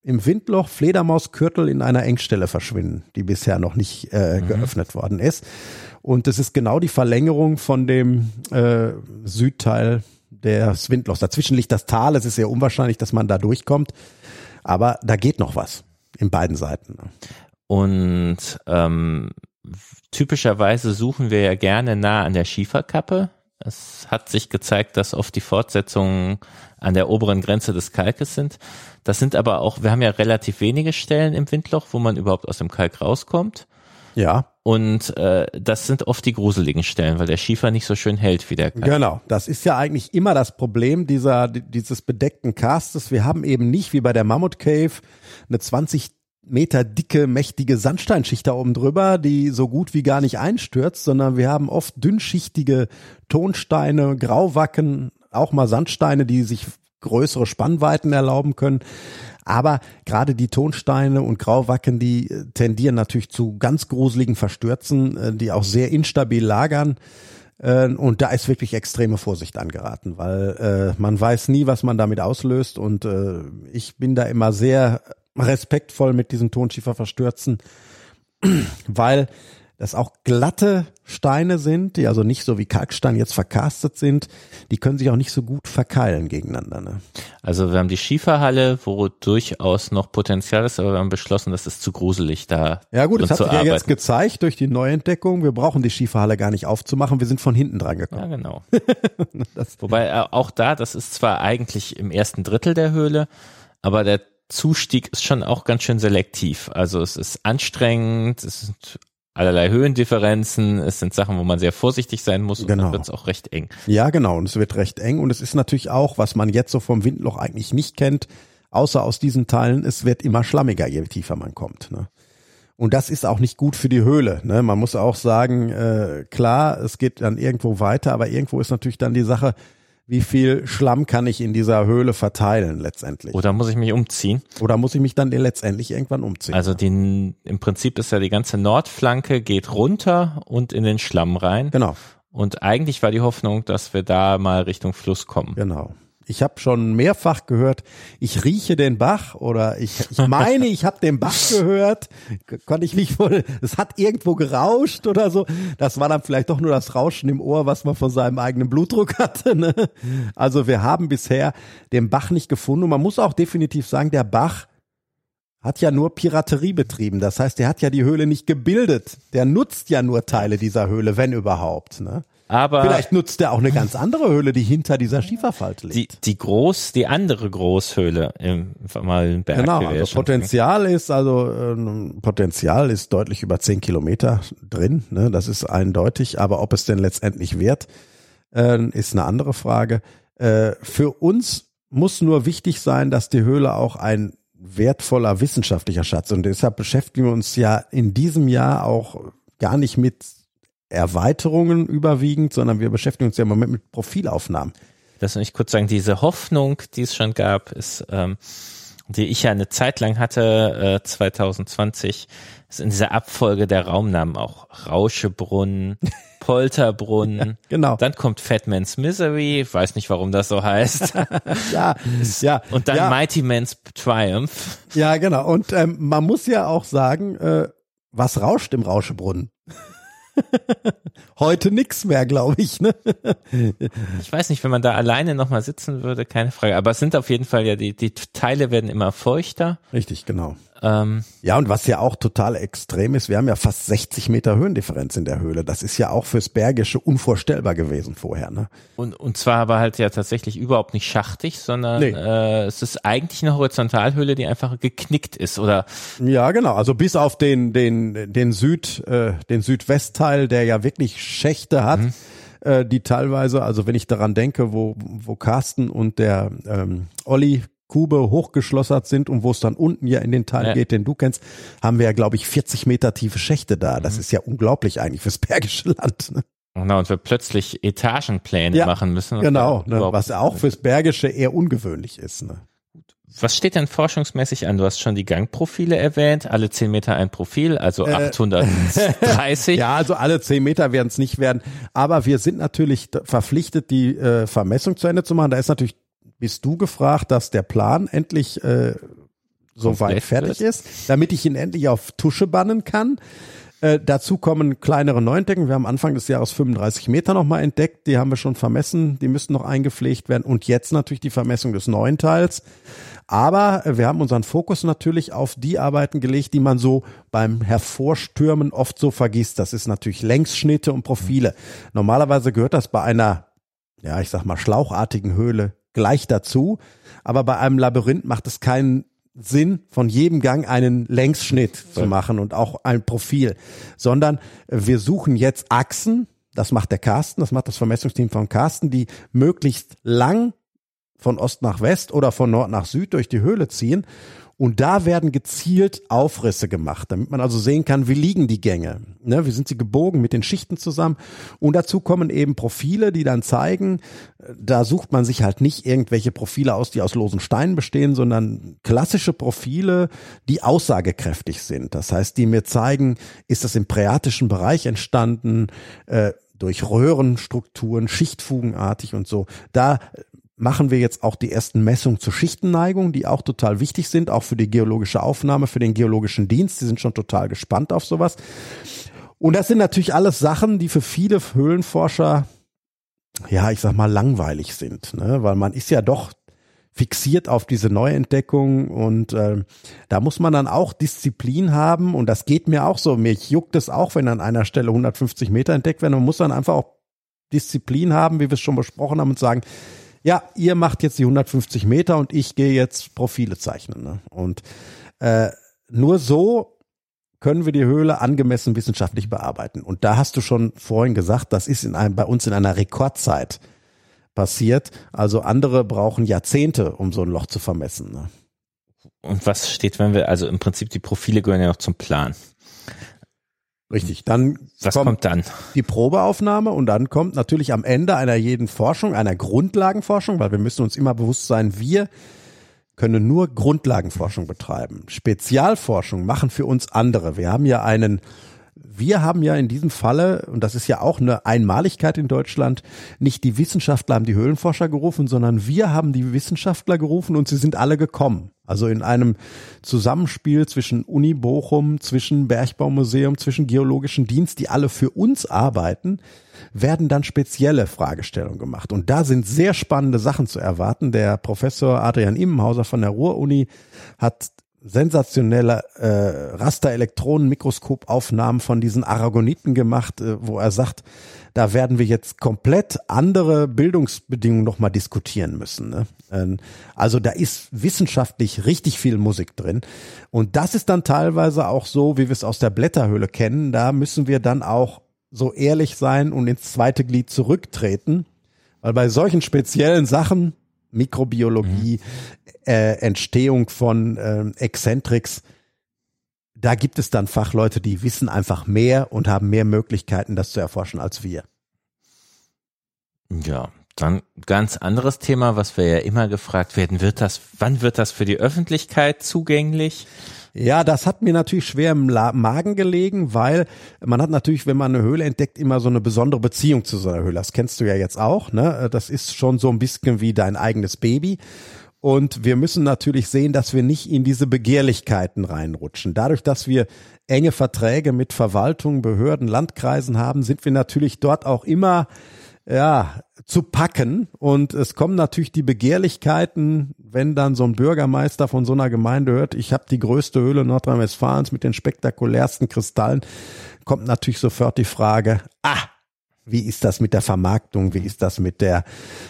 im Windloch Fledermauskürtel in einer Engstelle verschwinden, die bisher noch nicht äh, mhm. geöffnet worden ist. Und das ist genau die Verlängerung von dem äh, Südteil des Windlochs. Dazwischen liegt das Tal. Es ist sehr unwahrscheinlich, dass man da durchkommt. Aber da geht noch was in beiden Seiten. Und ähm, typischerweise suchen wir ja gerne nah an der Schieferkappe. Es hat sich gezeigt, dass oft die Fortsetzungen an der oberen Grenze des Kalkes sind. Das sind aber auch, wir haben ja relativ wenige Stellen im Windloch, wo man überhaupt aus dem Kalk rauskommt. Ja. Und äh, das sind oft die gruseligen Stellen, weil der Schiefer nicht so schön hält wie der Kalk. Genau, das ist ja eigentlich immer das Problem dieser dieses bedeckten Castes. Wir haben eben nicht wie bei der Mammut Cave eine 20 Meter dicke, mächtige Sandsteinschicht da oben drüber, die so gut wie gar nicht einstürzt, sondern wir haben oft dünnschichtige Tonsteine, Grauwacken, auch mal Sandsteine, die sich größere Spannweiten erlauben können. Aber gerade die Tonsteine und Grauwacken, die äh, tendieren natürlich zu ganz gruseligen Verstürzen, äh, die auch sehr instabil lagern. Äh, und da ist wirklich extreme Vorsicht angeraten, weil man weiß nie, was man damit auslöst. Und ich bin da immer sehr respektvoll mit diesen Tonschieferverstürzen, weil das auch glatte Steine sind, die also nicht so wie Kalkstein jetzt verkastet sind, die können sich auch nicht so gut verkeilen gegeneinander. Ne? Also wir haben die Schieferhalle, wo durchaus noch Potenzial ist, aber wir haben beschlossen, das ist zu gruselig da. Ja gut, das hat sich ja jetzt gezeigt durch die Neuentdeckung. Wir brauchen die Schieferhalle gar nicht aufzumachen, wir sind von hinten dran gekommen. Ja, genau. Wobei äh, auch da, das ist zwar eigentlich im ersten Drittel der Höhle, aber der Zustieg ist schon auch ganz schön selektiv. Also es ist anstrengend, es sind allerlei Höhendifferenzen, es sind Sachen, wo man sehr vorsichtig sein muss und genau. dann wird es auch recht eng. Ja, genau, und es wird recht eng und es ist natürlich auch, was man jetzt so vom Windloch eigentlich nicht kennt, außer aus diesen Teilen, es wird immer schlammiger, je tiefer man kommt. Ne? Und das ist auch nicht gut für die Höhle. Ne? Man muss auch sagen, äh, klar, es geht dann irgendwo weiter, aber irgendwo ist natürlich dann die Sache, wie viel Schlamm kann ich in dieser Höhle verteilen letztendlich. Oder muss ich mich umziehen? Oder muss ich mich dann letztendlich irgendwann umziehen? Also den, im Prinzip ist ja die ganze Nordflanke geht runter und in den Schlamm rein. Genau. Und eigentlich war die Hoffnung, dass wir da mal Richtung Fluss kommen. Genau. Ich habe schon mehrfach gehört, ich rieche den Bach oder ich, ich meine, ich habe den Bach gehört. Konnte ich mich wohl, es hat irgendwo gerauscht oder so. Das war dann vielleicht doch nur das Rauschen im Ohr, was man von seinem eigenen Blutdruck hatte. Ne? Also wir haben bisher den Bach nicht gefunden. Und man muss auch definitiv sagen, der Bach hat ja nur Piraterie betrieben. Das heißt, der hat ja die Höhle nicht gebildet. Der nutzt ja nur Teile dieser Höhle, wenn überhaupt. Ne? Aber vielleicht nutzt er auch eine ganz andere Höhle, die hinter dieser Schieferfalte liegt. Die, die groß, die andere Großhöhle im Berg. Genau, also Potenzial sagen. ist also äh, Potenzial ist deutlich über zehn Kilometer drin. Ne? Das ist eindeutig. Aber ob es denn letztendlich wird, äh, ist eine andere Frage. Äh, für uns muss nur wichtig sein, dass die Höhle auch ein wertvoller wissenschaftlicher Schatz und deshalb beschäftigen wir uns ja in diesem Jahr auch gar nicht mit Erweiterungen überwiegend, sondern wir beschäftigen uns ja im Moment mit Profilaufnahmen. Das will ich kurz sagen, diese Hoffnung, die es schon gab, ist, ähm, die ich ja eine Zeit lang hatte, äh, 2020, ist in dieser Abfolge der Raumnamen auch Rauschebrunn, Polterbrunn. ja, genau. Dann kommt Fatman's Misery, weiß nicht, warum das so heißt. ja, ja. Und dann ja. Mighty Man's Triumph. Ja, genau. Und ähm, man muss ja auch sagen, äh, was rauscht im Rauschebrunnen? Heute nix mehr, glaube ich. Ne? ich weiß nicht, wenn man da alleine nochmal sitzen würde, keine Frage. Aber es sind auf jeden Fall ja, die, die Teile werden immer feuchter. Richtig, genau. Ähm, ja, und was ja auch total extrem ist, wir haben ja fast 60 Meter Höhendifferenz in der Höhle. Das ist ja auch fürs Bergische unvorstellbar gewesen vorher. Ne? Und, und zwar aber halt ja tatsächlich überhaupt nicht schachtig, sondern nee. äh, es ist eigentlich eine Horizontalhöhle, die einfach geknickt ist, oder? Ja, genau. Also bis auf den, den, den Süd, äh, den Südwestteil, der ja wirklich Schächte hat. Mhm äh, die teilweise, also wenn ich daran denke, wo, wo Carsten und der ähm, Olli Kube hochgeschlossert sind und wo es dann unten ja in den Teil ja. geht, den du kennst, haben wir ja, glaube ich, 40 Meter tiefe Schächte da. Das mhm. ist ja unglaublich eigentlich fürs Bergische Land. Ne? Genau, und wir plötzlich Etagenpläne ja, machen müssen. Genau, ne, was auch fürs Bergische eher ungewöhnlich ist. Ne? Was steht denn forschungsmäßig an? Du hast schon die Gangprofile erwähnt, alle zehn Meter ein Profil, also äh, 830. ja, also alle zehn Meter werden es nicht werden. Aber wir sind natürlich verpflichtet, die äh, Vermessung zu Ende zu machen. Da ist natürlich, bist du gefragt, dass der Plan endlich äh, soweit fertig ist, damit ich ihn endlich auf Tusche bannen kann. Äh, dazu kommen kleinere Neuentdecken. Wir haben Anfang des Jahres 35 Meter nochmal entdeckt. Die haben wir schon vermessen. Die müssten noch eingepflegt werden. Und jetzt natürlich die Vermessung des neuen Teils. Aber wir haben unseren Fokus natürlich auf die Arbeiten gelegt, die man so beim Hervorstürmen oft so vergisst. Das ist natürlich Längsschnitte und Profile. Normalerweise gehört das bei einer, ja, ich sag mal, schlauchartigen Höhle gleich dazu. Aber bei einem Labyrinth macht es keinen Sinn, von jedem Gang einen Längsschnitt zu machen und auch ein Profil, sondern wir suchen jetzt Achsen, das macht der Carsten, das macht das Vermessungsteam von Carsten, die möglichst lang von Ost nach West oder von Nord nach Süd durch die Höhle ziehen und da werden gezielt Aufrisse gemacht, damit man also sehen kann, wie liegen die Gänge, ne, wie sind sie gebogen mit den Schichten zusammen. Und dazu kommen eben Profile, die dann zeigen, da sucht man sich halt nicht irgendwelche Profile aus, die aus losen Steinen bestehen, sondern klassische Profile, die aussagekräftig sind. Das heißt, die mir zeigen, ist das im präatischen Bereich entstanden, äh, durch Röhrenstrukturen, schichtfugenartig und so. Da machen wir jetzt auch die ersten Messungen zur Schichtenneigung, die auch total wichtig sind, auch für die geologische Aufnahme, für den geologischen Dienst. Die sind schon total gespannt auf sowas. Und das sind natürlich alles Sachen, die für viele Höhlenforscher, ja, ich sag mal, langweilig sind, ne? weil man ist ja doch fixiert auf diese Neuentdeckung und äh, da muss man dann auch Disziplin haben und das geht mir auch so. Mich juckt es auch, wenn an einer Stelle 150 Meter entdeckt werden. Man muss dann einfach auch Disziplin haben, wie wir es schon besprochen haben und sagen, ja, ihr macht jetzt die 150 Meter und ich gehe jetzt Profile zeichnen. Ne? Und äh, nur so können wir die Höhle angemessen wissenschaftlich bearbeiten. Und da hast du schon vorhin gesagt, das ist in einem, bei uns in einer Rekordzeit passiert. Also andere brauchen Jahrzehnte, um so ein Loch zu vermessen. Ne? Und was steht, wenn wir, also im Prinzip die Profile gehören ja noch zum Plan. Richtig, dann was kommt, kommt, dann? Die Probeaufnahme und dann kommt natürlich am Ende einer jeden Forschung, einer Grundlagenforschung, weil wir müssen uns immer bewusst sein, wir können nur Grundlagenforschung betreiben. Spezialforschung machen für uns andere. Wir haben ja einen wir haben ja in diesem Falle, und das ist ja auch eine Einmaligkeit in Deutschland, nicht die Wissenschaftler haben die Höhlenforscher gerufen, sondern wir haben die Wissenschaftler gerufen und sie sind alle gekommen. Also in einem Zusammenspiel zwischen Uni Bochum, zwischen Bergbaumuseum, zwischen Geologischen Dienst, die alle für uns arbeiten, werden dann spezielle Fragestellungen gemacht. Und da sind sehr spannende Sachen zu erwarten. Der Professor Adrian Immenhauser von der Ruhr-Uni hat sensationelle äh, Rasterelektronenmikroskopaufnahmen von diesen Aragoniten gemacht, äh, wo er sagt, da werden wir jetzt komplett andere Bildungsbedingungen nochmal diskutieren müssen. Ne? Ähm, also da ist wissenschaftlich richtig viel Musik drin. Und das ist dann teilweise auch so, wie wir es aus der Blätterhöhle kennen. Da müssen wir dann auch so ehrlich sein und ins zweite Glied zurücktreten. Weil bei solchen speziellen Sachen, Mikrobiologie, mhm. äh, Entstehung von äh, Exzentrix, da gibt es dann Fachleute, die wissen einfach mehr und haben mehr Möglichkeiten, das zu erforschen als wir. Ja, dann ganz anderes Thema, was wir ja immer gefragt werden, wird das, wann wird das für die Öffentlichkeit zugänglich? Ja, das hat mir natürlich schwer im Magen gelegen, weil man hat natürlich, wenn man eine Höhle entdeckt, immer so eine besondere Beziehung zu so einer Höhle. Das kennst du ja jetzt auch, ne? Das ist schon so ein bisschen wie dein eigenes Baby. Und wir müssen natürlich sehen, dass wir nicht in diese Begehrlichkeiten reinrutschen. Dadurch, dass wir enge Verträge mit Verwaltungen, Behörden, Landkreisen haben, sind wir natürlich dort auch immer ja, zu packen. Und es kommen natürlich die Begehrlichkeiten, wenn dann so ein Bürgermeister von so einer Gemeinde hört, ich habe die größte Höhle Nordrhein-Westfalens mit den spektakulärsten Kristallen, kommt natürlich sofort die Frage, ah, wie ist das mit der Vermarktung? Wie ist das mit der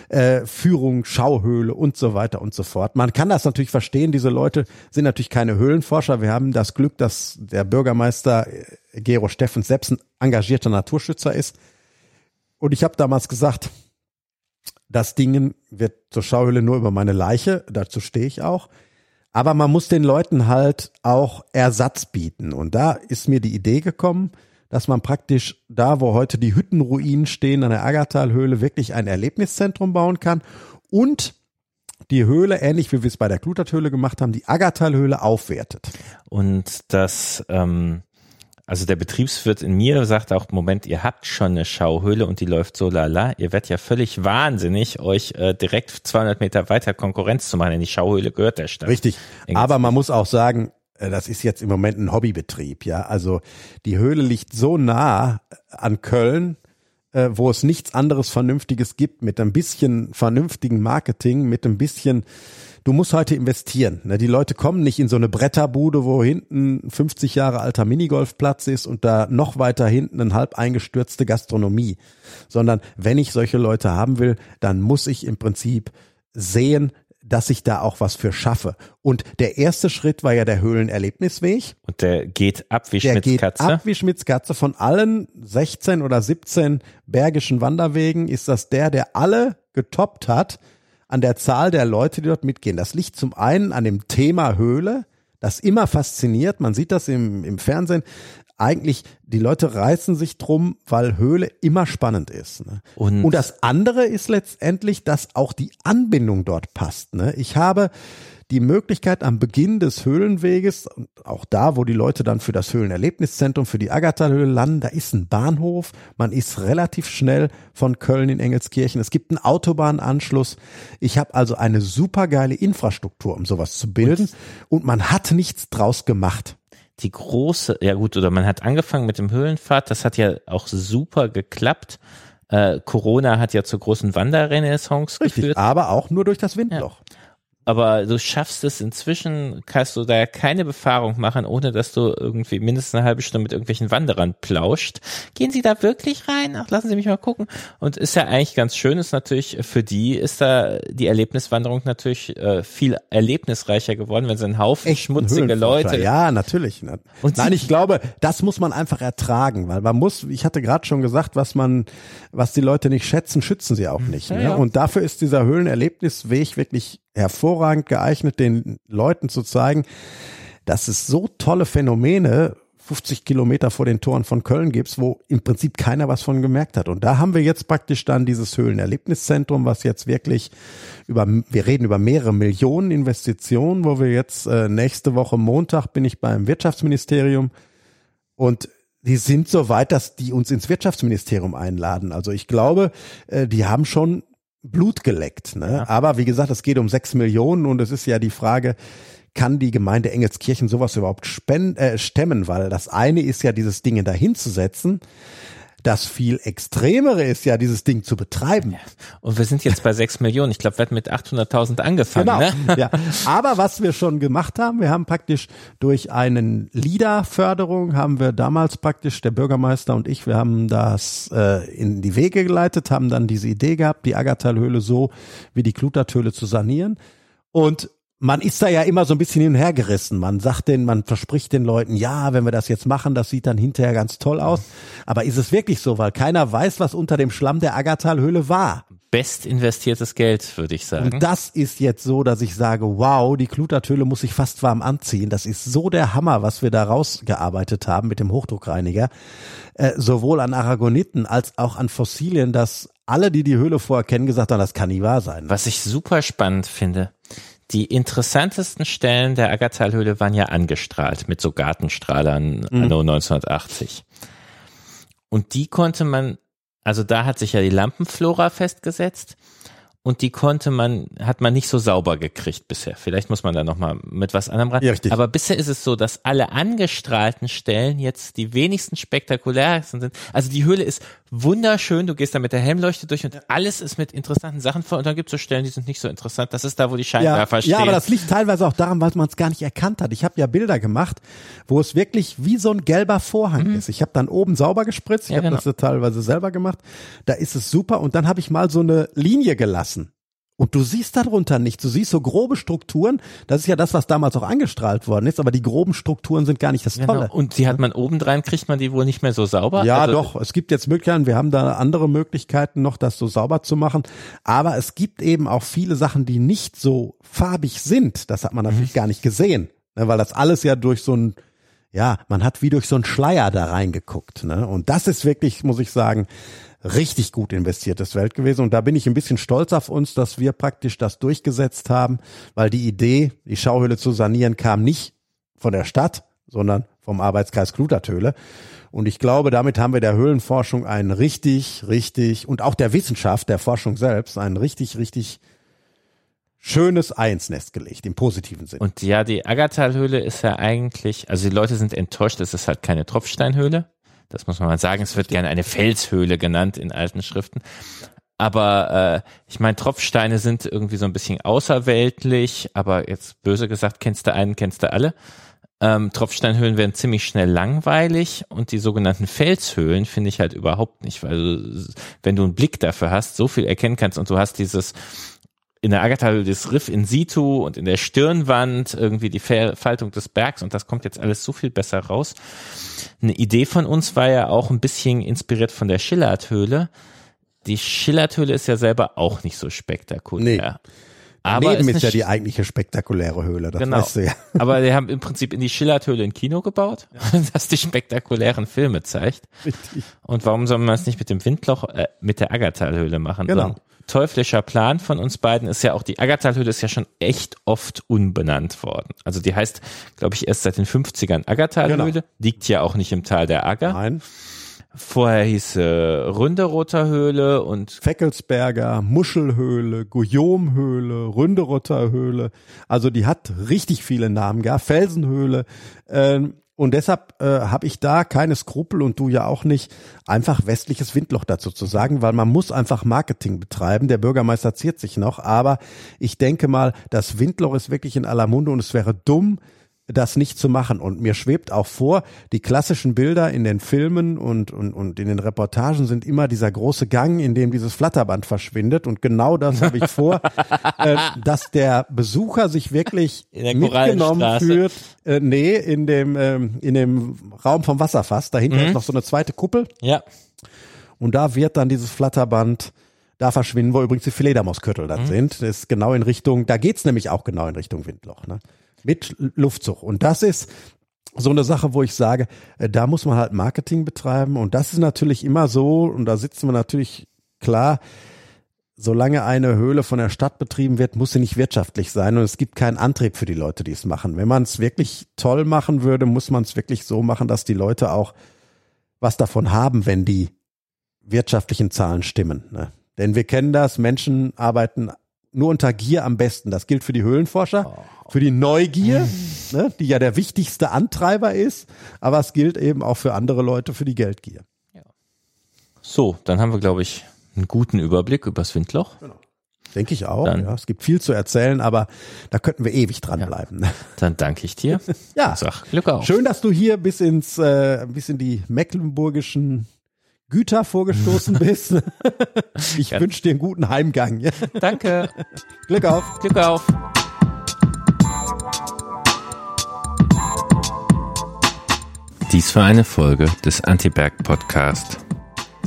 äh, Führung, Schauhöhle und so weiter und so fort? Man kann das natürlich verstehen. Diese Leute sind natürlich keine Höhlenforscher. Wir haben das Glück, dass der Bürgermeister äh, Gero Steffens selbst ein engagierter Naturschützer ist. Und ich habe damals gesagt, das Ding wird zur Schauhöhle nur über meine Leiche. Dazu stehe ich auch. Aber man muss den Leuten halt auch Ersatz bieten. Und da ist mir die Idee gekommen, dass man praktisch da, wo heute die Hüttenruinen stehen, an der Aggertalhöhle, wirklich ein Erlebniszentrum bauen kann und die Höhle, ähnlich wie wir es bei der Kluterthöhle gemacht haben, die Aggertalhöhle aufwertet. Und das, ähm, also der Betriebswirt in mir sagt auch, Moment, ihr habt schon eine Schauhöhle und die läuft so lala. Ihr werdet ja völlig wahnsinnig, euch äh, direkt 200 Meter weiter Konkurrenz zu machen. In die Schauhöhle gehört der Stadt. Richtig. Aber man muss auch sagen, das ist jetzt im Moment ein Hobbybetrieb, ja. Also die Höhle liegt so nah an Köln, äh, wo es nichts anderes Vernünftiges gibt, mit ein bisschen vernünftigen Marketing, mit ein bisschen, du musst heute investieren. Ne? Die Leute kommen nicht in so eine Bretterbude, wo hinten 50 Jahre alter Minigolfplatz ist und da noch weiter hinten eine halb eingestürzte Gastronomie, sondern wenn ich solche Leute haben will, dann muss ich im Prinzip sehen, dass ich da auch was für schaffe. Und der erste Schritt war ja der Höhlenerlebnisweg. Und der geht ab wie Der geht Schmitzkatze. ab wie Schmitzkatze. Von allen 16 oder 17 bergischen Wanderwegen ist das der, der alle getoppt hat an der Zahl der Leute, die dort mitgehen. Das liegt zum einen an dem Thema Höhle, das immer fasziniert. Man sieht das im, im Fernsehen. Eigentlich, die Leute reißen sich drum, weil Höhle immer spannend ist. Ne? Und- Und das andere ist letztendlich, dass auch die Anbindung dort passt. Ne? Ich habe die Möglichkeit am Beginn des Höhlenweges, und auch da, wo die Leute dann für das Höhlenerlebniszentrum, für die Agatha-Höhle landen, da ist ein Bahnhof, man ist relativ schnell von Köln in Engelskirchen, es gibt einen Autobahnanschluss. Ich habe also eine supergeile Infrastruktur, um sowas zu bilden und man hat nichts draus gemacht. Die große, ja gut, oder man hat angefangen mit dem Höhlenpfad, das hat ja auch super geklappt. Äh, Corona hat ja zur großen Wanderrenaissance Richtig, geführt. aber auch nur durch das Windloch. Aber du schaffst es inzwischen, kannst du da ja keine Befahrung machen, ohne dass du irgendwie mindestens eine halbe Stunde mit irgendwelchen Wanderern plauscht. Gehen Sie da wirklich rein? Ach, lassen Sie mich mal gucken. Und ist ja eigentlich ganz schön, ist natürlich, für die ist da die Erlebniswanderung natürlich äh, viel erlebnisreicher geworden, wenn sie einen Haufen Echt schmutzige. Leute. Ja, natürlich. Ne? Und Nein, ich glaube, das muss man einfach ertragen, weil man muss, ich hatte gerade schon gesagt, was man, was die Leute nicht schätzen, schützen sie auch nicht. Ne? ja. Und dafür ist dieser Höhlenerlebnisweg wirklich hervorragend geeignet, den Leuten zu zeigen, dass es so tolle Phänomene 50 Kilometer vor den Toren von Köln gibt, wo im Prinzip keiner was von gemerkt hat. Und da haben wir jetzt praktisch dann dieses Höhlenerlebniszentrum, was jetzt wirklich über, wir reden über mehrere Millionen Investitionen, wo wir jetzt äh, nächste Woche Montag bin ich beim Wirtschaftsministerium und die sind so weit, dass die uns ins Wirtschaftsministerium einladen. Also ich glaube, äh, die haben schon Blut geleckt. Ne? Aber wie gesagt, es geht um sechs Millionen und es ist ja die Frage, kann die Gemeinde Engelskirchen sowas überhaupt spend, äh, stemmen? Weil das eine ist ja, dieses Ding dahinzusetzen. Das viel extremere ist ja, dieses Ding zu betreiben. Und wir sind jetzt bei sechs Millionen. Ich glaube, wir hatten mit 800.000 angefangen. Genau. Ne? Ja. Aber was wir schon gemacht haben, wir haben praktisch durch einen LIDA-Förderung haben wir damals praktisch, der Bürgermeister und ich, wir haben das äh, in die Wege geleitet, haben dann diese Idee gehabt, die Aggertalhöhle so wie die Kluterthöhle zu sanieren. Und man ist da ja immer so ein bisschen hin und her gerissen. Man sagt den, man verspricht den Leuten, ja, wenn wir das jetzt machen, das sieht dann hinterher ganz toll aus. Aber ist es wirklich so? Weil keiner weiß, was unter dem Schlamm der Aggertalhöhle war. Best investiertes Geld, würde ich sagen. Und das ist jetzt so, dass ich sage, wow, die Klutertöle muss ich fast warm anziehen. Das ist so der Hammer, was wir da rausgearbeitet haben mit dem Hochdruckreiniger. Äh, sowohl an Aragoniten als auch an Fossilien, dass alle, die die Höhle vorher kennen, gesagt haben, das kann nie wahr sein. Was ich super spannend finde, die interessantesten Stellen der Aggertalhöhle waren ja angestrahlt mit so Gartenstrahlern anno 1980. Und die konnte man, also da hat sich ja die Lampenflora festgesetzt und die konnte man, hat man nicht so sauber gekriegt bisher. Vielleicht muss man da nochmal mit was anderem ran. Ja, richtig. Aber bisher ist es so, dass alle angestrahlten Stellen jetzt die wenigsten spektakulärsten sind. Also die Höhle ist wunderschön, du gehst da mit der Helmleuchte durch und alles ist mit interessanten Sachen voll und dann gibt es so Stellen, die sind nicht so interessant. Das ist da, wo die Ja, Scheinwerfer stehen. ja, aber das liegt teilweise auch daran, weil man es gar nicht erkannt hat. Ich habe ja Bilder gemacht, wo es wirklich wie so ein gelber Vorhang ist. Ich habe dann oben sauber gespritzt, ich Mhm. Ja, habe genau. das ja teilweise selber gemacht. Da ist es super und dann habe ich mal so eine Linie gelassen. Und du siehst darunter nichts. Du siehst so grobe Strukturen. Das ist ja das, was damals auch angestrahlt worden ist. Aber die groben Strukturen sind gar nicht das Genau. Tolle. Und die hat man obendrein, kriegt man die wohl nicht mehr so sauber? Ja, also, doch. Es gibt jetzt Möglichkeiten. Wir haben da andere Möglichkeiten noch, das so sauber zu machen. Aber es gibt eben auch viele Sachen, die nicht so farbig sind. Das hat man natürlich gar nicht gesehen, ne, weil das alles ja durch so ein, ja, man hat wie durch so einen Schleier da reingeguckt. Ne? Und das ist wirklich, muss ich sagen, richtig gut investiertes Geld gewesen. Und da bin ich ein bisschen stolz auf uns, dass wir praktisch das durchgesetzt haben, weil die Idee, die Schauhöhle zu sanieren, kam nicht von der Stadt, sondern vom Arbeitskreis Klutertöle. Und ich glaube, damit haben wir der Höhlenforschung einen richtig, richtig und auch der Wissenschaft, der Forschung selbst, einen richtig, richtig schönes Ei ins Nest gelegt, im positiven Sinne. Und ja, die Aggertalhöhle ist ja eigentlich, also die Leute sind enttäuscht, es ist halt keine Tropfsteinhöhle. Das muss man mal sagen. Es wird gerne eine Felshöhle genannt in alten Schriften. Aber äh, ich meine, Tropfsteine sind irgendwie so ein bisschen außerweltlich, aber jetzt böse gesagt, kennst du einen, kennst du alle. Ähm, Tropfsteinhöhlen werden ziemlich schnell langweilig und die sogenannten Felshöhlen finde ich halt überhaupt nicht, weil du, wenn du einen Blick dafür hast, so viel erkennen kannst und du hast dieses in der Agatha das Riff in situ und in der Stirnwand irgendwie die Faltung des Bergs und das kommt jetzt alles so viel besser raus. Eine Idee von uns war ja auch ein bisschen inspiriert von der Schillerthöhle. Die Schillerthöhle ist ja selber auch nicht so spektakulär. Nee. Aber Daneben ist, ist ja die eigentliche spektakuläre Höhle, das genau. weißt du ja. Aber die haben im Prinzip in die Schillerthöhle ein Kino gebaut, ja. das die spektakulären Filme zeigt. Richtig. Und warum soll man es nicht mit dem Windloch, äh, mit der Aggertalhöhle machen? Genau. So teuflischer Plan von uns beiden ist ja auch, die Aggertalhöhle ist ja schon echt oft unbenannt worden. Also die heißt, glaube ich, erst seit den 50ern Aggertalhöhle, genau. liegt ja auch nicht im Tal der Agger. Nein. Vorher hieß äh, Ründerotter Höhle und Feckelsberger, Muschelhöhle, Guillaume-Höhle, Ründerotter Höhle. Also die hat richtig viele Namen gehabt. Felsenhöhle. Ähm, und deshalb äh, habe ich da keine Skrupel und du ja auch nicht, einfach westliches Windloch dazu zu sagen, weil man muss einfach Marketing betreiben. Der Bürgermeister ziert sich noch, aber ich denke mal, das Windloch ist wirklich in aller Munde und es wäre dumm, das nicht zu machen. Und mir schwebt auch vor, die klassischen Bilder in den Filmen und, und, und in den Reportagen sind immer dieser große Gang, in dem dieses Flatterband verschwindet. Und genau das habe ich vor, äh, dass der Besucher sich wirklich mitgenommen fühlt. Äh, nee, in dem, ähm, in dem Raum vom Wasserfass. Dahinter mhm. ist noch so eine zweite Kuppel. Ja. Und da wird dann dieses Flatterband da verschwinden, wo übrigens die Fledermauskürtel dann mhm. sind. Das ist genau in Richtung, da geht's nämlich auch genau in Richtung Windloch. Ne? Mit Luftzug. Und das ist so eine Sache, wo ich sage, äh, da muss man halt Marketing betreiben. Und das ist natürlich immer so, und da sitzen wir natürlich klar, solange eine Höhle von der Stadt betrieben wird, muss sie nicht wirtschaftlich sein und es gibt keinen Antrieb für die Leute, die es machen. Wenn man es wirklich toll machen würde, muss man es wirklich so machen, dass die Leute auch was davon haben, wenn die wirtschaftlichen Zahlen stimmen. Ne? Denn wir kennen das, Menschen arbeiten nur unter Gier am besten. Das gilt für die Höhlenforscher, oh. für die Neugier, ne, die ja der wichtigste Antreiber ist, aber es gilt eben auch für andere Leute, für die Geldgier. Ja. So, dann haben wir, glaube ich, einen guten Überblick über das Windloch. Genau. Denke ich auch. Dann, ja, es gibt viel zu erzählen, aber da könnten wir ewig dranbleiben. Ja, dann danke ich dir. ja. Sag Glück auf. Schön, dass du hier bis ins, äh, bis in die mecklenburgischen Güter vorgestoßen bist. Ich ja. wünsche dir einen guten Heimgang. Danke. Glück auf. Glück auf. Dies war eine Folge des Antiberg Podcast.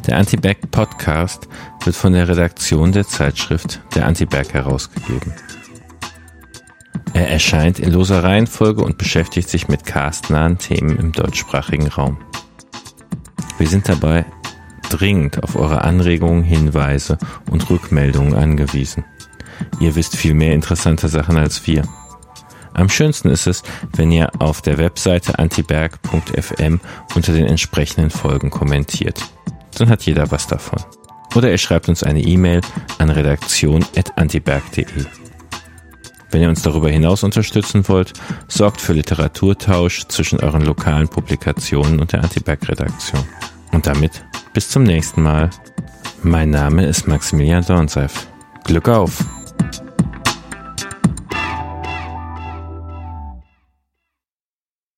Der Antiberg Podcast wird von der Redaktion der Zeitschrift Der Antiberg herausgegeben. Er erscheint in loser Reihenfolge und beschäftigt sich mit castnahen Themen im deutschsprachigen Raum. Wir sind dabei dringend auf eure Anregungen, Hinweise und Rückmeldungen angewiesen. Ihr wisst viel mehr interessante Sachen als wir. Am schönsten ist es, wenn ihr auf der Webseite antiberg.fm unter den entsprechenden Folgen kommentiert. Dann hat jeder was davon. Oder ihr schreibt uns eine E-Mail an redaktion.antiberg.de. Wenn ihr uns darüber hinaus unterstützen wollt, sorgt für Literaturtausch zwischen euren lokalen Publikationen und der Antiberg-Redaktion. Und damit bis zum nächsten Mal. Mein Name ist Maximilian Dornseif. Glück auf!